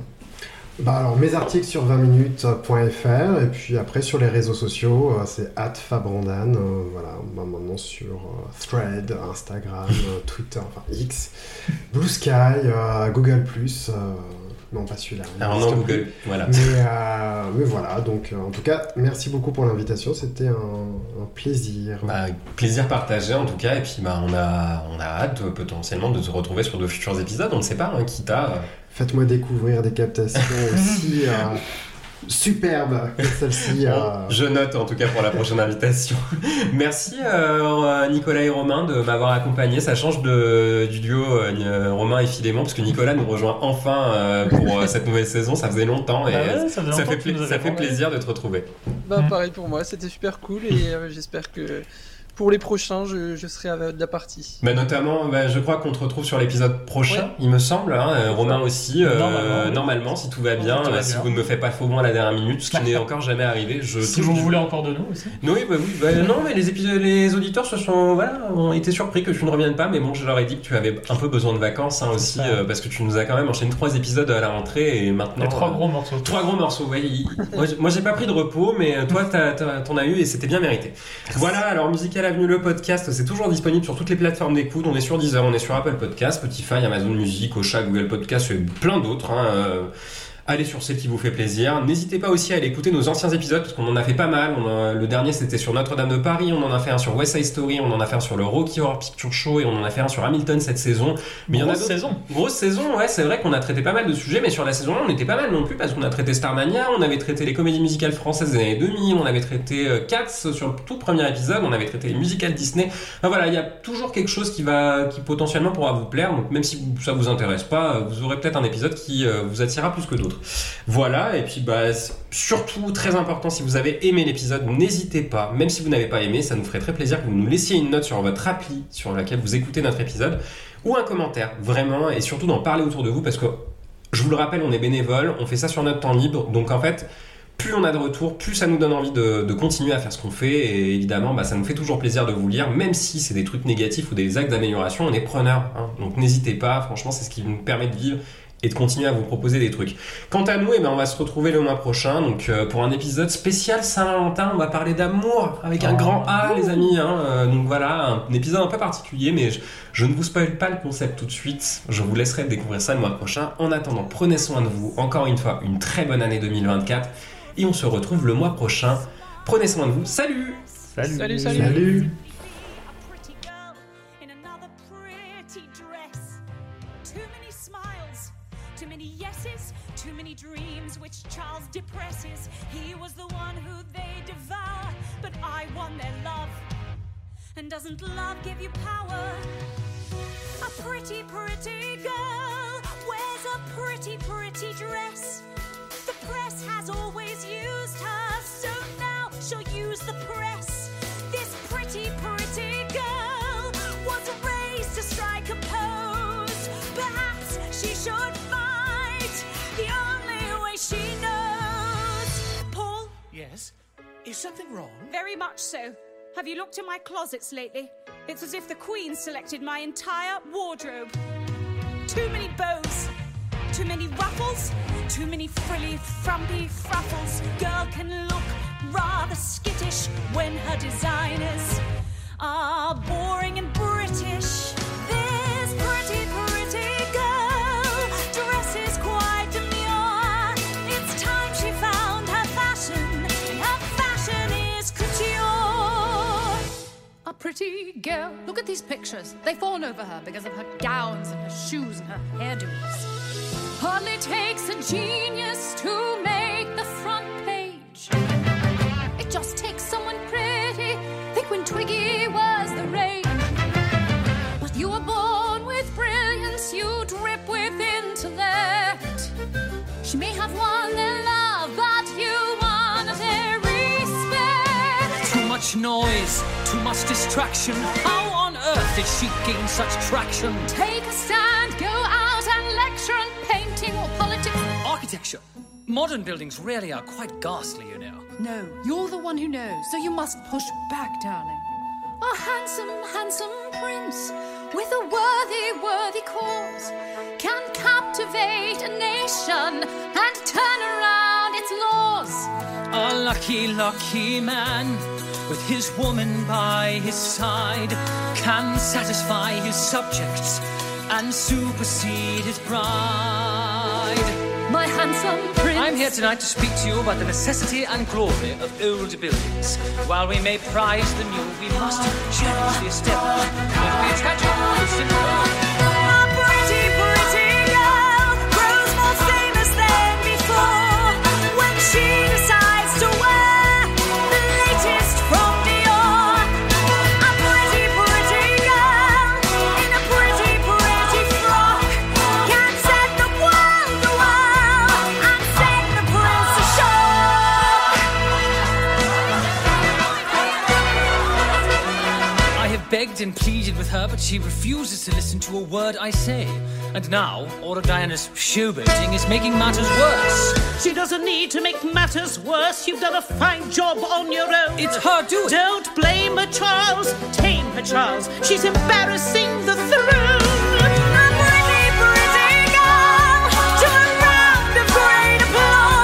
Bah alors mes articles sur 20minutes.fr et puis après sur les réseaux sociaux euh, c'est @fabrandan euh, voilà bah, maintenant sur euh, Thread, Instagram, *laughs* euh, Twitter, enfin X, Blue Sky, euh, Google non pas celui-là. il Alors n'existe non, plus. Google, voilà. Mais, mais voilà donc en tout cas merci beaucoup pour l'invitation c'était un, un plaisir. Bah, plaisir partagé en tout cas, et puis bah, on, a, on a hâte potentiellement de se retrouver sur de futurs épisodes, on ne sait pas, hein, quitte à... Faites-moi découvrir des captations *laughs* aussi euh, superbes que celle-ci. euh, Je note en tout cas pour la prochaine invitation. *laughs* Merci euh, Nicolas et Romain de m'avoir accompagné. Ça change de, du duo euh, Romain et Philémon parce que Nicolas nous rejoint enfin euh, pour euh, cette nouvelle saison. Ça faisait longtemps et Ah ouais, ça faisait ça, longtemps fait, pla- ça plaisir de te retrouver. Bah, Mm. pareil pour moi, c'était super cool et euh, j'espère que pour les prochains, je, je serai à de la partie. Bah, notamment, bah, je crois qu'on te retrouve sur l'épisode prochain, Ouais. il me semble. hein, euh, Romain aussi. euh, Normalement, normalement, oui. si tout va bien, tout va si bien. vous ne me faites pas faux bon à la dernière minute, ce qui *laughs* n'est encore jamais arrivé. Je Si vous du- voulez encore de nous aussi. Oui, bah oui, bah non, mais les, épisodes, les auditeurs se sont, voilà, ont été surpris que tu ne reviennes pas, mais bon, je leur ai dit que tu avais un peu besoin de vacances hein, aussi, euh, parce que tu nous as quand même enchaîné trois épisodes à la rentrée et maintenant. Trois euh, gros morceaux. Trois gros morceaux, il- Moi, j'ai- pas pris de repos, mais toi, t'en as eu et c'était bien mérité. Voilà, alors Musical Avenue, le podcast, c'est toujours disponible sur toutes les plateformes d'écoute. On est sur Deezer, on est sur Apple Podcast, Spotify, Amazon Music, Ocha, Google Podcast et plein d'autres. hein, euh, Allez sur celle qui vous fait plaisir. N'hésitez pas aussi à aller écouter nos anciens épisodes parce qu'on en a fait pas mal. On a- le dernier c'était sur Notre-Dame de Paris, on en a fait un sur West Side Story, on en a fait un sur le Rocky Horror Picture Show et on en a fait un sur Hamilton cette saison. Mais il y en a Grosse saison. Grosse saison, ouais, c'est vrai qu'on a traité pas mal de sujets, mais sur la saison 1, on n'était pas mal non plus parce qu'on a traité Starmania, on avait traité les comédies musicales françaises des années 2000, on avait traité euh, Cats sur le tout premier épisode, on avait traité les musicales Disney. Enfin voilà, il y a toujours quelque chose qui va, qui potentiellement pourra vous plaire, donc même si ça vous intéresse pas, euh, vous aurez peut-être un épisode qui euh, vous attirera plus que d'autres. Voilà, et puis bah, surtout, très important, si vous avez aimé l'épisode, n'hésitez pas, même si vous n'avez pas aimé, ça nous ferait très plaisir que vous nous laissiez une note sur votre appli sur laquelle vous écoutez notre épisode ou un commentaire, vraiment, et surtout d'en parler autour de vous, parce que, je vous le rappelle, on est bénévole, on fait ça sur notre temps libre, donc en fait, plus on a de retours, plus ça nous donne envie de, de continuer à faire ce qu'on fait, et évidemment, bah, ça nous fait toujours plaisir de vous lire, même si c'est des trucs négatifs ou des actes d'amélioration, on est preneur, hein. donc n'hésitez pas, franchement, c'est ce qui nous permet de vivre et de continuer à vous proposer des trucs. Quant à nous, eh ben, on va se retrouver le mois prochain, donc euh, pour un épisode spécial Saint-Valentin, on va parler d'amour avec un Oh. grand A, les amis. hein. Euh, donc voilà, un épisode un peu particulier, mais je, je ne vous spoil pas le concept tout de suite. Je vous laisserai découvrir ça le mois prochain. En attendant, prenez soin de vous. Encore une fois, une très bonne année 2024, et on se retrouve le mois prochain. Prenez soin de vous. Salut Salut. Salut, salut. Salut And doesn't love give you power? A pretty, pretty girl wears a pretty, pretty dress. The press has always used her, so now she'll use the press. This pretty, pretty girl was raised to strike a pose. Perhaps she should fight the only way she knows. Paul, Yes? Is something wrong? very much so. Have you looked in my closets lately? It's as if the Queen selected my entire wardrobe. Too many bows, too many ruffles, too many frilly, frumpy fruffles. Girl can look rather skittish when her designers are boring and British. This pretty, pretty pretty girl. Look at these pictures. They fawn over her because of her gowns and her shoes and her hairdos. Hardly takes a genius to make the front page. It just takes someone pretty. Think when Twiggy was the rage. But you were born with brilliance, you drip with intellect. She may have won their love, but you won their respect. Too much noise, much distraction. How on earth did she gain such traction? Take a stand, go out and lecture on painting or politics. Architecture. Modern buildings really are quite ghastly, you know. No, you're the one who knows, so you must push back, darling. A handsome, handsome prince with a worthy, worthy cause can captivate a nation and turn around its laws. A lucky, lucky man with his woman by his side can satisfy his subjects and supersede his bride. My handsome prince. I'm here tonight to speak to you about the necessity and glory of old buildings. While we may prize the new, we must cherish the established. Whether we attach to the simple begged and pleaded with her, but she refuses to listen to a word I say. And now, Aura Diana's showboating is making matters worse. She doesn't need to make matters worse. You've done a fine job on your own. It's her doing. Don't blame her, Charles. Tame her, Charles. She's embarrassing the throne. And my pretty, is a gun round of.